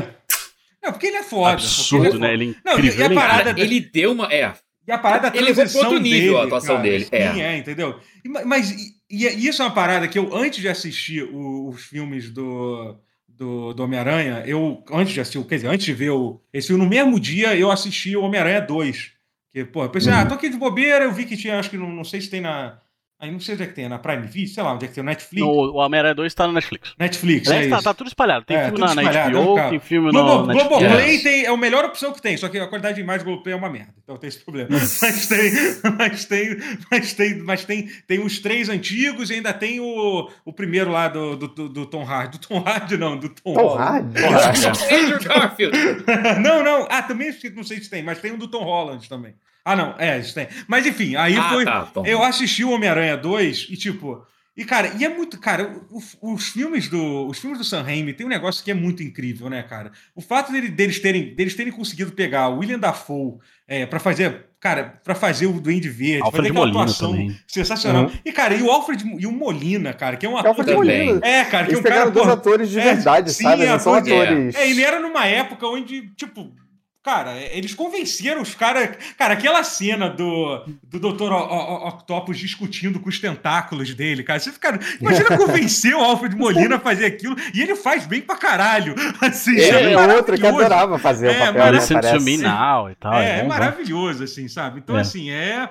Não, porque ele é foda. Absurdo, ele é... né? Ele é incrível. Não, e a parada... ele deu uma. É, e a parada da Ele levou para outro nível dele, a atuação cara, dele. É. Sim, é, entendeu? Mas e, e, isso é uma parada que eu, antes de assistir o, os filmes do, do, do Homem-Aranha, eu, antes de assistir, quer dizer, antes de ver o, esse filme, no mesmo dia eu assisti o Homem-Aranha 2. Que, pô, eu pensei, ah, uhum. ah, tô aqui de bobeira, eu vi que tinha, acho que não, não sei se tem na, Aí não sei onde é que tem, é na Prime Video, sei lá, onde é que tem, o Netflix? No, o Homem-Aranha 2 tá no Netflix. Netflix, é, é tá, tá, tudo espalhado. Tem é, filme na, na HBO, tem filme Globo, no Globoplay tem, é a melhor opção que tem, só que a qualidade de imagem do Globoplay é uma merda, então tem esse problema. [LAUGHS] mas tem, mas tem, mas tem, mas tem, tem os três antigos e ainda tem o, o primeiro lá do, do, do, do Tom Hardy. Do Tom Hardy, não, do Tom, Tom Hardy? Andrew Garfield. [LAUGHS] não, não, ah, também não sei se tem, mas tem o do Tom Holland também. Ah, não, é, isso tem. Mas enfim, aí ah, foi. Tá, eu assisti o Homem-Aranha 2 e, tipo. E, cara, e é muito. Cara, os, os filmes do. Os filmes do Sam Raimi tem um negócio que é muito incrível, né, cara? O fato dele, deles, terem, deles terem conseguido pegar o William Dafoe é, para fazer. Cara, para fazer o Duende Verde, Alfred fazer aquela Molina atuação também. sensacional. Uhum. E, cara, e o Alfred e o Molina, cara, que é um ator. Alfred Molina. É, cara, que Eles é um cara. Dois atores de é, verdade, sim, sabe? Não são atores. É, ele era numa época onde, tipo Cara, eles convenceram os caras. Cara, aquela cena do, do Dr. Octopus discutindo com os tentáculos dele, cara. Você fica. Imagina convencer o Alfred Molina a fazer aquilo. E ele faz bem pra caralho. [LAUGHS] Assim, ele é outro que adorava fazer é, o papel. Né, to me now e tal. É, é, é maravilhoso, assim, sabe? Então, é. assim, é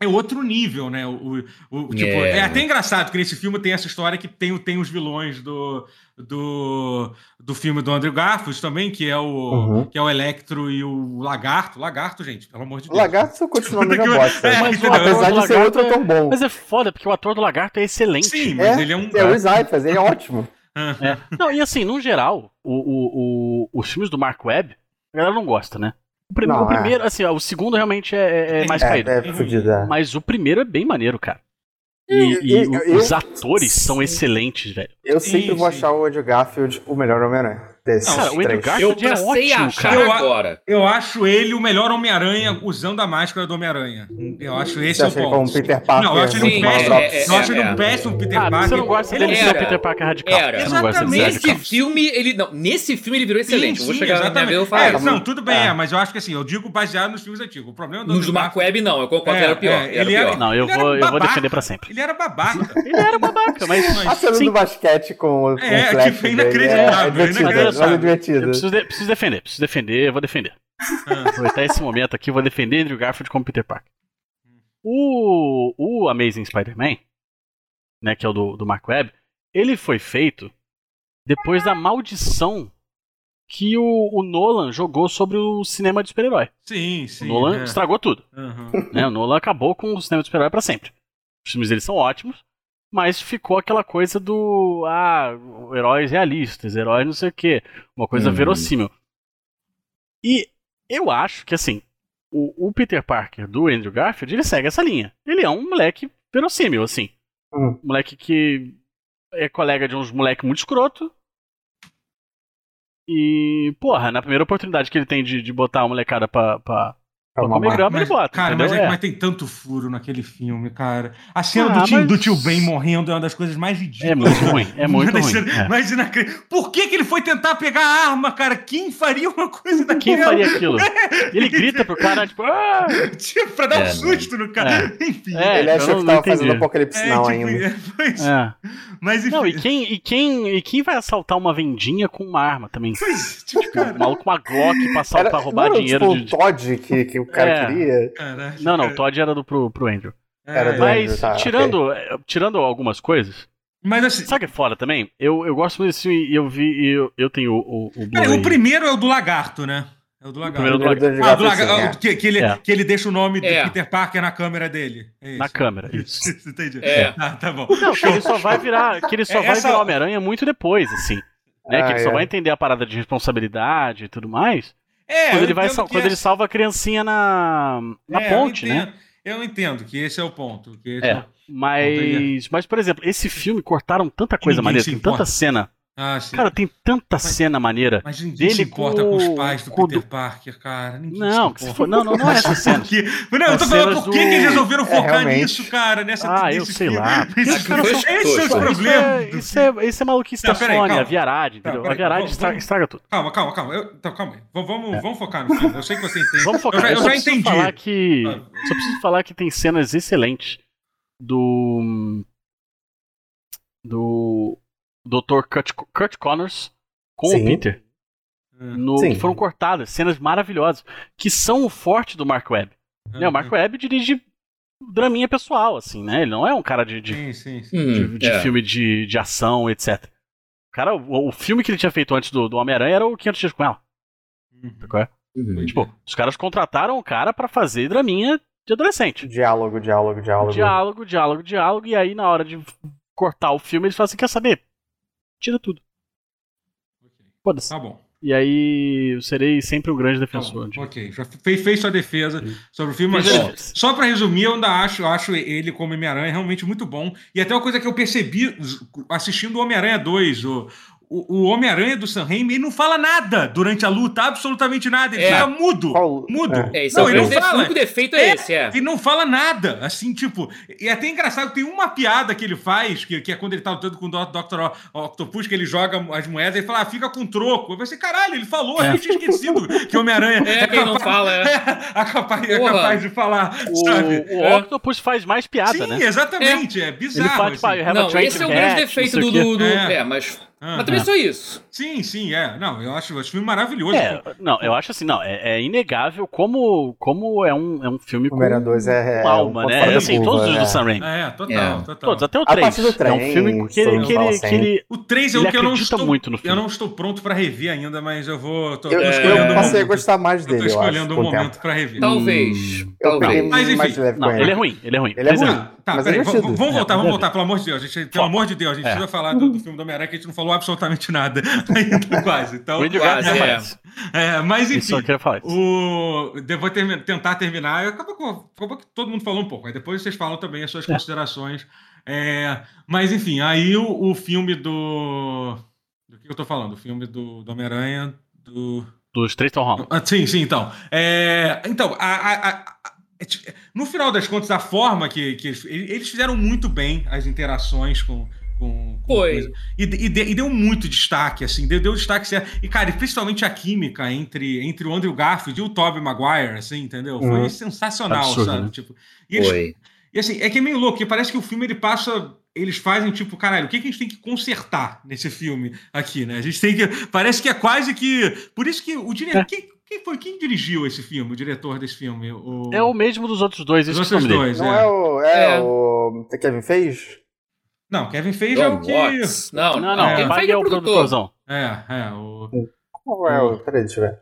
é outro nível, né? O, o, o tipo, é até engraçado que nesse filme tem essa história que tem, tem os vilões do, do, do filme do Andrew Garfield também, que é o uhum. que é o Electro e o Lagarto. Lagarto, gente, pelo amor de Deus. Lagarto continua a mesma [LAUGHS] bosta. É, mas, apesar de ser outro ator bom. Mas é foda, porque o ator do Lagarto é excelente. Sim, mas é, ele é um... É o Isaias, ele é ótimo. [LAUGHS] é. Não, e assim, no geral, o, o, o, os filmes do Mark Webb, a galera não gosta, né? O, prim não, o primeiro, é. assim, ó, o segundo realmente é, é, é mais é, caído. É, fudido, é. Mas o primeiro é bem maneiro, cara. E, e, e os eu, atores são excelentes, velho. Eu sempre sim, vou achar o Andrew Garfield o melhor Homem-Aranha desses o Andrew Garfield eu é ótimo, cara. Eu, agora. eu acho ele o melhor Homem-Aranha usando a máscara do Homem-Aranha. Eu acho esse é o ponto. Como Peter Parker. Não, eu acho ele um péssimo, é, é, eu acho ele um péssimo Peter ah, Parker. Você não gosta dele ser o Peter Parker radical. Era. Exatamente. Nesse filme, ele não, nesse filme ele virou excelente. Sim, sim, vou chegar exatamente. na minha vez, eu falo. É, não, tudo bem, é. mas eu acho que assim, eu digo baseado nos filmes antigos. O problema do Nos do Mark Webb não, eu concordo que era pior. Ele era Não, eu vou defender pra sempre. Ele era babaca. Ele era babaca, mas a cena do basquete com o É, tipo, inacreditável. É divertido preciso, de, preciso defender, preciso defender, eu vou defender. Ah. Aproveitar esse momento aqui, vou defender Andrew Garfield como Peter Parker. O, o Amazing Spider-Man, né, que é o do, do Mark Webb, ele foi feito depois da maldição que o, o Nolan jogou sobre o cinema de super-herói. Sim, sim. O Nolan é. estragou tudo. Uhum. Né, o Nolan acabou com o cinema de super-herói pra sempre. Os filmes dele são ótimos, mas ficou aquela coisa do ah, heróis realistas, heróis não sei o quê, uma coisa uhum. verossímil. E eu acho que assim, o, o, Peter Parker do Andrew Garfield, ele segue essa linha. Ele é um moleque verossímil, assim. Uhum. Um moleque que é colega de uns moleque muito escroto. E, porra, na primeira oportunidade que ele tem de, de botar a molecada pra, pra, Grama mas, ele bota. Cara, mas, é, é. mas, tem tanto furo naquele filme, cara. A cena ah, do, tio, mas... do tio Ben morrendo é uma das coisas mais ridículas. É muito ruim, é [LAUGHS] muito ruim. É. Mas inacreditável. Por que, que ele foi tentar pegar a arma, cara? Quem faria uma coisa daquela? Quem faria aquilo? [LAUGHS] ele grita pro cara, tipo... Ah! [LAUGHS] tipo pra dar um é, susto no cara. É. Enfim. ele achou que tava fazendo apocalipse não tipo, ainda. Pois, Mas enfim. Não, e quem, e, quem, e quem vai assaltar uma vendinha com uma arma também? Pois, tipo, cara. Um maluco com uma Glock pra, assaltar, Era, roubar dinheiro. Tipo, de... o Todd que, cara queria. Caraca, não, não, o Todd era do, pro, pro Andrew. Era do Mas, Andrew, tá, tirando, okay. Tirando algumas coisas. Mas assim. Sabe que é foda também? Eu, eu gosto muito desse filme e eu vi. Eu, eu tenho o. O, o, o primeiro é o do lagarto, né? É o do lagarto. O do lagarto. Ah, do lagarto. É. Que, que, ele, é. que ele deixa o nome é. de Peter Parker na câmera dele. É na câmera, [LAUGHS] isso. Entendi. É. Ah, tá bom. Não, que ele só vai virar. Que ele só vai virar Homem-Aranha muito depois, assim. Né? Ah, que ele só vai entender a parada de responsabilidade e tudo mais. É, quando ele, vai, quando ele salva a criancinha na, na é, ponte, eu né? Eu entendo que esse é o ponto. Que é, é mas, mas, por exemplo, esse filme cortaram tanta coisa maneira, tem tanta cena ah, cara, tem tanta mas, cena maneira mas dele se importa com, com os pais do Peter do... Parker, cara. Ninguém não, se for, não, não, não é essa cena. [LAUGHS] não, eu tô falando por do... que, eles resolveram é, focar é, nisso, cara, nessa Ah, eu sei [LAUGHS] filme. lá. Esse, cara, esse é o problema. Isso é, isso é maluquice da Sony, a Viarade, entendeu? a Viarade estraga, estraga, tudo. Calma, calma, calma. Eu, então, calma aí. Vamos, é. vamos focar no filme. Eu sei que você entende. Vamos focar. Eu já, eu já entendi. Falar que, ah. Só preciso falar que tem cenas excelentes do do Dr. Kurt, Kurt Connors com Sim. o Peter. Hum. No, que foram cortadas, cenas maravilhosas, que são o forte do Mark Webb. Uhum. Né, o Mark Webb dirige draminha pessoal, assim, né? Ele não é um cara de, de, sim, sim, sim. de, hum, de é. filme de, de ação, etc. O cara, o, o, filme que ele tinha feito antes do, do Homem-Aranha era o 500 Dias com Ela. Uhum. Uhum. Tipo, os caras contrataram o cara para fazer draminha de adolescente. Diálogo, diálogo, diálogo. Diálogo, diálogo, diálogo. E aí, na hora de cortar o filme, eles falam assim: quer saber? Tira tudo. Foda-se. Tá bom. E aí eu serei sempre um grande defensor. Tá ok, já fez, fez sua defesa Sim. sobre o filme, mas só, para resumir, eu ainda acho, acho ele como Homem-Aranha realmente muito bom. E até uma coisa que eu percebi assistindo o Homem-Aranha 2, o, o, Homem-Aranha do Sam Raimi ele não fala nada durante a luta, absolutamente nada. Ele é. fica mudo. Qual? Mudo. É, não, é ele não fala. O único defeito é, é, esse, é. Ele não fala nada. Assim, tipo. E é até engraçado, tem uma piada que ele faz, que, que é quando ele tá lutando com o Dr. Octopus, que ele joga as moedas e fala, ah, fica com troco. Eu pensei, caralho, ele falou, é. a gente tinha esquecido que o Homem-Aranha é, é quem capaz, não fala, é. [LAUGHS] é, capaz, é capaz de falar. O, sabe? o Octopus faz mais piada, Sim, né? Sim, exatamente. É, bizarro. Ele faz, assim. não, esse é o grande defeito do. do, do é, mas mas também só isso. Sim, sim, é. Não, eu acho, acho filme maravilhoso. É, não, eu acho assim, não, é, é, inegável como, como é, um, é um filme com, 2 é, com alma, né? Assim, curva, todos os do né? Sam Raimi. É, total, total. Todos, até o 3. Trem, é um filme que ele, que ele, que ele O 3 é o que eu não estou muito no filme. Eu não estou pronto pra rever ainda, mas eu vou tô, eu, escolhendo eu passei a gostar mais dele, eu tô escolhendo um momento pra rever. Talvez. Hum, talvez. Mas enfim, não, ele é ruim, ele é ruim. Ele é ruim. Tá, peraí, vamos voltar, vamos voltar, pelo amor de Deus. Pelo amor de Deus, a gente precisa falar do filme do Homem-Aranha que a gente não falou absolutamente nada quase. Então, quase, é. é. Mas enfim, o... vou ter... tentar terminar. Acabou, acabou que todo mundo falou um pouco. Aí depois vocês falam também as suas é. considerações. É... Mas enfim, aí o, o, filme do. Do que eu tô falando? O filme do, do Homem-Aranha. Do... Dos três Tom Holland. Ah, sim, sim, então. É... Então, a, a, a... No final das contas, a forma que, que eles, eles fizeram muito bem as interações com, com, com Foi. E, e, e, deu muito destaque, assim, deu, deu destaque. Assim, e, cara, principalmente a química entre, entre o Andrew Garfield e o Tobey Maguire, assim, entendeu? Foi uhum. sensacional, Absurdo, sabe? Né? Tipo, e, eles, Foi. e assim, é que é meio louco, porque parece que o filme ele passa. Eles fazem tipo, caralho, o que, que a gente tem que consertar nesse filme aqui, né? A gente tem que. Parece que é quase que. Por isso que o diretor. É. Quem, quem foi? Quem dirigiu esse filme, o diretor desse filme? O... É o mesmo dos outros dois, esse outros dois, Não é, é o. É, é. o. Kevin fez? Não, Kevin Feige é o que. Não, não, não. É, Kevin Feige é o produtorzão. É, é. O... Qual é o. Peraí, deixa eu ver.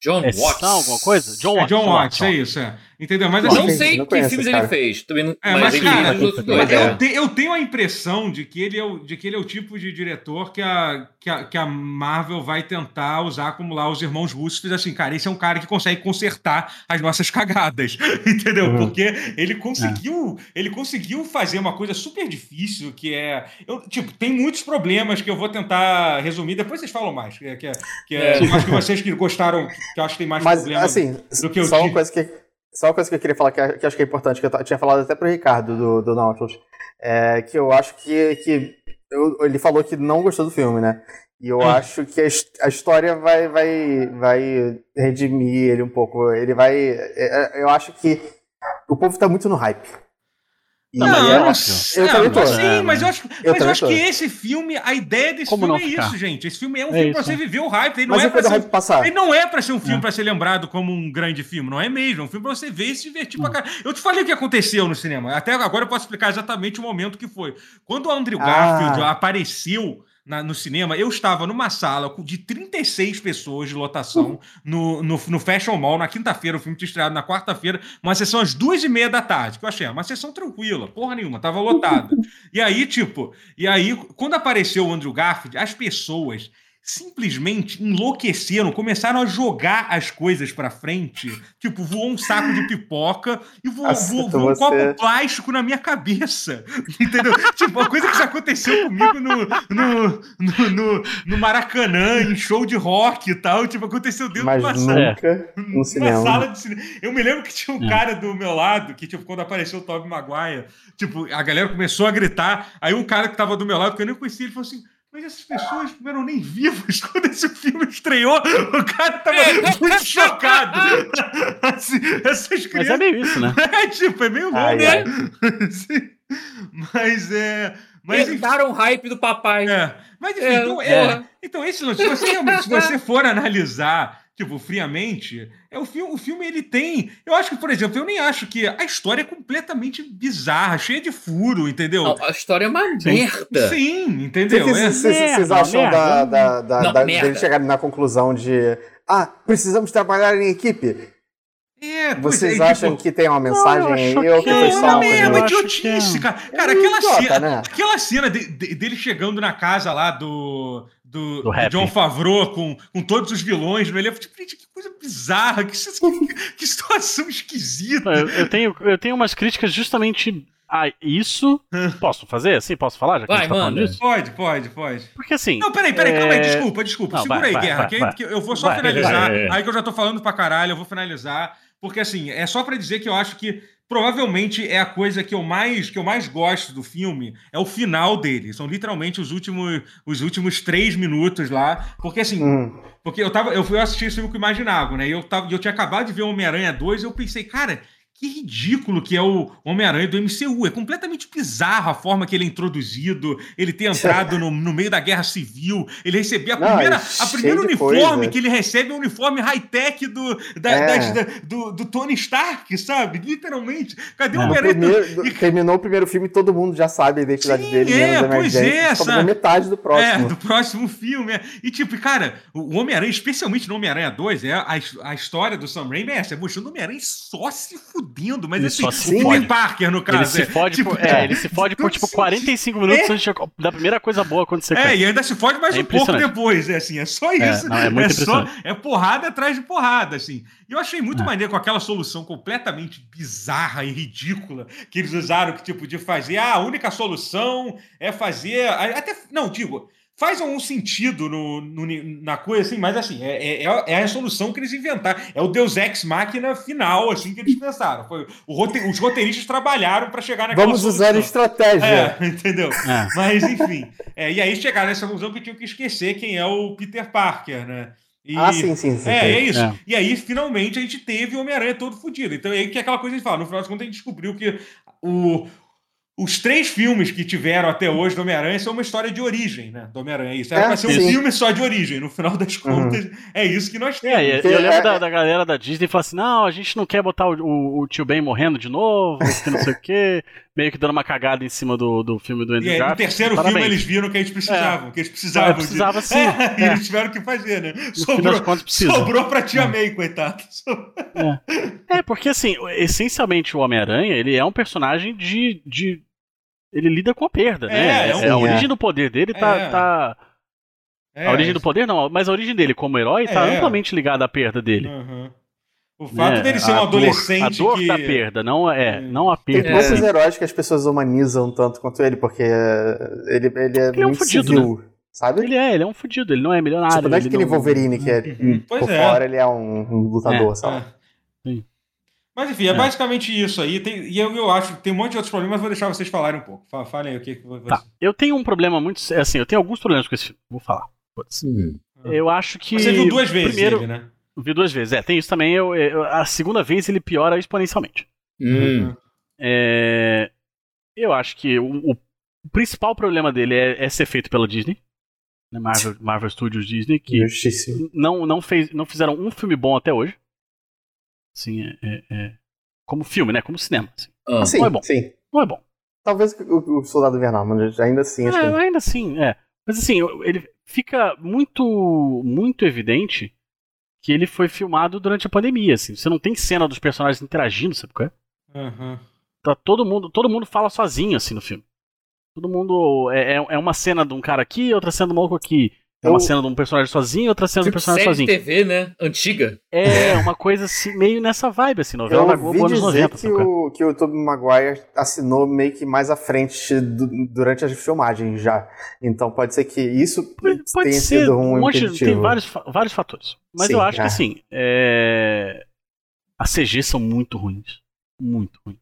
John é Watts. alguma coisa? John Watts. É John Watts, é isso, é. Entendeu? Mas assim, não sei não que filmes ele fez. Também não, é, mas, cara, dois, eu, é. te, eu, tenho a impressão de que, ele é o, de que ele é o tipo de diretor que a, que a, que a Marvel vai tentar usar como lá os irmãos russos. Assim, cara, esse é um cara que consegue consertar as nossas cagadas. [LAUGHS] Entendeu? Uhum. Porque ele conseguiu, é. ele conseguiu fazer uma coisa super difícil, que é. Eu, tipo, tem muitos problemas que eu vou tentar resumir. Depois vocês falam mais. Que é, que é, que é, é. acho que vocês que gostaram, que eu acho que tem mais mas, problemas assim, do que eu Só uma coisa que só uma coisa que eu queria falar que, que acho que é importante, que eu tinha falado até pro Ricardo do, do Nautilus, é que eu acho que, que eu, ele falou que não gostou do filme, né? E eu hum. acho que a, a, história vai, vai, vai redimir ele um pouco. Ele vai. É, é, eu acho que o povo tá muito no hype. Não, não, eu, eu, eu também tô. Sim, é, mas eu acho, eu mas eu acho que esse filme, a ideia desse Como filme é ficar? isso, gente. Esse filme é um é filme pra você viver o hype. Ele não, é pra ser, passar. ele não é pra ser um filme é. pra ser lembrado como um grande filme, não é mesmo. É um filme pra você ver e se divertir hum. pra caralho. Eu te falei o que aconteceu no cinema. Até agora eu posso explicar exatamente o momento que foi. Quando o Andrew Garfield ah. apareceu na, no cinema, eu estava numa sala de 36 pessoas de lotação uhum. no, no, no, Fashion Mall na quinta-feira, o filme tinha estreado na quarta-feira, uma sessão às duas e meia da tarde, que eu achei uma sessão tranquila, porra nenhuma, tava lotada. [LAUGHS] e aí, tipo, e aí, quando apareceu o Andrew Garfield, as pessoas simplesmente enlouqueceram, começaram a jogar as coisas para frente. Tipo, voou um saco de pipoca e voou, voou, voou um copo plástico na minha cabeça. [LAUGHS] Entendeu? tipo, uma coisa que já aconteceu comigo no, no, no, no, no Maracanã, em show de rock e tal. Tipo, aconteceu dentro Mas de uma sala. No [LAUGHS] cinema. sala de cinema. Eu me lembro que tinha um é. cara do meu lado, que, tipo, quando apareceu o Tobey Maguire, tipo, a galera começou a gritar. Aí um cara que tava do meu lado, que eu nem conhecia, ele falou assim mas essas pessoas não eram nem vivas [LAUGHS] quando esse filme estreou. O cara tava [LAUGHS] muito chocado. Assim, essas crianças... Mas é meio isso, né? [LAUGHS] É, tipo, é meio louco, né? mas é. Mas, Herdaram o hype do papai. É. Mas enfim, é, então, é, então, esse se você, se você for analisar tipo, friamente, é o filme, o filme ele tem. Eu acho que, por exemplo, eu nem acho que a história é completamente bizarra, cheia de furo, entendeu? Não, a história é uma merda. Sim, entendeu? Vocês é. acham merda, da, da, da, não, da dele chegar na conclusão de ah, precisamos trabalhar em equipe? É, Vocês é, acham tipo, que tem uma mensagem aí ou que foi só uma É uma idiotice, cara. Cara, aquela, idiota, cena, né? aquela cena de, de, dele chegando na casa lá do, do, do, do John Favreau com, com todos os vilões no elenco. Tipo, gente, que coisa bizarra, que, [LAUGHS] que, que situação esquisita. Eu, eu, tenho, eu tenho umas críticas justamente a isso. [LAUGHS] Posso fazer assim? Posso falar? Já que vai, a tá falando disso? Pode, pode, pode. Porque assim. Não, peraí, peraí, é... calma aí, desculpa, desculpa. Não, Segura vai, aí, vai, Guerra, vai, que, eu vou só finalizar. Aí que eu já tô falando pra caralho, eu vou finalizar. Porque assim, é só para dizer que eu acho que provavelmente é a coisa que eu mais que eu mais gosto do filme é o final dele. São literalmente os últimos os últimos três minutos lá, porque assim, hum. porque eu tava eu fui assistir esse filme com o Imaginago, né? E eu tava eu tinha acabado de ver Homem Aranha 2 e eu pensei, cara, que ridículo que é o Homem-Aranha do MCU. É completamente bizarro a forma que ele é introduzido, ele ter entrado no, no meio da guerra civil, ele receber a Não, primeira, a primeira uniforme coisa. que ele recebe é o uniforme high-tech do, da, é. da, do, do, Tony Stark, sabe? Literalmente. Cadê o Homem-Aranha? Do... Terminou o primeiro filme e todo mundo já sabe a identidade Sim, dele. É, pois é. Essa... metade do próximo. É, do próximo filme. É. E tipo, cara, o Homem-Aranha, especialmente no Homem-Aranha 2, é, a, a história do Sam Raimi é essa, é mostrando o Homem-Aranha só se fuder fudendo, mas assim, se o Peter Parker, no caso. Ele se é, fode, tipo, por, é, ele se fode por tipo 45 minutos é. antes da primeira coisa boa acontecer. É, e ainda se fode mais é um pouco depois, é assim, é só é, isso. Não, é, é, só, é porrada atrás de porrada, assim. E eu achei muito maneiro com aquela solução completamente bizarra e ridícula que eles usaram, que tipo, de fazer, ah, a única solução é fazer, até, não, digo, faz algum sentido no, no, na coisa, assim, mas assim, é, é, é, a solução que eles inventaram. É o Deus Ex Máquina final, assim, que eles pensaram. Foi, rote, os roteiristas trabalharam para chegar naquela Vamos solução. usar estratégia. É, [LAUGHS] entendeu? É. Mas, enfim. É, e aí chegaram nessa conclusão que tinham que esquecer quem é o Peter Parker, né? E, ah, sim, sim, sim. É, é isso. É. E aí, finalmente, a gente teve o Homem-Aranha todo fodido. Então, é aí que é aquela coisa que a gente fala. No final das contas, a gente descobriu que o, os três filmes que tiveram até hoje do Homem-Aranha são uma história de origem, né? Do Homem-Aranha. Isso era é, pra ser sim. um filme só de origem. No final das uhum. contas, uhum. é isso que nós temos. É, eu lembro da, da, galera da Disney falar assim: não, a gente não quer botar o, o, o tio Ben morrendo de novo, que não sei o quê. [LAUGHS] Meio que dando uma cagada em cima do, do filme do Andrew E aí, no terceiro Parabéns. filme eles viram que eles precisavam, é. que eles precisavam. É, precisava de... sim. [LAUGHS] É, e eles tiveram que fazer, né? Sobrou, contas, sobrou pra tia é. May, coitado. É. é, porque assim, essencialmente o Homem-Aranha, ele é um personagem de, de ele lida com a perda, é, né? É, um, é a origem é. do poder dele tá. É. tá... a origem do poder não, mas a origem dele como herói tá amplamente ligada à perda dele. Uhum. O fato né? dele ser um adolescente. Dor, a dor que... da perda, não é, não a perda. Tem poucos heróis que as pessoas humanizam tanto quanto ele, porque ele, ele é ele muito é um fudido, civil, né? sabe? Ele é, ele é um fudido, ele não é milionário. Tipo, não é aquele não... Wolverine que é, uhum. por é. fora ele é um, um lutador, sabe? Sim. Mas enfim, é, é, basicamente isso aí. Tem, e eu, eu acho que tem um monte de outros problemas, mas vou deixar vocês falarem um pouco. Falem aí o que, que você... Tá. Eu tenho um problema muito. Assim, eu tenho alguns problemas com esse filme. Vou falar. Hum. Eu acho que. Você viu duas vezes primeiro, ele, né? Vi duas vezes. É, tem isso também. Eu, eu a segunda vez ele piora exponencialmente. Hum. É, eu acho que o, o, principal problema dele é, é, ser feito pela Disney. Né, Marvel, Marvel Studios Disney, que não, não, fez, não fizeram um filme bom até hoje. Assim, é, é, é, como filme, né? Como cinema. Assim. Ah. Sim, não é bom. Sim. Não é bom. Talvez o, o Soldado Invernal, mas ainda assim. É, que... Ainda assim, é. Mas assim, ele fica muito, muito evidente que ele foi filmado durante a pandemia. Assim. Você não tem cena dos personagens interagindo, sabe qual é? Uhum. Tá todo mundo, todo mundo fala sozinho assim no filme. Todo mundo é, é, é uma cena de um cara aqui, outra cena do maluco aqui. É uma cena de um personagem sozinho, outra cena tipo de um personagem sozinho. TV, né? Antiga. É, uma coisa assim, meio nessa vibe, assim, novela eu da Globo anos 90. Que o, que o Tobey Maguire assinou meio que mais à frente do, durante as filmagens já. Então pode ser que isso pode tenha ser, sido um, um monte, Tem vários, vários fatores. Mas Sim, eu acho é. que assim, é... as CG são muito ruins. Muito ruins.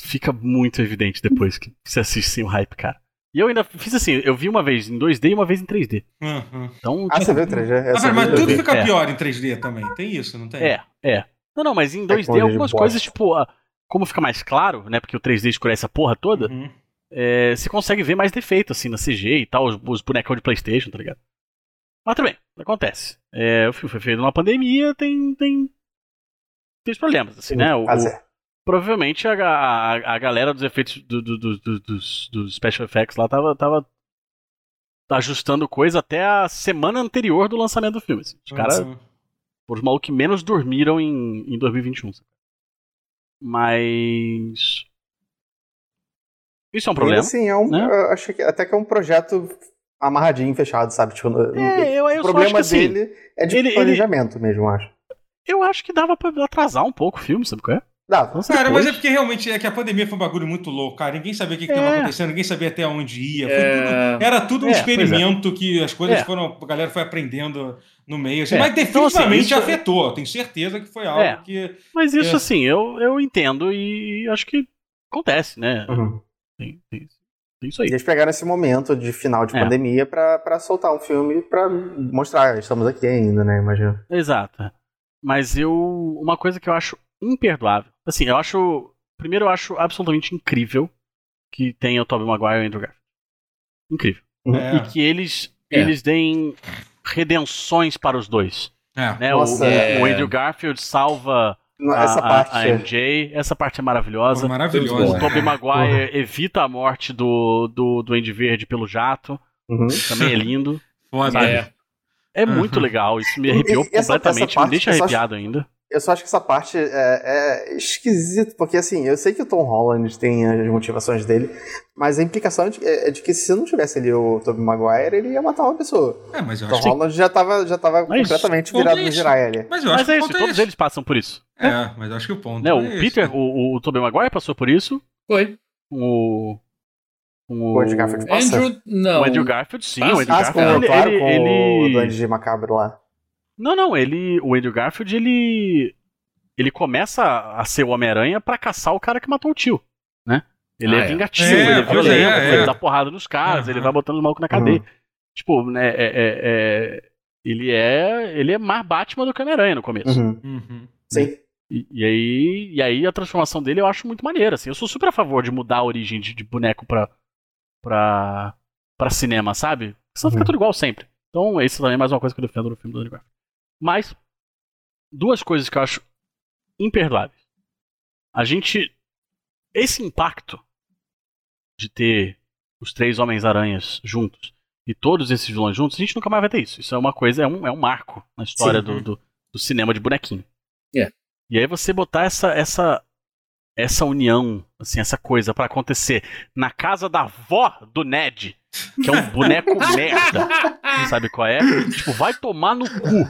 Fica muito evidente depois que você assiste sem o hype, cara. E eu ainda fiz assim, eu vi uma vez em 2D e uma vez em 3D. Uhum. Então, ah, você viu 3D? Ah, mas tudo fica é. pior em 3D também. Tem isso, não tem? É, é. Não, não, mas em 2D é algumas coisas, tipo, como fica mais claro, né? Porque o 3D escurece a porra toda, uhum. é, você consegue ver mais defeito, assim, na CG e tal, os, os bonecos de Playstation, tá ligado? Mas também, acontece. É, o filme foi feito numa pandemia, tem, tem, tem os problemas, assim, Sim, né? O, o, provavelmente a, a, a galera dos efeitos do, do, do, dos, dos special effects lá tava, tava ajustando coisa até a semana anterior do lançamento do filme. Assim. Os uhum. caras foram os malucos que menos dormiram em, em 2021. Mas. Isso é um problema. Sim, é um, né? acho que até que é um projeto amarradinho, fechado, sabe? Tipo, é, eu, eu o problema assim, dele assim, é de ele, planejamento ele... mesmo, acho. Eu acho que dava pra atrasar um pouco o filme, sabe qual é? Dá, cara, mas é porque realmente é que a pandemia foi um bagulho muito louco, cara. Ninguém sabia o que, que é. acontecendo, ninguém sabia até onde ia. É... Tudo, era tudo um é, é, experimento que as coisas é. foram. A galera foi aprendendo no meio. Assim, é. mas definitivamente então, assim, afetou. Tenho certeza que foi algo que. Mas isso, assim, eu, eu entendo e acho que acontece, né? Uhum. Tem, tem, tem, isso aí. Eles pegaram esse momento de final de pandemia pra, pra soltar um filme pra mostrar, estamos aqui ainda, né? Imagina. Exato. Mas eu. Uma coisa que eu acho imperdoável. Assim, eu acho. Primeiro, eu acho absolutamente incrível que tenha o Tobey Maguire e o Andrew Garfield. Incrível. É. E que eles, é. eles deem redenções para os dois. É. Né? Nossa, o, é... o, Andrew Garfield salva essa a, parte... a, MJ. Essa parte é maravilhosa. Maravilhosa. O Tobey Maguire uhum. evita a morte do, do, do Andy Verde pelo jato. Uhum. Também é lindo. Foda. É. É muito uhum. legal. Isso me arrepiou e, completamente. Essa, essa me deixa arrepiado acho... ainda. Eu só acho que essa parte é, é esquisito, porque assim, eu sei que o Tom Holland tem as motivações dele, mas a implicação é de, é de que se não tivesse ali o Tobey Maguire, ele ia matar uma pessoa. É, mas eu Tom acho Holland que... já tava, já tava completamente virado no Jiraiya ali. Mas eu acho mas que é isso, é todos eles passam por isso. É, é, mas eu acho que o ponto né, O é Peter, o, o Tobey Maguire passou por isso. Foi. O... O, Andrew Garfield passa? Andrew, não. O Andrew Garfield, sim. Passa. O Andrew Garfield, ah, ele, claro, ele, com ele... o Duende Macabro lá. Não, não, ele. O Andrew Garfield, ele. Ele começa a ser o Homem-Aranha pra caçar o cara que matou o tio, né? Ele ah, é, é vingativo, é, ele é violento, é, ele dá porrada nos caras, uhum. ele vai botando os malucos na cadeia. Uhum. Tipo, né, é, é, é, ele é. Ele é mais Batman do que Homem-Aranha no começo. Uhum. uhum. Sim. E, e, aí, e aí a transformação dele eu acho muito maneira. Assim. Eu sou super a favor de mudar a origem de, de boneco pra, pra, pra cinema, sabe? Senão fica uhum. tudo igual sempre. Então, isso também é mais uma coisa que eu defendo no filme do Universo. Mas, duas coisas que eu acho imperdoáveis. A gente. Esse impacto de ter os três Homens-Aranhas juntos e todos esses vilões juntos, a gente nunca mais vai ter isso. Isso é uma coisa, é um, é um marco na história do, do, do, cinema de bonequinho. Yeah. E aí você botar essa, essa, essa união, assim, essa coisa para acontecer na casa da avó do Ned, que é um boneco [LAUGHS] merda. Sabe qual é? Tipo, vai tomar no cu.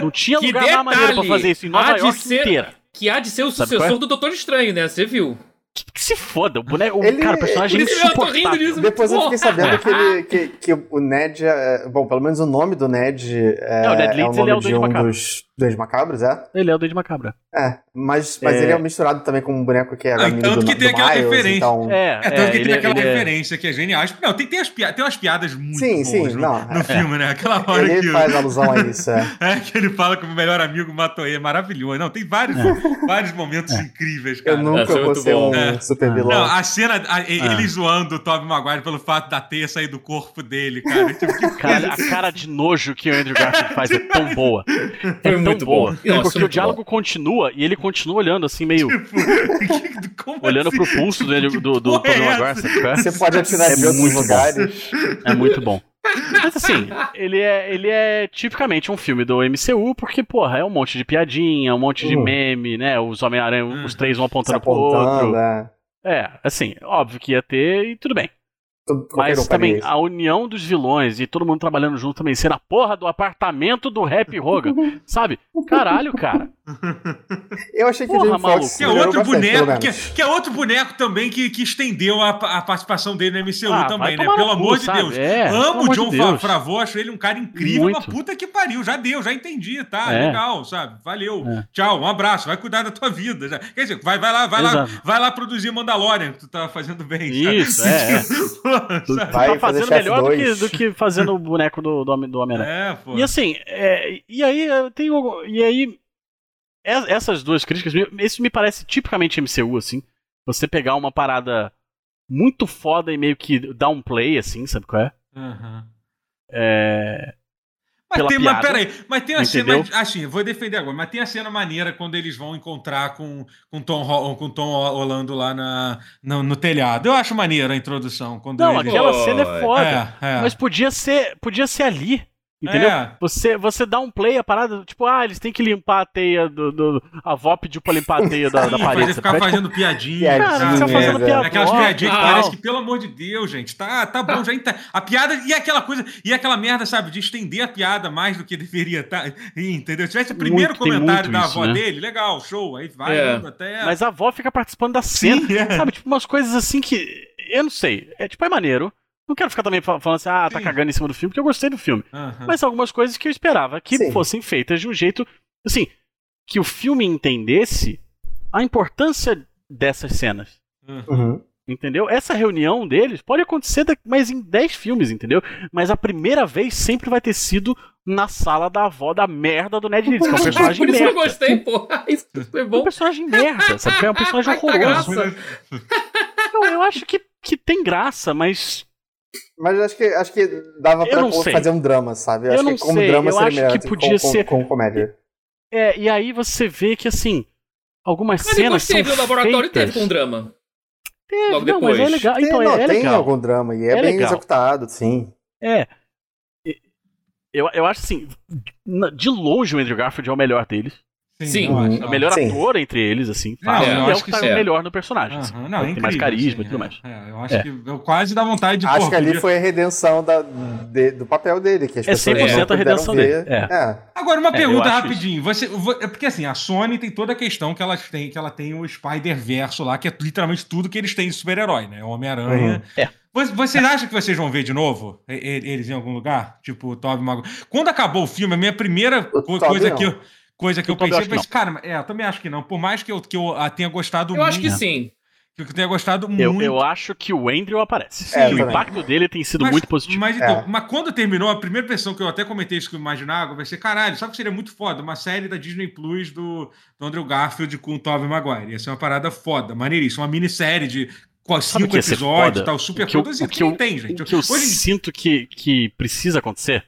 Não tinha que lugar detalhe, mais maneiro pra fazer isso em Nova York ser, inteira. Que há de ser o Sabe é? sucessor é? do Doutor Estranho, né? Você viu? Que, que, se foda, o boneco. Ele, cara, o personagem ele, insuportável. Depois eu fiquei sabendo que, ele, [LAUGHS] que, que o Ned. É, bom, pelo menos o nome do Ned é, é, o Ned Leeds, é o nome é o de um dos Duende Macabros, é? Ele é o Duende Macabro. É, mas, mas é... ele é misturado também com um boneco que é ah, Tanto do, que tem aquela Miles, referência. Então... É, é, tanto é, que tem aquela referência que é genial. Não, tem, tem, as piadas, tem umas piadas muito sim, boas sim, no, não, no filme, né? Aquela hora ele que... faz alusão a isso, é. [LAUGHS] é, que ele fala que o melhor amigo matou ele. Maravilhoso. Não, tem vários, vários momentos incríveis, cara. Eu nunca vou ser um super vilão. Não, a cena, a, ele zoando o Tobey Maguire pelo fato da teia sair do corpo dele, cara. Tipo, [LAUGHS] cara, a cara de nojo que o Andrew Garfield faz é tão boa. É tão muito boa porque o diálogo bom. continua e ele continua olhando assim, meio. [LAUGHS] Tipo, [LAUGHS] olhando assim? pro pulso do, do, do Tobey é Maguire. Você pode atirar é de outros lugares. É muito bom. Mas assim, ele é, ele é tipicamente um filme do MCU, porque, porra, é um monte de piadinha, um monte de uh. meme, né? Os Homem-Aranha, hum. os três vão apontando, apontando pro outro. É. é, assim, óbvio que ia ter e tudo bem. Mas também a união dos vilões e todo mundo trabalhando junto também, ser a porra do apartamento do Rap [LAUGHS] Hogan, sabe? Caralho, cara. [LAUGHS] Eu achei que porra, o que é outro boneco, que, que, é outro boneco também que, que estendeu a, a participação dele no MCU ah, também, né? Pelo amor de Deus. É, Amo o John de Favreau, acho ele um cara incrível, Muito. uma puta que pariu, já deu, já entendi, tá? É. Legal, sabe? Valeu. É. Tchau, um abraço, vai cuidar da tua vida. Já. Quer dizer, vai, vai lá, vai Exato. lá, vai lá produzir Mandalorian, que tu tá fazendo bem. Isso, é. [LAUGHS] [LAUGHS] Vai tá fazendo melhor do que, do que, fazendo o boneco do, do, do Homem-Aranha. É, pô. E assim, é, e aí tem E aí. Essas duas críticas, isso me parece tipicamente MCU, assim. Você pegar uma parada muito foda e meio que dar um play, assim, sabe qual é? Uhum. É. Mas tem, piada, mas peraí, mas tem a entendeu? cena. Assim, vou defender agora, mas tem a cena maneira quando eles vão encontrar com, com Tom com Tom Holando lá na, no, no telhado. Eu acho maneiro a introdução. Quando não, eles... aquela cena é foda. É, é. Mas podia ser, podia ser ali. Entendeu? É. Você, você dá um play, a parada, tipo, ah, eles têm que limpar a teia do. do a VOP de pra limpar a [LAUGHS] teia da, Sim, da parede. ficar tipo, fazendo piadinha. Cara, ficar fazendo é, piada. Aquelas piadinhas que parece que, pelo amor de Deus, gente, tá, tá bom, já A piada e aquela coisa, e aquela merda, sabe, de estender a piada mais do que deveria, tá? [LAUGHS] Entendeu? Se tivesse o primeiro muito, comentário da avó né? dele, legal, show. Aí vai é. até. Mas a avó fica participando da cena. Sim, é. Sabe, tipo, umas coisas assim que. Eu não sei. É tipo, é maneiro. Não quero ficar também falando assim, ah, tá Sim. cagando em cima do filme, porque eu gostei do filme. Uhum. Mas algumas coisas que eu esperava que Sim. fossem feitas de um jeito, assim, que o filme entendesse a importância dessas cenas. Uhum. Entendeu? Essa reunião deles pode acontecer mais em 10 filmes, entendeu? Mas a primeira vez sempre vai ter sido na sala da avó da merda do Ned Leeds, que é um personagem Por isso merda. eu gostei, pô. [LAUGHS] Isso foi bom. É um personagem merda, sabe? É um [LAUGHS] personagem horroroso. Então, eu acho que, que tem graça, mas mas acho que, acho que dava pra fazer um drama, sabe? Eu acho não que como sei. drama eu seria acho melhor que podia com, ser com, com, comédia. É, e aí você vê que assim, algumas Mas cenas são teve o laboratório feitas... teve com drama. Teve, Logo não, depois. mas é legal. Então, tem, é, é tem legal. algum drama e é, é bem legal. executado, sim. É. Eu, eu acho assim, de longe o Andrew Garfield é o melhor deles. Sim, sim. O melhor sim. ator entre eles, assim. Não, é, é o que tá melhor no personagem. Assim. Não, é tem mais carisma e tudo mais. É, eu acho é. que eu quase dá vontade de. Acho pô, que ali podia... foi a redenção da, de, do papel dele. Que as é 100% a redenção ver. dele. É. Agora, uma pergunta rapidinho. Você, porque assim, a Sony tem toda a questão que, ela tem, que ela tem o Spider-Verso lá, que é literalmente tudo que eles têm de super-herói, né? Homem-Aranha. Uhum. É. Vocês acham que vocês vão ver de novo eles em algum lugar? Tipo, o Tobey Maguire. Quando acabou o filme, a minha primeira o coisa que eu Coisa que eu, eu pensei, mas, cara, é, eu também acho que não. Por mais que eu, que eu tenha gostado eu muito. Eu acho que sim. Que eu tenha gostado eu, muito. Eu acho que o Andrew aparece. É, o impacto dele tem sido mas, muito positivo. Mas, então, é. mas quando terminou, a primeira versão que eu até comentei isso que eu imaginava vai ser: caralho, sabe que seria muito foda? Uma série da Disney Plus do, do Andrew Garfield com o Tobey Maguire. Ia ser uma parada foda, maneiríssima. Uma minissérie de cinco episódios e tal, super produzido. O que, eu, tem, gente. O que eu Hoje... sinto que, que precisa acontecer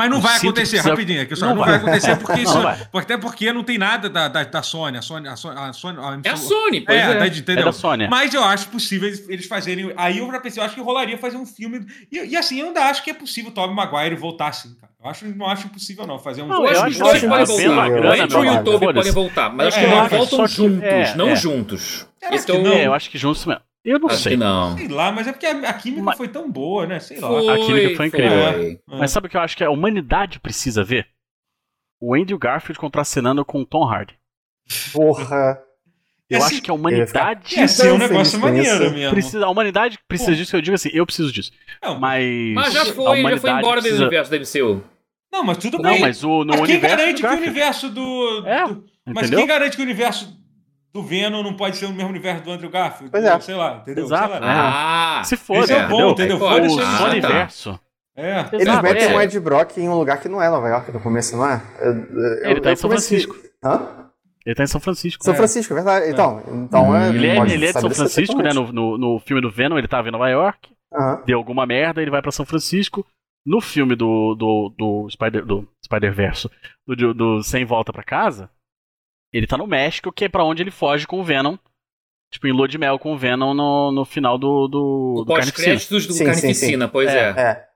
mas não vai acontecer, precisa... rapidinho. Aqui, só, não, não vai. vai. acontecer porque [LAUGHS] isso. até porque não tem nada da, da, da Sony. A Sony, a Sony, a Sony a é a Sony, pois é. É, da, entendeu? é da Sony. Mas eu acho possível eles, fazerem. Aí eu já pensei, eu acho que rolaria fazer um filme. E, e assim, eu ainda acho que é possível o Tobey Maguire voltar assim, cara. Eu acho, não acho impossível, não, fazer um. Não, eu acho que os dois podem voltar. O Andrew e o Tobey podem voltar. Mas acho que não voltam juntos. Não juntos. Então, eu acho que juntos mesmo. Eu não Acho sei. não. Sei lá, mas é porque a, química mas... foi tão boa, né? Sei lá. Foi, a química foi incrível. Foi. É. Mas sabe o que eu acho que a humanidade precisa ver? O Andrew Garfield contracenando com o Tom Hardy. Porra. Eu Esse... acho que a humanidade. Ia ser um negócio maneiro mesmo. Precisa, a humanidade precisa Pô. disso, eu digo assim, eu preciso disso. Não, mas. Mas já foi, já foi embora precisa... do universo da MCU. Não, mas tudo não, bem. mas o, no mas quem garante que o universo do. É, do... Mas quem garante que o universo do Venom não pode ser o mesmo universo do Andrew Garfield. Pois é. Sei lá, entendeu? Exato. Sei lá. Ah, se for, Esse é bom, entendeu? Ser o universo. É. Eles Exato, metem é. o Ed Brock em um lugar que não é Nova York no começo, não é? Eu, eu, ele tá em São comecei... Francisco. Hã? Ele tá em São Francisco. São é. Francisco, é verdade. Então, é. então é, ele, é, ele é de São Francisco, né? No, no, no, filme do Venom, ele tava em Nova York. Deu alguma merda, ele vai pra São Francisco. No filme do, do, do Spider do Spider do, do Sem Volta pra Casa, ele tá no México, que é pra onde ele foge com o Venom. Tipo, em Lua de Mel com o Venom no, no final do, do, do Pós-créditos do sim, Carnificina, sim, sim. pois é. é. é.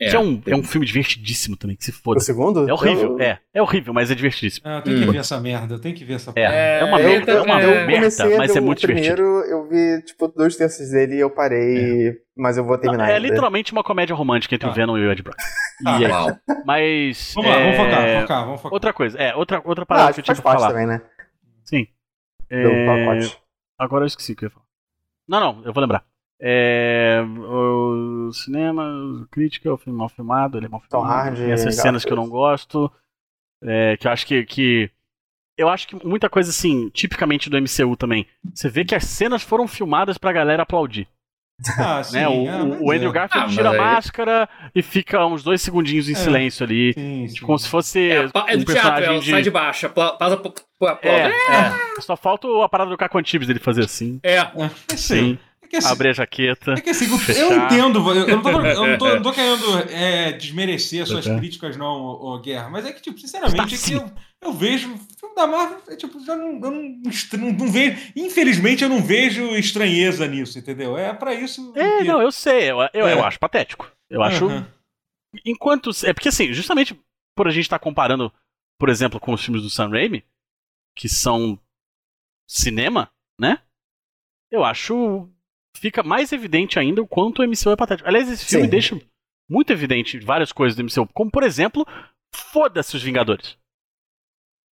É. Que é um, é um filme divertidíssimo também, que se foda. O segundo? É horrível, eu... é. É horrível, mas é divertidíssimo. Ah, eu tenho hum. que ver essa merda, eu tenho que ver essa É, é uma merda, é uma eu merda, mas é muito primeiro, divertido. eu vi, tipo, dois terços dele e eu parei, é. mas eu vou terminar. É, é literalmente uma comédia romântica entre ah. o Venom e o Ed Brock. [LAUGHS] Ah, é, uau. Mas... Vamos lá, vamos focar, focar, vamos focar. Outra coisa, é, outra, outra parada ah, que eu tinha que falar. também, né? Sim. É... Agora eu esqueci o que eu ia falar. Não, não, eu vou lembrar. É, o cinema, crítica, o filme mal filmado, ele é mal filmado. Hard, tem essas cenas que eu não gosto. É, que eu acho que, que. Eu acho que muita coisa assim, tipicamente do MCU também. Você vê que as cenas foram filmadas pra galera aplaudir. Ah, [LAUGHS] sim, né? o, ah, o Andrew é. Garfield ah, tira a máscara e fica uns dois segundinhos em é, silêncio ali. Sim, sim. Como se fosse. É, é um teatro, é, de... sai de baixo, passa é, é, Só falta a parada do Caco Antibes dele fazer assim. É. Sim. É assim, abrir a jaqueta. É que assim, eu entendo, eu não tô, eu não tô, eu [LAUGHS] não tô querendo é, desmerecer as suas uhum. críticas, não, ô, ô, Guerra, mas é que, tipo, sinceramente, é que eu, eu vejo o filme da Marvel, é, tipo, já não, eu não, não, não, vejo. Infelizmente, eu não vejo estranheza nisso, entendeu? É para isso. É, que... não, eu sei, eu, eu, é. eu, acho patético. Eu acho. Uhum. Enquanto. É porque, assim, justamente por a gente estar tá comparando, por exemplo, com os filmes do Sam Raimi, que são cinema, né? Eu acho fica mais evidente ainda o quanto o MCU é patético. Aliás, esse filme Sim. deixa muito evidente várias coisas do MCU, como por exemplo, foda-se os Vingadores.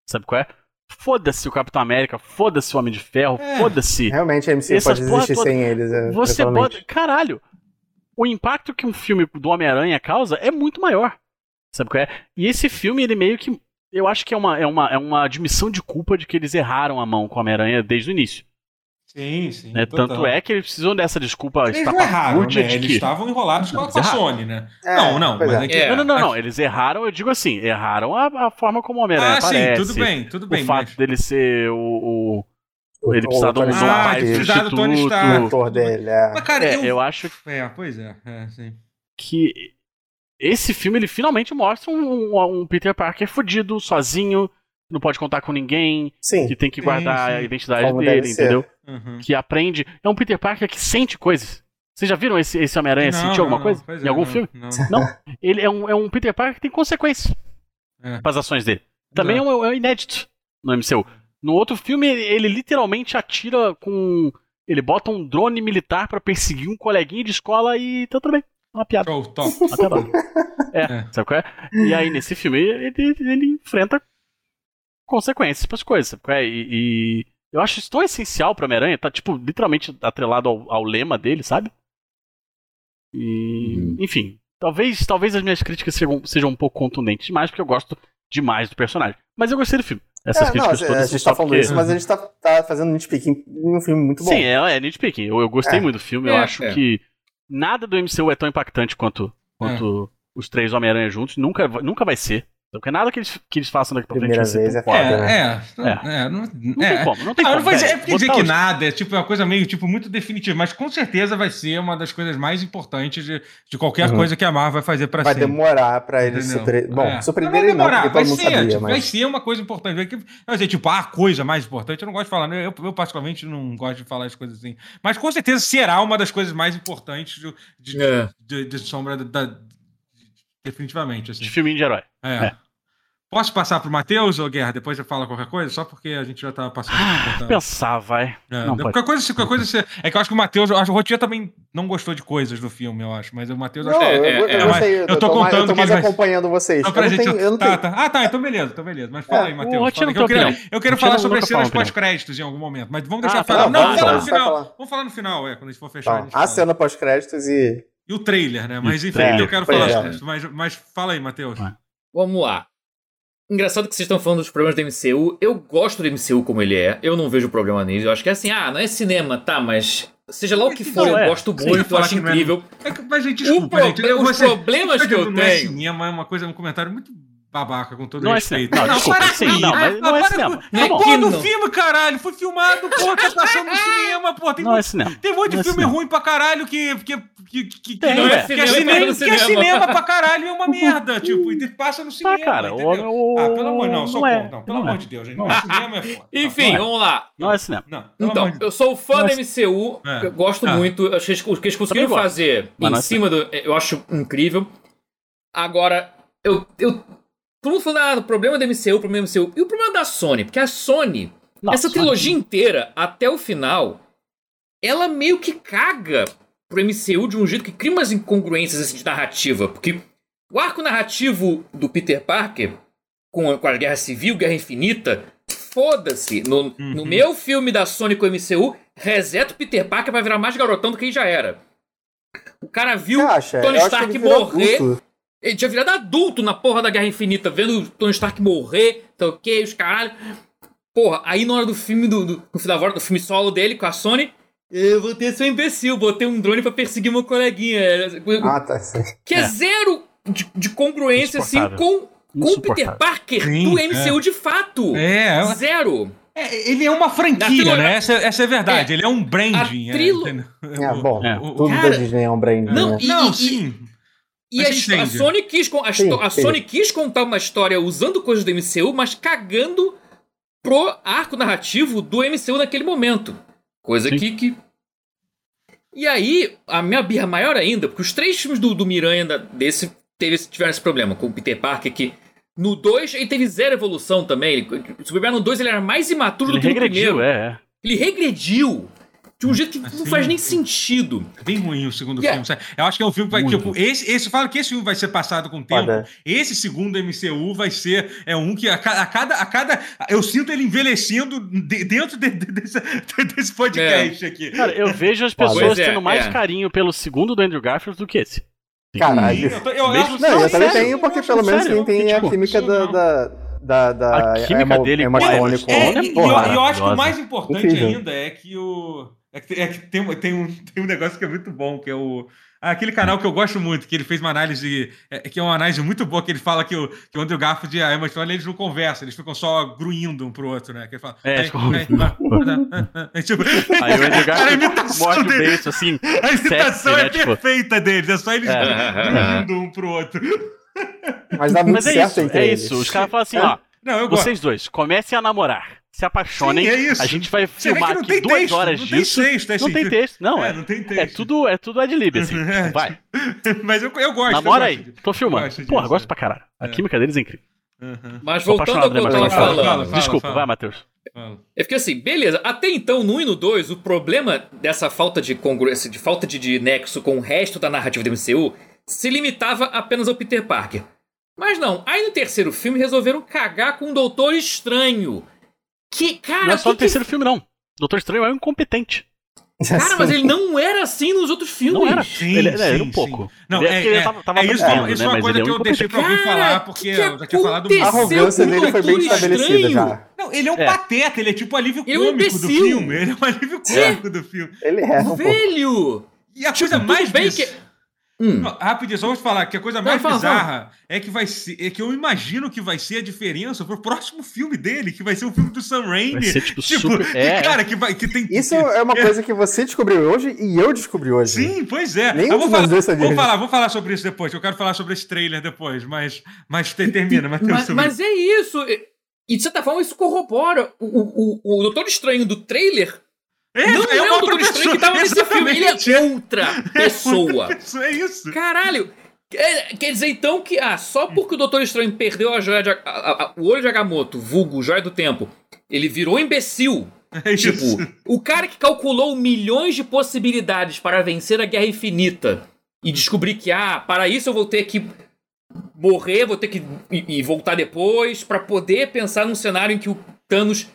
Sabe qual é? Foda-se o Capitão América, foda-se o Homem de Ferro, é, foda-se. Realmente a MCU pode existir sem eles. É, você pode. Caralho! O impacto que um filme do Homem-Aranha causa é muito maior. Sabe qual é? E esse filme, ele meio que. Eu acho que é uma, é uma, é uma admissão de culpa de que eles erraram a mão com o Homem-Aranha desde o início. Sim, sim. Né? Tanto é que eles precisam dessa desculpa eles erraram, né? de Eles que... estavam enrolados com a, com a Sony, né? É, não, não. Mas é. É é. Não, não, não, não, Eles erraram, eu digo assim, erraram a, a forma como o Homem-Aranha ah, aparece. Sim, tudo bem, tudo bem. O fato mas... dele ser o, o... ele precisar de um ah, pai substituto. Do Tony Stark. dele, é. Mas, cara, é, eu... eu acho... É, pois é, é, sim. Que esse filme, ele finalmente mostra um, um, um Peter Parker fudido, sozinho, não pode contar com ninguém, sim. que tem que guardar sim, sim. a identidade Como dele, entendeu? Uhum. Que aprende. É um Peter Parker que sente coisas. Vocês já viram esse, esse Homem-Aranha sentir alguma não, coisa? Em é, algum filme? Não. não. Ele é um, é um Peter Parker que tem consequências é. para as ações dele. Também é, um, é inédito no MCU. No outro filme, ele, ele literalmente atira com. Ele bota um drone militar para perseguir um coleguinha de escola e tá tudo bem. Uma piada. Oh, top. Uma [LAUGHS] piada. é, é, sabe qual é? E aí, nesse filme, ele, ele enfrenta consequências para as coisas, é? E, e, eu acho isso tão essencial pra Homem-Aranha, tá, tipo, literalmente atrelado ao, ao lema dele, sabe? E, uhum. enfim, talvez, talvez as minhas críticas sejam, sejam um pouco contundentes demais, porque eu gosto demais do personagem. Mas eu gostei do filme. Essas é, críticas não, todas. A gente tá falando porque... isso, mas a gente tá, tá fazendo nitpicking em um filme muito bom. Sim, é, é nitpicking. Eu, eu gostei é. muito do filme, eu é, acho é. que nada do MCU é tão impactante quanto, quanto é. os três Homem-Aranha juntos. Nunca, nunca vai ser. Porque nada que eles, que eles façam daqui pra frente vai ser é foda, é, né? é, é, é, não, não tem é. como, não tem ah, como. Não vai dizer, é porque dizer que os... nada, é tipo uma coisa meio, tipo, muito definitiva, mas com certeza vai ser uma das coisas mais importantes de, de qualquer uhum. coisa que a Marvel vai fazer pra vai sempre. Vai demorar pra eles surpre... Bom, é. surpreenderem não, não, vai ser, sabia, tipo, mas... vai ser uma coisa importante. Vai, vai ser, tipo, a coisa mais importante, eu não gosto de falar, né? eu, eu particularmente não gosto de falar as coisas assim, mas com certeza será uma das coisas mais importantes de, de, é. de, de Sombra da, da, definitivamente, assim. De filminho de herói. é. é. Posso passar pro Matheus, ou Guerra? Depois você fala qualquer coisa? Só porque a gente já tava passando. Ah, pensar, vai. É, não, qualquer, coisa, qualquer coisa. É que eu acho que o Matheus. Acho que o Rotier também não gostou de coisas do filme, eu acho. Mas o Matheus. Não, acho, eu, é, eu, é, eu, sei, eu tô, contando. Eu tô mais acompanhando vocês. Não, eu gente, eu não tá, tá. Ah, tá. Então beleza, então beleza. Mas fala é, aí, Matheus. Eu quero, eu quero falar sobre as cenas pós-créditos em algum momento. Mas vamos deixar ah, falar. Não, vamos falar no final. Vamos falar no final, é, quando a gente for fechar. A cena pós-créditos e. E o trailer, né? Mas enfim, eu quero falar sobre isso. Mas fala aí, Matheus. Vamos lá. Engraçado que vocês estão falando dos problemas do MCU. Eu gosto do MCU como ele é. Eu não vejo problema nele. Eu acho que é assim, ah, não é cinema, tá, mas Seja lá o que for, eu é. gosto muito, eu acho incrível. É, mas, gente, desculpa, pro... gente. Os você, problemas que eu não tenho. É cinema, é uma coisa, um comentário muito babaca, com todo não respeito. É não, não, desculpa, para sim, não, mas não é cinema. É porra do filme, caralho. Foi filmado, porra, tá passando no cinema, porra. Tem não muito, é cinema. Tem muito não filme é ruim pra caralho que. que, que, que, que não é, que é, cinema, que é cinema pra caralho e é uma [LAUGHS] merda. Tipo, e passa no cinema. Ah, cara, entendeu? O, ah, pelo amor, não, só não, é, não, pelo amor de Deus, gente. Não, cinema é foda. Enfim, vamos lá. Não é cinema. Não, então, eu sou fã da MCU, gosto muito. Achei que o que eles conseguiram fazer em cima do. Eu acho incrível. Agora, eu, eu Todo mundo falando, ah, o problema da MCU, o problema da MCU. E o problema da Sony? Porque a Sony, essa trilogia inteira, até o final, ela meio que caga pro MCU de um jeito que cria umas incongruências assim, de narrativa. Porque o arco narrativo do Peter Parker, com, com a Guerra Civil, Guerra Infinita, foda-se. No, uhum. no meu filme da Sony com o MCU, reseta o Peter Parker vai virar mais garotão do que ele já era. O cara viu Tony Stark morrer. Adulto. Ele tinha virado adulto na porra da Guerra Infinita, vendo o Tony Stark morrer, tá ok, os caralho. Porra, aí na hora do filme, do, do, no final do filme solo dele com a Sony, eu vou ter seu imbecil, botei um drone pra perseguir meu coleguinha. Ah, tá Que é, é. zero de, de congruência, assim, com, com o Peter Parker Sim, do MCU é. de fato. É, Zero. É, ele é uma franquia, né? Essa, essa é verdade. É, ele é um branding. Trilo... É, é, bom, é. tudo Cara, da Disney é um branding. Não, né? e, não e, sim. E a, a, Sony quis, a, sim, a Sony quis contar uma história usando coisas do MCU, mas cagando pro arco narrativo do MCU naquele momento. Coisa que, que. E aí, a minha birra maior ainda, porque os três filmes do, do Miranha desse teve, tiveram esse problema com o Peter Parker, que no 2 ele teve zero evolução também. Ele, Superman no 2 ele era mais imaturo ele do que no primeiro. É, é. Ele regrediu. De um jeito que assim, não faz nem sentido. É bem ruim o segundo yeah. filme. Eu acho que é um filme que vai. Tipo, esse, esse fala que esse filme vai ser passado com o tempo. Pode. Esse segundo MCU vai ser é um que a, a, cada. A cada eu sinto ele envelhecendo de, dentro de, de, desse, [LAUGHS] desse podcast é. aqui. Cara, eu vejo as [LAUGHS] pessoas é, tendo mais é. carinho pelo segundo do Andrew Garfield do que esse. Caralho. Eu, eu, Mesmo, não, eu também tenho, porque pelo menos quem tem tipo, a química da, da, da, da. A química Emma, dele Emma Stone com. É, e, eu, eu acho que o mais importante Incrível. ainda é que o. É que, é que tem, tem, um, [LAUGHS] tem um negócio que é muito bom, que é o. Aquele canal que eu gosto muito, que ele fez uma análise, é, que é uma análise muito boa, que ele fala que o, que o Andrew Garfield e a Emma Stone, eles não conversam, eles ficam só gruindo um pro outro, né? Que ele fala, é, tipo... [LAUGHS] é, tipo... Aí o Andrew [LAUGHS] Garfield morde o beijo, assim, A imitação sexy, é né? Tipo- perfeita deles, é só eles é, gruindo um pro outro. Mas dá muito Mas é certo isso, é isso. Os caras falam assim, ó, não, vocês dois, comecem a namorar se apaixonem. Sim, é isso. A gente vai Você filmar aqui duas texto, horas não disso. Tem texto, é não tem texto, não. É, é, não tem texto. É tudo, é tudo ad-lib, assim. [LAUGHS] É, vai. Mas eu, eu gosto. Namora eu gosto aí. Tô filmando. Porra, gosto pra caralho. A é. química deles é incrível. Uhum. Mas voltando ao que eu tava falando. Fala, fala, Desculpa, fala. vai, Matheus. É porque assim, beleza, até então, no 1 e no 2, o problema dessa falta de congruência, de falta de, de nexo com o resto da narrativa do MCU, se limitava apenas ao Peter Parker. Mas não, aí no terceiro filme resolveram cagar com o Doutor Estranho que, cara. Não é só o terceiro filme, não. Doutor Estranho é um incompetente. Cara, mas ele não era assim nos outros filmes. Não era. Sim, ele, sim, era um pouco. Não, ele, é, é, ele tava, tava é isso, é, isso é uma né? coisa que eu deixei pra alguém falar, porque eu já tinha falado A arrogância dele foi bem estabelecida já. Não, ele é um é. pateta, ele é tipo o alívio ele cômico é um do filme. Ele é um alívio cômico do filme. Ele é. Um Velho! E a tipo, coisa mais bem que Hum. Não, rapidinho, só vou te falar que a coisa mais fala, bizarra fala. é que vai ser. É que eu imagino que vai ser a diferença pro próximo filme dele, que vai ser o filme do Sam Raimi. Vai ser, tipo, tipo super... que, é. cara, que, vai, que tem. Isso é uma coisa que você descobriu hoje e eu descobri hoje. Sim, pois é. Nem eu vou falar, vou falar, vou falar sobre isso depois. Eu quero falar sobre esse trailer depois, mas, mas termina, mas, mas, mas é isso. E de certa forma isso corrobora. O, o, o, o Doutor Estranho do trailer é, não é, é o Doutor Estranho que tava nesse filme, ele é outra [LAUGHS] pessoa. É isso. Caralho. É, quer dizer então que, ah, só porque o Doutor Estranho perdeu a joia de, a, a, a, o olho de Agamotto, vulgo, joia do tempo, ele virou imbecil. [LAUGHS] É tipo, o cara que calculou milhões de possibilidades para vencer a Guerra Infinita e descobrir que, ah, para isso eu vou ter que morrer, vou ter que e, e voltar depois para poder pensar num cenário em que o Thanos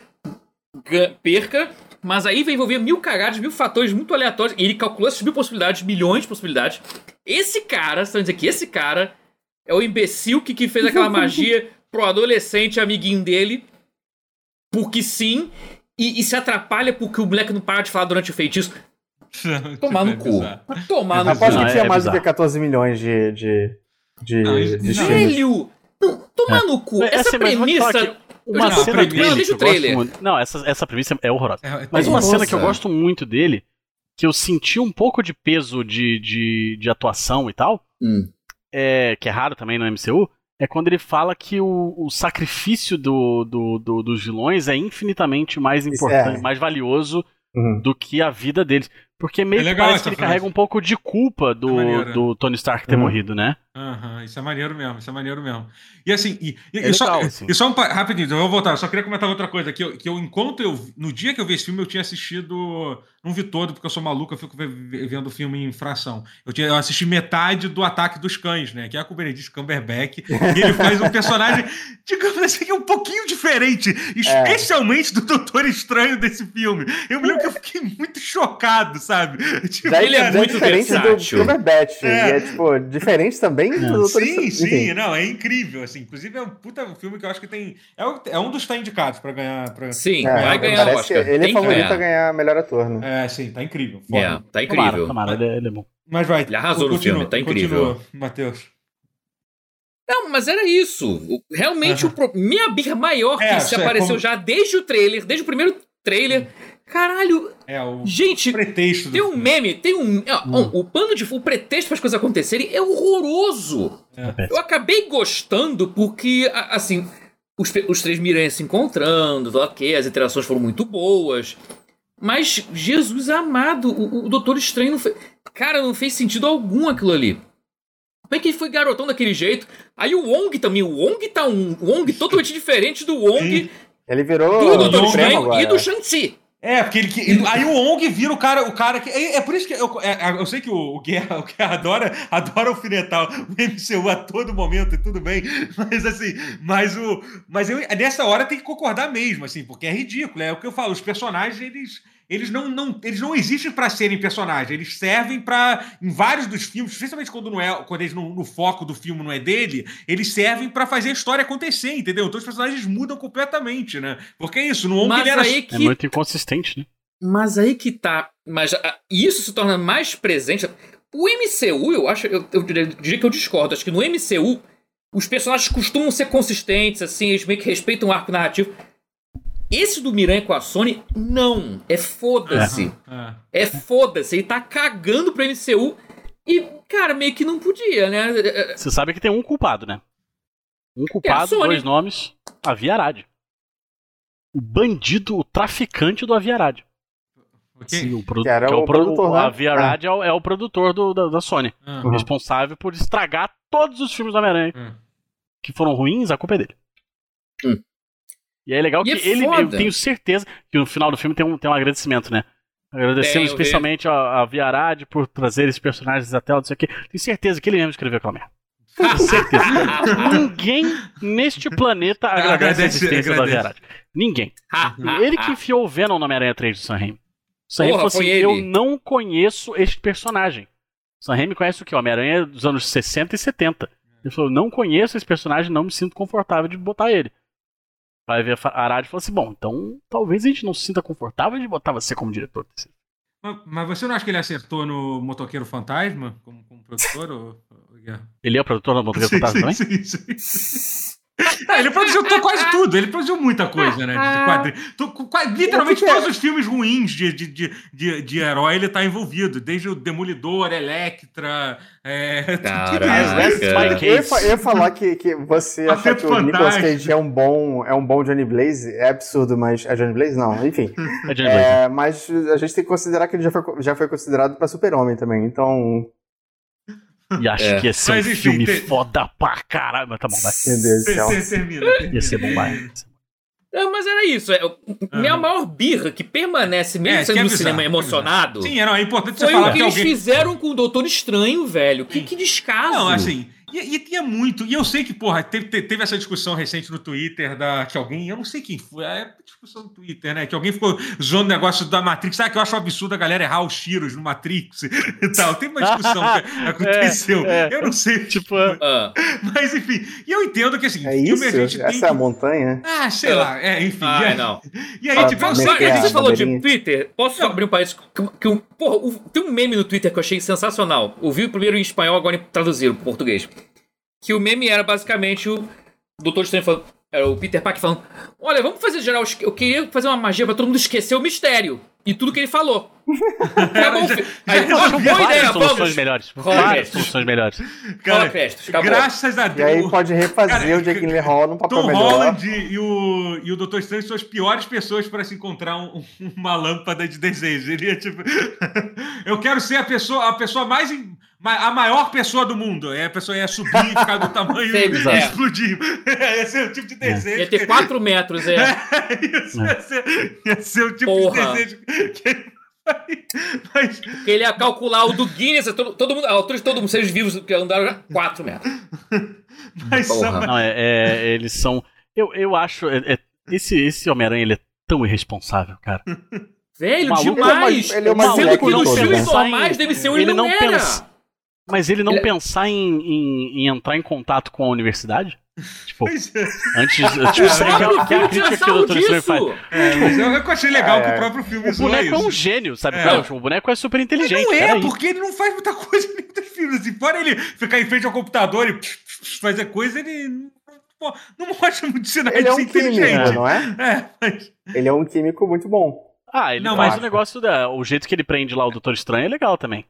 perca mas aí vai envolver mil cagadas, mil fatores muito aleatórios. E ele calculou essas mil possibilidades, milhões de possibilidades. Esse cara, você tá dizendo que esse cara é o imbecil que, que fez aquela [LAUGHS] magia pro adolescente amiguinho dele. Porque sim. E, e, se atrapalha porque o moleque não para de falar durante o feitiço. [LAUGHS] Tomar no cu. Tomar no cu. Aposto que tinha é mais do que 14 milhões de. de, de, não, de Velho! Não, tomar é. no cu. É, Essa assim, premissa uma não, cena dele que eu gosto muito. Não, essa, essa premissa é horrorosa. É, Mas uma cena que eu gosto muito dele, que eu senti um pouco de peso de, de, de atuação e tal, hum. é, que é raro também no MCU, é quando ele fala que o, o sacrifício do, do, do, dos vilões é infinitamente mais importante, é. mais valioso uhum. do que a vida deles. Porque meio é que parece que ele carrega um pouco de culpa do, é do Tony Stark ter uhum. morrido, né? Aham, uhum, isso é maneiro mesmo, isso é maneiro mesmo. E assim, e, e, é só, legal, assim. e só um rapidinho, eu vou voltar, eu só queria comentar outra coisa, que eu, que eu enquanto eu, no dia que eu vi esse filme, eu tinha assistido, não vi todo, porque eu sou maluco, eu fico vendo o filme em fração. Eu, tinha, eu assisti metade do Ataque dos Cães, né, que é a Benedict Cumberbatch, e ele faz um personagem, [LAUGHS] digamos assim, é um pouquinho diferente, especialmente é. do Doutor Estranho desse filme. Eu me lembro que eu fiquei muito chocado, sabe? [LAUGHS] Tipo, ele é muito diferente versátil. do Cumberbatch, é. é, tipo, diferente também do Doutor Sim, Estranho. sim, não, é incrível, assim, inclusive é um puta filme que eu acho que tem. É, é um dos que tá indicados pra ganhar. Pra... Sim, é, vai ganhar o Oscar. Ele é tem é favorito ganhar. a ganhar melhor ator, né? É, sim, tá incrível. É, tá incrível. Tomara, tomara ele, é, ele é bom. Mas vai. Ele arrasou continua, no filme, tá incrível. Matheus. Não, mas era isso. Realmente, uhum. o pro... minha birra maior que é, se é apareceu como... já desde o trailer, desde o primeiro trailer. Caralho! É, o gente, pretexto tem um filme. meme, tem um. Hum. O pano de o pretexto para as coisas acontecerem é horroroso. É. Eu acabei gostando porque, assim, os, os três Miranhas se encontrando, ok, as interações foram muito boas. Mas, Jesus amado, o, o Doutor Estranho não fez. Cara, não fez sentido algum aquilo ali. Como é que ele foi garotão daquele jeito? Aí o Wong também, o Wong tá um Wong totalmente diferente do Wong. Ele virou do Doutor Estranho e do Shang-Chi. É, porque ele. ele aí o Ong vira o cara, o cara que. É, é por isso que eu, é, eu sei que o, o, Guerra, o Guerra adora, [LAUGHS] adora alfinetar o MCU a todo momento e tudo bem. [LAUGHS] Mas assim, mas o. Mas eu, nessa hora tem que concordar mesmo, assim, porque é ridículo. É o que eu falo, os personagens, eles eles não, não, eles não existem para serem personagens, eles servem para em vários dos filmes, especialmente quando não é, quando eles no, no foco do filme não é dele, eles servem para fazer a história acontecer, entendeu? Então os personagens mudam completamente, né? Porque é isso, no Wong era que... é muito inconsistente, né? Mas aí que tá, mas uh, isso se torna mais presente. O MCU, eu acho, eu, eu diria que eu discordo, acho que no MCU os personagens costumam ser consistentes, assim, eles meio que respeitam o arco narrativo. Esse do Miranha com a Sony, não. É foda-se. É, é. é foda-se. Ele tá cagando pro MCU e, cara, meio que não podia, né? Você sabe que tem um culpado, né? Um culpado, é dois nomes. Aviarad. O bandido, o traficante do Aviarad. Sim, o, produ que era que é o, o produtor. O né? Aviarad ah. é, o, é o produtor do, da, da Sony. Uhum. Responsável por estragar todos os filmes do Homem-Aranha. Uhum. Que foram ruins, a culpa é dele. Uhum. E é legal e que é ele, foda. eu tenho certeza que no final do filme tem um, tem um agradecimento, né? Agradecemos Bem, especialmente a, a Viarad por trazer esses personagens até não sei o quê. Tenho certeza que ele mesmo escreveu aquela merda. Tenho certeza. [LAUGHS] Ninguém neste planeta agradece, agradece a existência agradece. da Viarad. Ninguém. ele que enfiou o Venom no Homem-Aranha 3 do Sam Raimi. Sam Raimi falou assim, eu não conheço este personagem. Sam Raimi conhece o que? O Homem-Aranha dos anos 60 e 70. Ele falou, não conheço esse personagem, não me sinto confortável de botar ele. Vai ver a Arad e falou assim: bom, então talvez a gente não se sinta confortável de botar você como diretor desse. Mas, mas você não acha que ele acertou no Motoqueiro Fantasma como, como produtor? ou, ou... Ele é o produtor do Motoqueiro [LAUGHS] sim, Fantasma sim, também? Sim, sim. É, ele produziu quase tudo, ele produziu muita coisa, né? De quadrinhos. Literalmente todos os filmes ruins de, de, de, de, de herói ele tá envolvido, desde o Demolidor, Electra. É, [LAUGHS] Caraca, eu, ia falar que, que você acha que o Nicolas Cage é um bom, é um bom Johnny Blaze, é absurdo, mas. É Johnny Blaze? Não, enfim. [LAUGHS] É Johnny Blaze. É, mas a gente tem que considerar que ele já foi, já foi considerado pra Super-Homem também, então. E acho é. que ia ser Mas, um enfim, filme tem... foda pra caralho. Mas tá bom, vai. Meu Deus do céu. Termina, termina. Ia ser bom, vai. É, mas era isso. É, minha uhum. maior birra, que permanece mesmo é, sendo no cinema emocionado. Sim, era importante você falar o que, que eles alguém... fizeram com o Doutor Estranho, velho. Que, que descaso. Não, assim, e, e, tinha muito. E eu sei que, porra, teve, teve essa discussão recente no Twitter da que alguém, eu não sei quem foi, é discussão no Twitter, né? Que alguém ficou zoando o negócio da Matrix. Sabe que eu acho um absurdo a galera errar os tiros no Matrix [LAUGHS] e tal. Tem uma discussão que [LAUGHS] aconteceu. É, é. Eu não sei. Tipo, uh. mas enfim. E eu entendo que assim, é isso? a gente Essa tem. é a montanha? Ah, sei lá. É, enfim. Ah, é, não. E aí, ah, tipo, você, você falou de Twitter, posso não. abrir um país que, que, porra, tem um meme no Twitter que eu achei sensacional. Ouvi primeiro em espanhol, agora traduziram para português. Que o meme era basicamente o Doutor Estranho falando. Era o Peter Parker falando: Olha, vamos fazer geral. Eu queria fazer uma magia pra todo mundo esquecer o mistério. E tudo que ele falou. [LAUGHS] Tá bom, Aí, boa ideia, soluções vamos. melhores. Várias soluções melhores. Cara, graças a Deus. E aí pode refazer cara, o Jake Gyllenhaal num papel Tom melhor. Holland e o, e o Dr. Strange são as piores pessoas para se encontrar um, [LAUGHS] uma lâmpada de desejo. Ele é tipo... [LAUGHS] eu quero ser a pessoa, a pessoa mais... A maior pessoa do mundo. É, a pessoa ia subir, ficar do [LAUGHS] tamanho e explodir. [LAUGHS] Esse é o tipo de desejo. Ia ter 4 metros, é. é [LAUGHS] isso, ia, ser, ia ser o tipo Porra. de desejo que mas... Porque ele ia calcular o do Guinness, todo, todo mundo, a altura de todo mundo, seres vivos que andaram já 4 metros. Mas são... Não, é, é, eles são. Eu, eu acho. É, é esse esse Homem-Aranha ele é tão irresponsável, cara. Velho, demais! Ele é uma Sendo que nos filmes normais deve ser um ele não, não pensa, Mas ele não é... pensar em, em, em, entrar em contato com a universidade? Tipo, é. antes. [LAUGHS] Tipo, é, que, que é a crítica que o Doutor Estranho faz. É, mas eu, eu achei legal é, que o próprio filme O boneco é um gênio, sabe? É. Não, o boneco é super inteligente. Mas não é, porque ele não faz muita [LAUGHS] coisa em muitos filmes. Assim, fora ele ficar em frente ao computador e fazer coisa, ele pô, não mostra muito sinais ele é um químico, não é? É, mas... Ele é um químico muito bom. Ah, ele não, faz o negócio da. O jeito que ele prende lá o Doutor Estranho é legal também.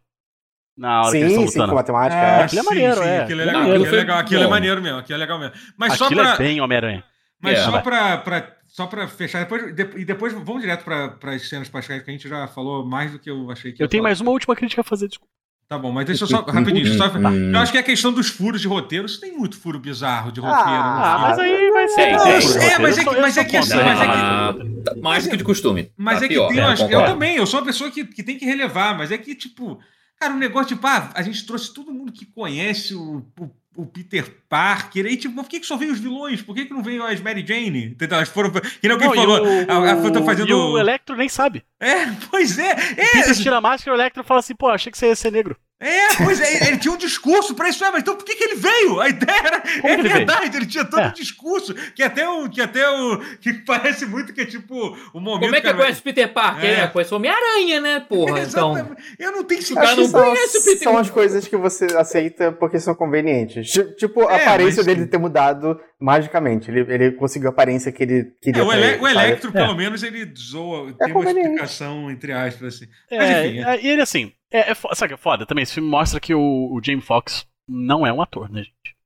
Na hora sim, que eles estão lutando. Sim, com matemática. É, é. Aquilo é maneiro, sim, é. Aquilo é legal, aquilo é, legal, aquilo é maneiro mesmo, aquilo é legal mesmo. Mas aquilo só pra... é bem Homem-Aranha. Mas é, só pra, pra, só pra fechar, depois, de, e depois vamos direto pra, as cenas pascais, que a gente já falou mais do que eu achei que Eu tenho falar. mais uma última crítica a fazer, desculpa. Tá bom, mas deixa eu só, rapidinho, só, [LAUGHS] eu acho que a questão dos furos de roteiro, isso tem muito furo bizarro de roteiro. Ah, mas aí vai ser. É, mas é que, mas é que assim, mas é que. Ah, mais do que de costume. Mas tá é que pior, tem, né? eu também, eu sou uma pessoa que, que tem que relevar, mas é que, tipo, cara, o um negócio, tipo, ah, a gente trouxe todo mundo que conhece o, o o Peter Parker. E tipo, por que, que só veio os vilões? Por que, que não veio as Mary Jane? Elas foram. Que nem alguém não, falou. O, a, a, tá fazendo... E o Electro nem sabe. É, pois é. é. O Peter tira a máscara e o Electro fala assim: pô, achei que você ia ser negro. É, pois é, ele tinha um discurso pra isso, é, mas então por que, que ele veio? A ideia era. Como é ele verdade, veio? ele tinha todo é. um discurso que até o. Que até o. Que parece muito que é tipo o momento. Como é que eu conheço o Peter Parker? É, é conheço Homem-Aranha, né, porra? É, [LAUGHS] então. Eu não tenho que cara não conhece o Peter São as coisas que você aceita porque são convenientes. Tipo, a é, aparência mas... dele ter mudado magicamente. Ele, ele conseguiu a aparência que ele queria. É, o, ele, o Electro, pelo menos, ele zoa. tem uma explicação, entre aspas, assim. Mas enfim. e ele assim. É, é sabe que é foda também? Esse filme mostra que o, o Jamie Foxx não é um ator, né, gente?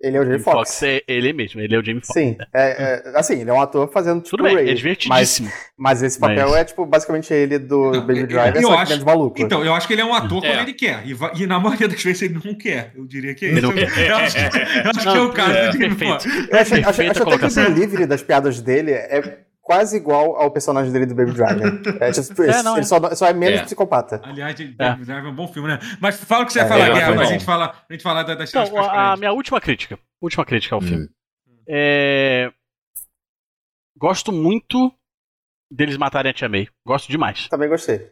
Ele é o Jamie Foxx. Fox é ele mesmo, ele é o Jamie Foxx. Sim, né? é, é, assim, ele é um ator fazendo tipo Tudo bem, Ray, é divertidíssimo. Mas, mas esse papel mas... é tipo basicamente ele do não, Baby Driver, eu acho, maluco. Então, eu acho que ele é um ator quando é. ele quer. E, e, na maioria das vezes ele não quer. Eu diria que é isso. Eu, acho, eu acho que é o caso é, do Jamie Foxx. Eu acho, acho, acho até que o delivery das piadas dele é quase igual ao personagem dele do Baby Driver. [LAUGHS] É, tipo, é, não, ele, é. Só, só, é menos é. psicopata. Aliás, Baby é. Driver é um bom filme, né? Mas fala o que você ia falar, é, Guerra, mas a gente fala, a gente fala das então, a, a minha última crítica. Última crítica ao hum. filme. É... Gosto muito deles matarem a Tia May. Gosto demais. Também gostei.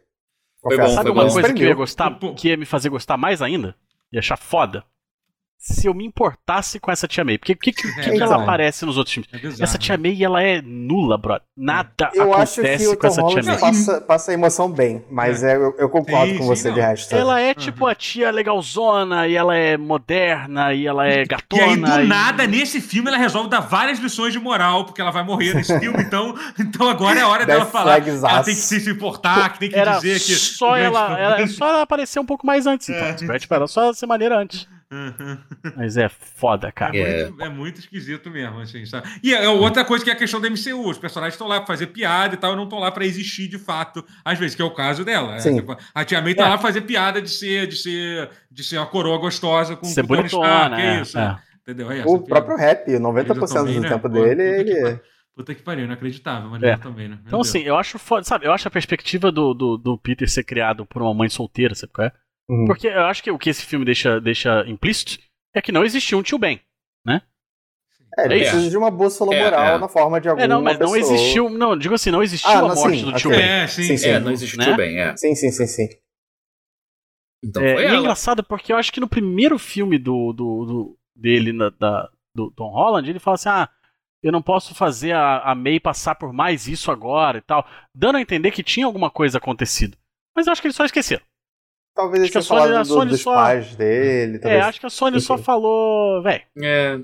Foi bom, Sabe foi uma bom. coisa que eu ia gostar, que ia me fazer gostar mais ainda? E achar foda? Se eu me importasse com essa tia May. Porque o que, que, é, que, ela aparece nos outros filmes? É essa tia May, ela é nula, brother. Nada eu acontece acho que o com essa tia May. Passa, passa a emoção bem, mas é. eu, eu, concordo sim, com você sim, de resto. Ela é tipo uhum. a tia legalzona, e ela é moderna, e ela é gatona. E aí, do e... nada, nesse filme, ela resolve dar várias lições de moral, porque ela vai morrer nesse [LAUGHS] filme, então, então agora é a hora dela falar que ela tem que se importar, que tem que Era dizer que... Só ela, ela, só ela aparecer um pouco mais antes, então. É. Tipo, era só ser maneira antes. Uhum. Mas é foda, cara. É, muito, é muito esquisito mesmo, assim, sabe? E é, outra coisa que é a questão da MCU. Os personagens estão lá pra fazer piada e tal, e não estão lá pra existir de fato, às vezes, que é o caso dela. É, tipo, a Tia May tá é. lá pra fazer piada de ser, de ser, de ser uma coroa gostosa com, ser com Tony Stark, é né? isso. É. Entendeu? É o próprio rap, 90% também, do né? tempo Pô, dele, ele... Puta que pariu, inacreditável, mas é. também, né? Meu então, Deus. assim, eu acho foda, sabe? Eu acho a perspectiva do, do, do Peter ser criado por uma mãe solteira, sabe qual é? Uhum. Porque eu acho que o que esse filme deixa, deixa implícito é que não existia um tio Ben, né? É, ele é precisa de uma bússola é, moral é. na forma de alguma É, não, mas pessoa. não existiu, não, digo assim, não existiu ah, a morte sim, do tio okay. Ben. É, sim, sim, sim. É, não existiu né? o tio Ben, é. Sim, sim, sim, sim. Então é, e é engraçado porque eu acho que no primeiro filme do, do, do dele, na, da, do Tom Holland, ele fala assim, ah, eu não posso fazer a, a May passar por mais isso agora e tal, dando a entender que tinha alguma coisa acontecido. Mas eu acho que eles só esqueceram. Talvez ele tenha falado a Sony do, dos só... pais dele. É, talvez... É, acho que a Sony Enfim. só falou, velho. É.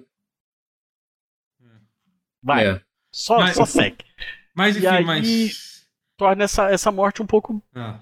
Vai. É. Só, mas, só segue. Mas enfim, e aí, mas. Torna essa, essa morte um pouco. Ah.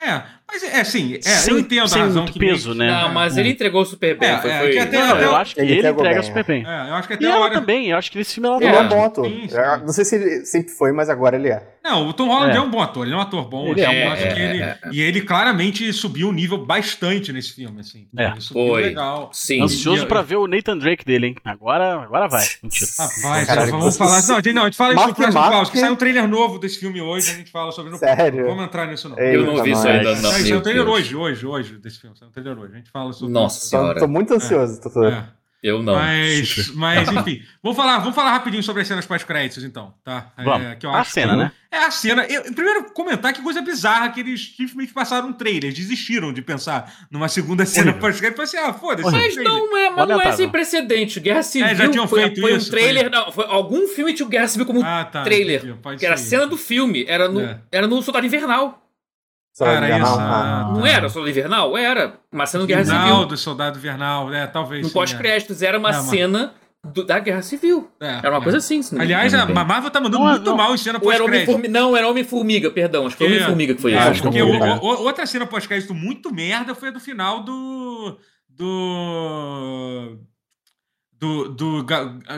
É, mas é assim, é, sem, eu entendo sem a razão muito que peso, né? Não, mas ele entregou super bem. É, foi, foi... É, até, não, até, eu acho que ele, ele entrega bem, super bem. É, eu acho que até e ela hora... também, eu acho que nesse filme ela Ele é um bom ator. Sim, sim. Não sei se ele sempre foi, mas agora ele é. Não, o Tom Holland é, é um bom ator, ele é um ator bom. Ele assim, é, acho que ele, E ele claramente subiu o nível bastante nesse filme, assim. É. Ele subiu foi. legal. Sim. Ansioso e, pra ver o Nathan Drake dele, hein? Agora, agora vai. [LAUGHS] Mentira. Rapaz, Caralho, vamos falar. Não, não, a gente fala isso no próximo Paulo, que sai um trailer novo desse filme hoje, a gente fala sobre. Sério? Vamos entrar nisso não. Eu não vi isso ainda. Sai um trailer hoje, hoje, hoje, desse filme. Sai um trailer hoje. A gente fala sobre. Nossa senhora. Tô muito ansioso, Totoro. É. Eu não. Mas, [LAUGHS] mas enfim. vamos falar, vamos falar rapidinho sobre as cenas pós-créditos, então. Tá? Vamos. É, que eu acho a cena, que, né? é a cena. Eu, primeiro, comentar que coisa bizarra que eles simplesmente passaram um trailer, desistiram de pensar numa segunda cena pós-crédito. Falei assim, ah, foda-se. Mas não é, mas não é sem precedente. Guerra Civil é, já tinham foi, feito foi isso, um trailer. Foi... Não, foi, algum filme tinha o Guerra Civil como ah, tá, trailer. que era a cena do filme. Era no, é. era no Soldado Invernal. Ah, não era Soldado Invernal? Era. Uma cena do Guerra Civil. Final do Soldado Invernal, é, talvez. No pós-créditos, era uma é, cena do, da Guerra Civil. É, era uma é. coisa assim. Aliás, a Marvel tá mandando não, muito não. mal em cena pós-crédito. Não, era Homem-Formiga, perdão. Acho que foi Homem-Formiga que foi é, isso. Porque o, o, outra cena pós-crédito muito merda foi a do final do. Do do, do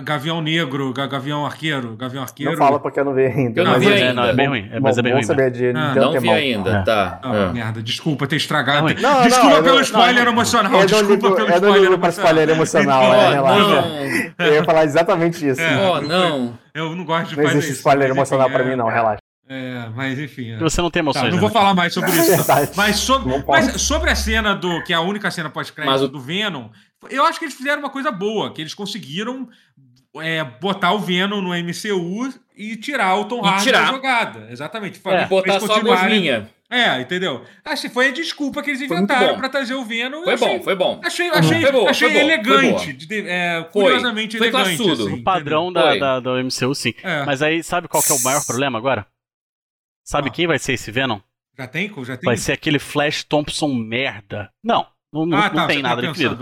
Gavião Negro, Gavião Arqueiro, Gavião Arqueiro. Não fala porque eu não vi ainda. Eu não vi ainda. Não, é bem ruim. É, mas é bem ruim. Saber de, ah, não vi ainda, é. tá. Ah, é. Merda, desculpa ter estragado. Não, desculpa não, pelo spoiler emocional. É desculpa ligo, pelo spoiler emocional. pra spoiler emocional, é, relaxa. Eu ia falar exatamente isso. É, oh, não. Eu não gosto de fazer isso. Não existe spoiler emocional pra mim, não, relaxa. É, mas enfim. Você não tem emoções. Tá, não né? vou falar mais sobre [LAUGHS] isso. mas, sobre, mas sobre a cena do. que é a única cena pós-crédito do Venom, eu acho que eles fizeram uma coisa boa, que eles conseguiram é, botar o Venom no MCU e tirar o Tom Hardy da jogada. Exatamente. É, botar só a gosminha. É, entendeu? Acho que foi a desculpa que eles inventaram para trazer o Venom. Foi achei, bom, foi bom. Achei, achei, foi boa, achei foi elegante. Foi é, curiosamente foi. elegante. Foi assim, o padrão da, da, da, MCU, sim. É. Mas aí, sabe qual que é o maior problema agora? Sabe ah. quem vai ser esse Venom? Já tem? Já tem? Vai ser aquele Flash Thompson merda. Não, não, não, ah, tá, não tem nada definido.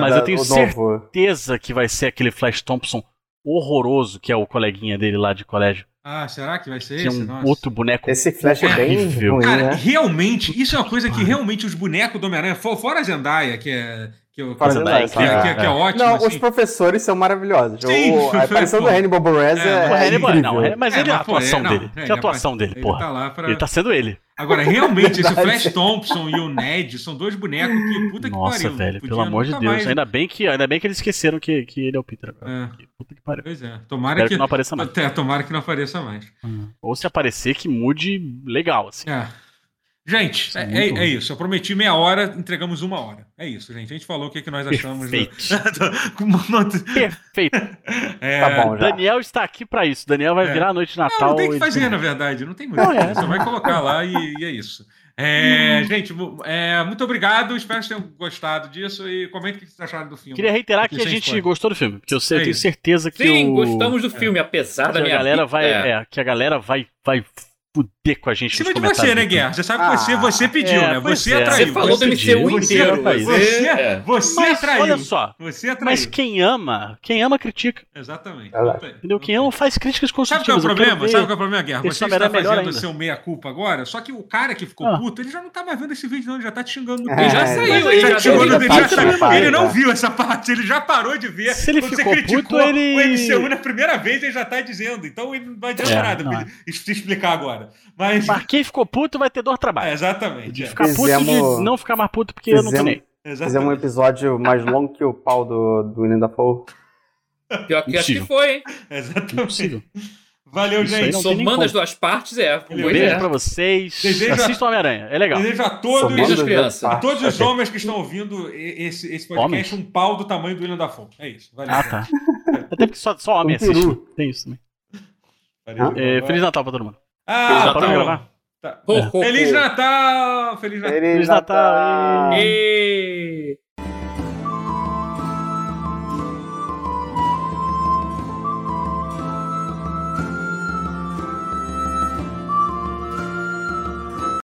Mas eu tenho certeza que vai ser aquele Flash Thompson horroroso que é o coleguinha dele lá de colégio. Ah, será que vai ser que esse? É um Nossa. outro boneco. Esse Flash é bem ruim, Cara, né? realmente, isso é uma coisa que realmente os bonecos do Homem-Aranha, fora a Zendaya, que é que, que, que, Zendaya, que, é, que, que é ótimo. Não, assim. os professores são maravilhosos. Sim, o, a aparição do [LAUGHS] Hannibal Buress é, é, é Hannibal, não, mas ele é a atuação dele. que a atuação dele, porra. Ele tá, lá pra... ele tá sendo ele. Agora, realmente, esse [LAUGHS] Flash Thompson e o Ned são dois bonecos que puta que Nossa, pariu. Nossa, velho, pelo amor de Deus. Mais... Ainda, bem que, ainda bem que eles esqueceram que, que ele é o Peter agora. É. Puta que pariu. Pois é. Tomara que, que, não apareça mais. [LAUGHS] É, tomara que não apareça mais. Hum. Ou se aparecer, que mude legal, assim. É. Gente, é, é, é, isso. Eu prometi meia hora, entregamos uma hora. É isso, gente. A gente falou o que, que nós achamos. Perfeito. Do... Perfeito. [LAUGHS] [LAUGHS] É... Tá bom, já. Daniel está aqui para isso. Daniel vai é. virar a noite de Natal. Não, não tem que fazer, na verdade. Não tem muito. Não, é. Você vai colocar lá e, e é isso. É, hum. Gente, é, muito obrigado. Espero que vocês tenham gostado disso e comente o que vocês acharam do filme. Queria reiterar que a gente gostou do filme, porque eu, sei, é eu tenho certeza que. Sim, o... gostamos do filme, apesar da minha. Galera vai, é. que a galera vai, vai fuder com a gente. Em cima de você, né, Guerra? Você sabe que você, ah, você pediu, é, né? Você é. atraiu. Você falou do MCU inteiro. Você, é. você mas, atraiu. Olha só. Você atraiu. Mas quem ama, quem ama critica. Exatamente. Entendeu? Quem ama faz críticas construtivas. Sabe qual é o problema? Sabe qual é o problema, Guerra? Você está fazendo o seu meia-culpa agora, só que o cara que ficou ah. puto, ele já não tá mais vendo esse vídeo, não. Ele já tá te xingando no Ele já saiu. Ele já xingou no. Ele não viu essa parte. Ele já parou de ver. Se ele ficou puto, ele... o MCU na primeira vez, ele já tá dizendo. Então ele não vai adiantar nada se explicar agora. Mas quem ficou puto vai ter dor de trabalho. É, exatamente. De é. ficar Fizemos... puto de não ficar mais puto porque Fizemos... eu não tô nem. Fizemos um episódio mais longo que o pau do, do William Dafoe. Pior que acho que foi, hein? Exatamente. Valeu, gente. Somando as duas partes, é. Um beijo é. pra vocês. Desejo Assistam Homem-Aranha, é legal. Desejo a todos, as crianças. a todos os homens que estão ouvindo esse, esse podcast homens? um pau do tamanho do William Dafoe. É isso. Valeu. Ah, tá. Até porque só, só homem um assiste. Tem isso também. Valeu, é, Feliz Natal pra todo mundo. Ah, Feliz Natal. gravar? Tá. Ho, ho, Feliz Natal! Feliz Natal! Feliz Natal! Feliz Natal.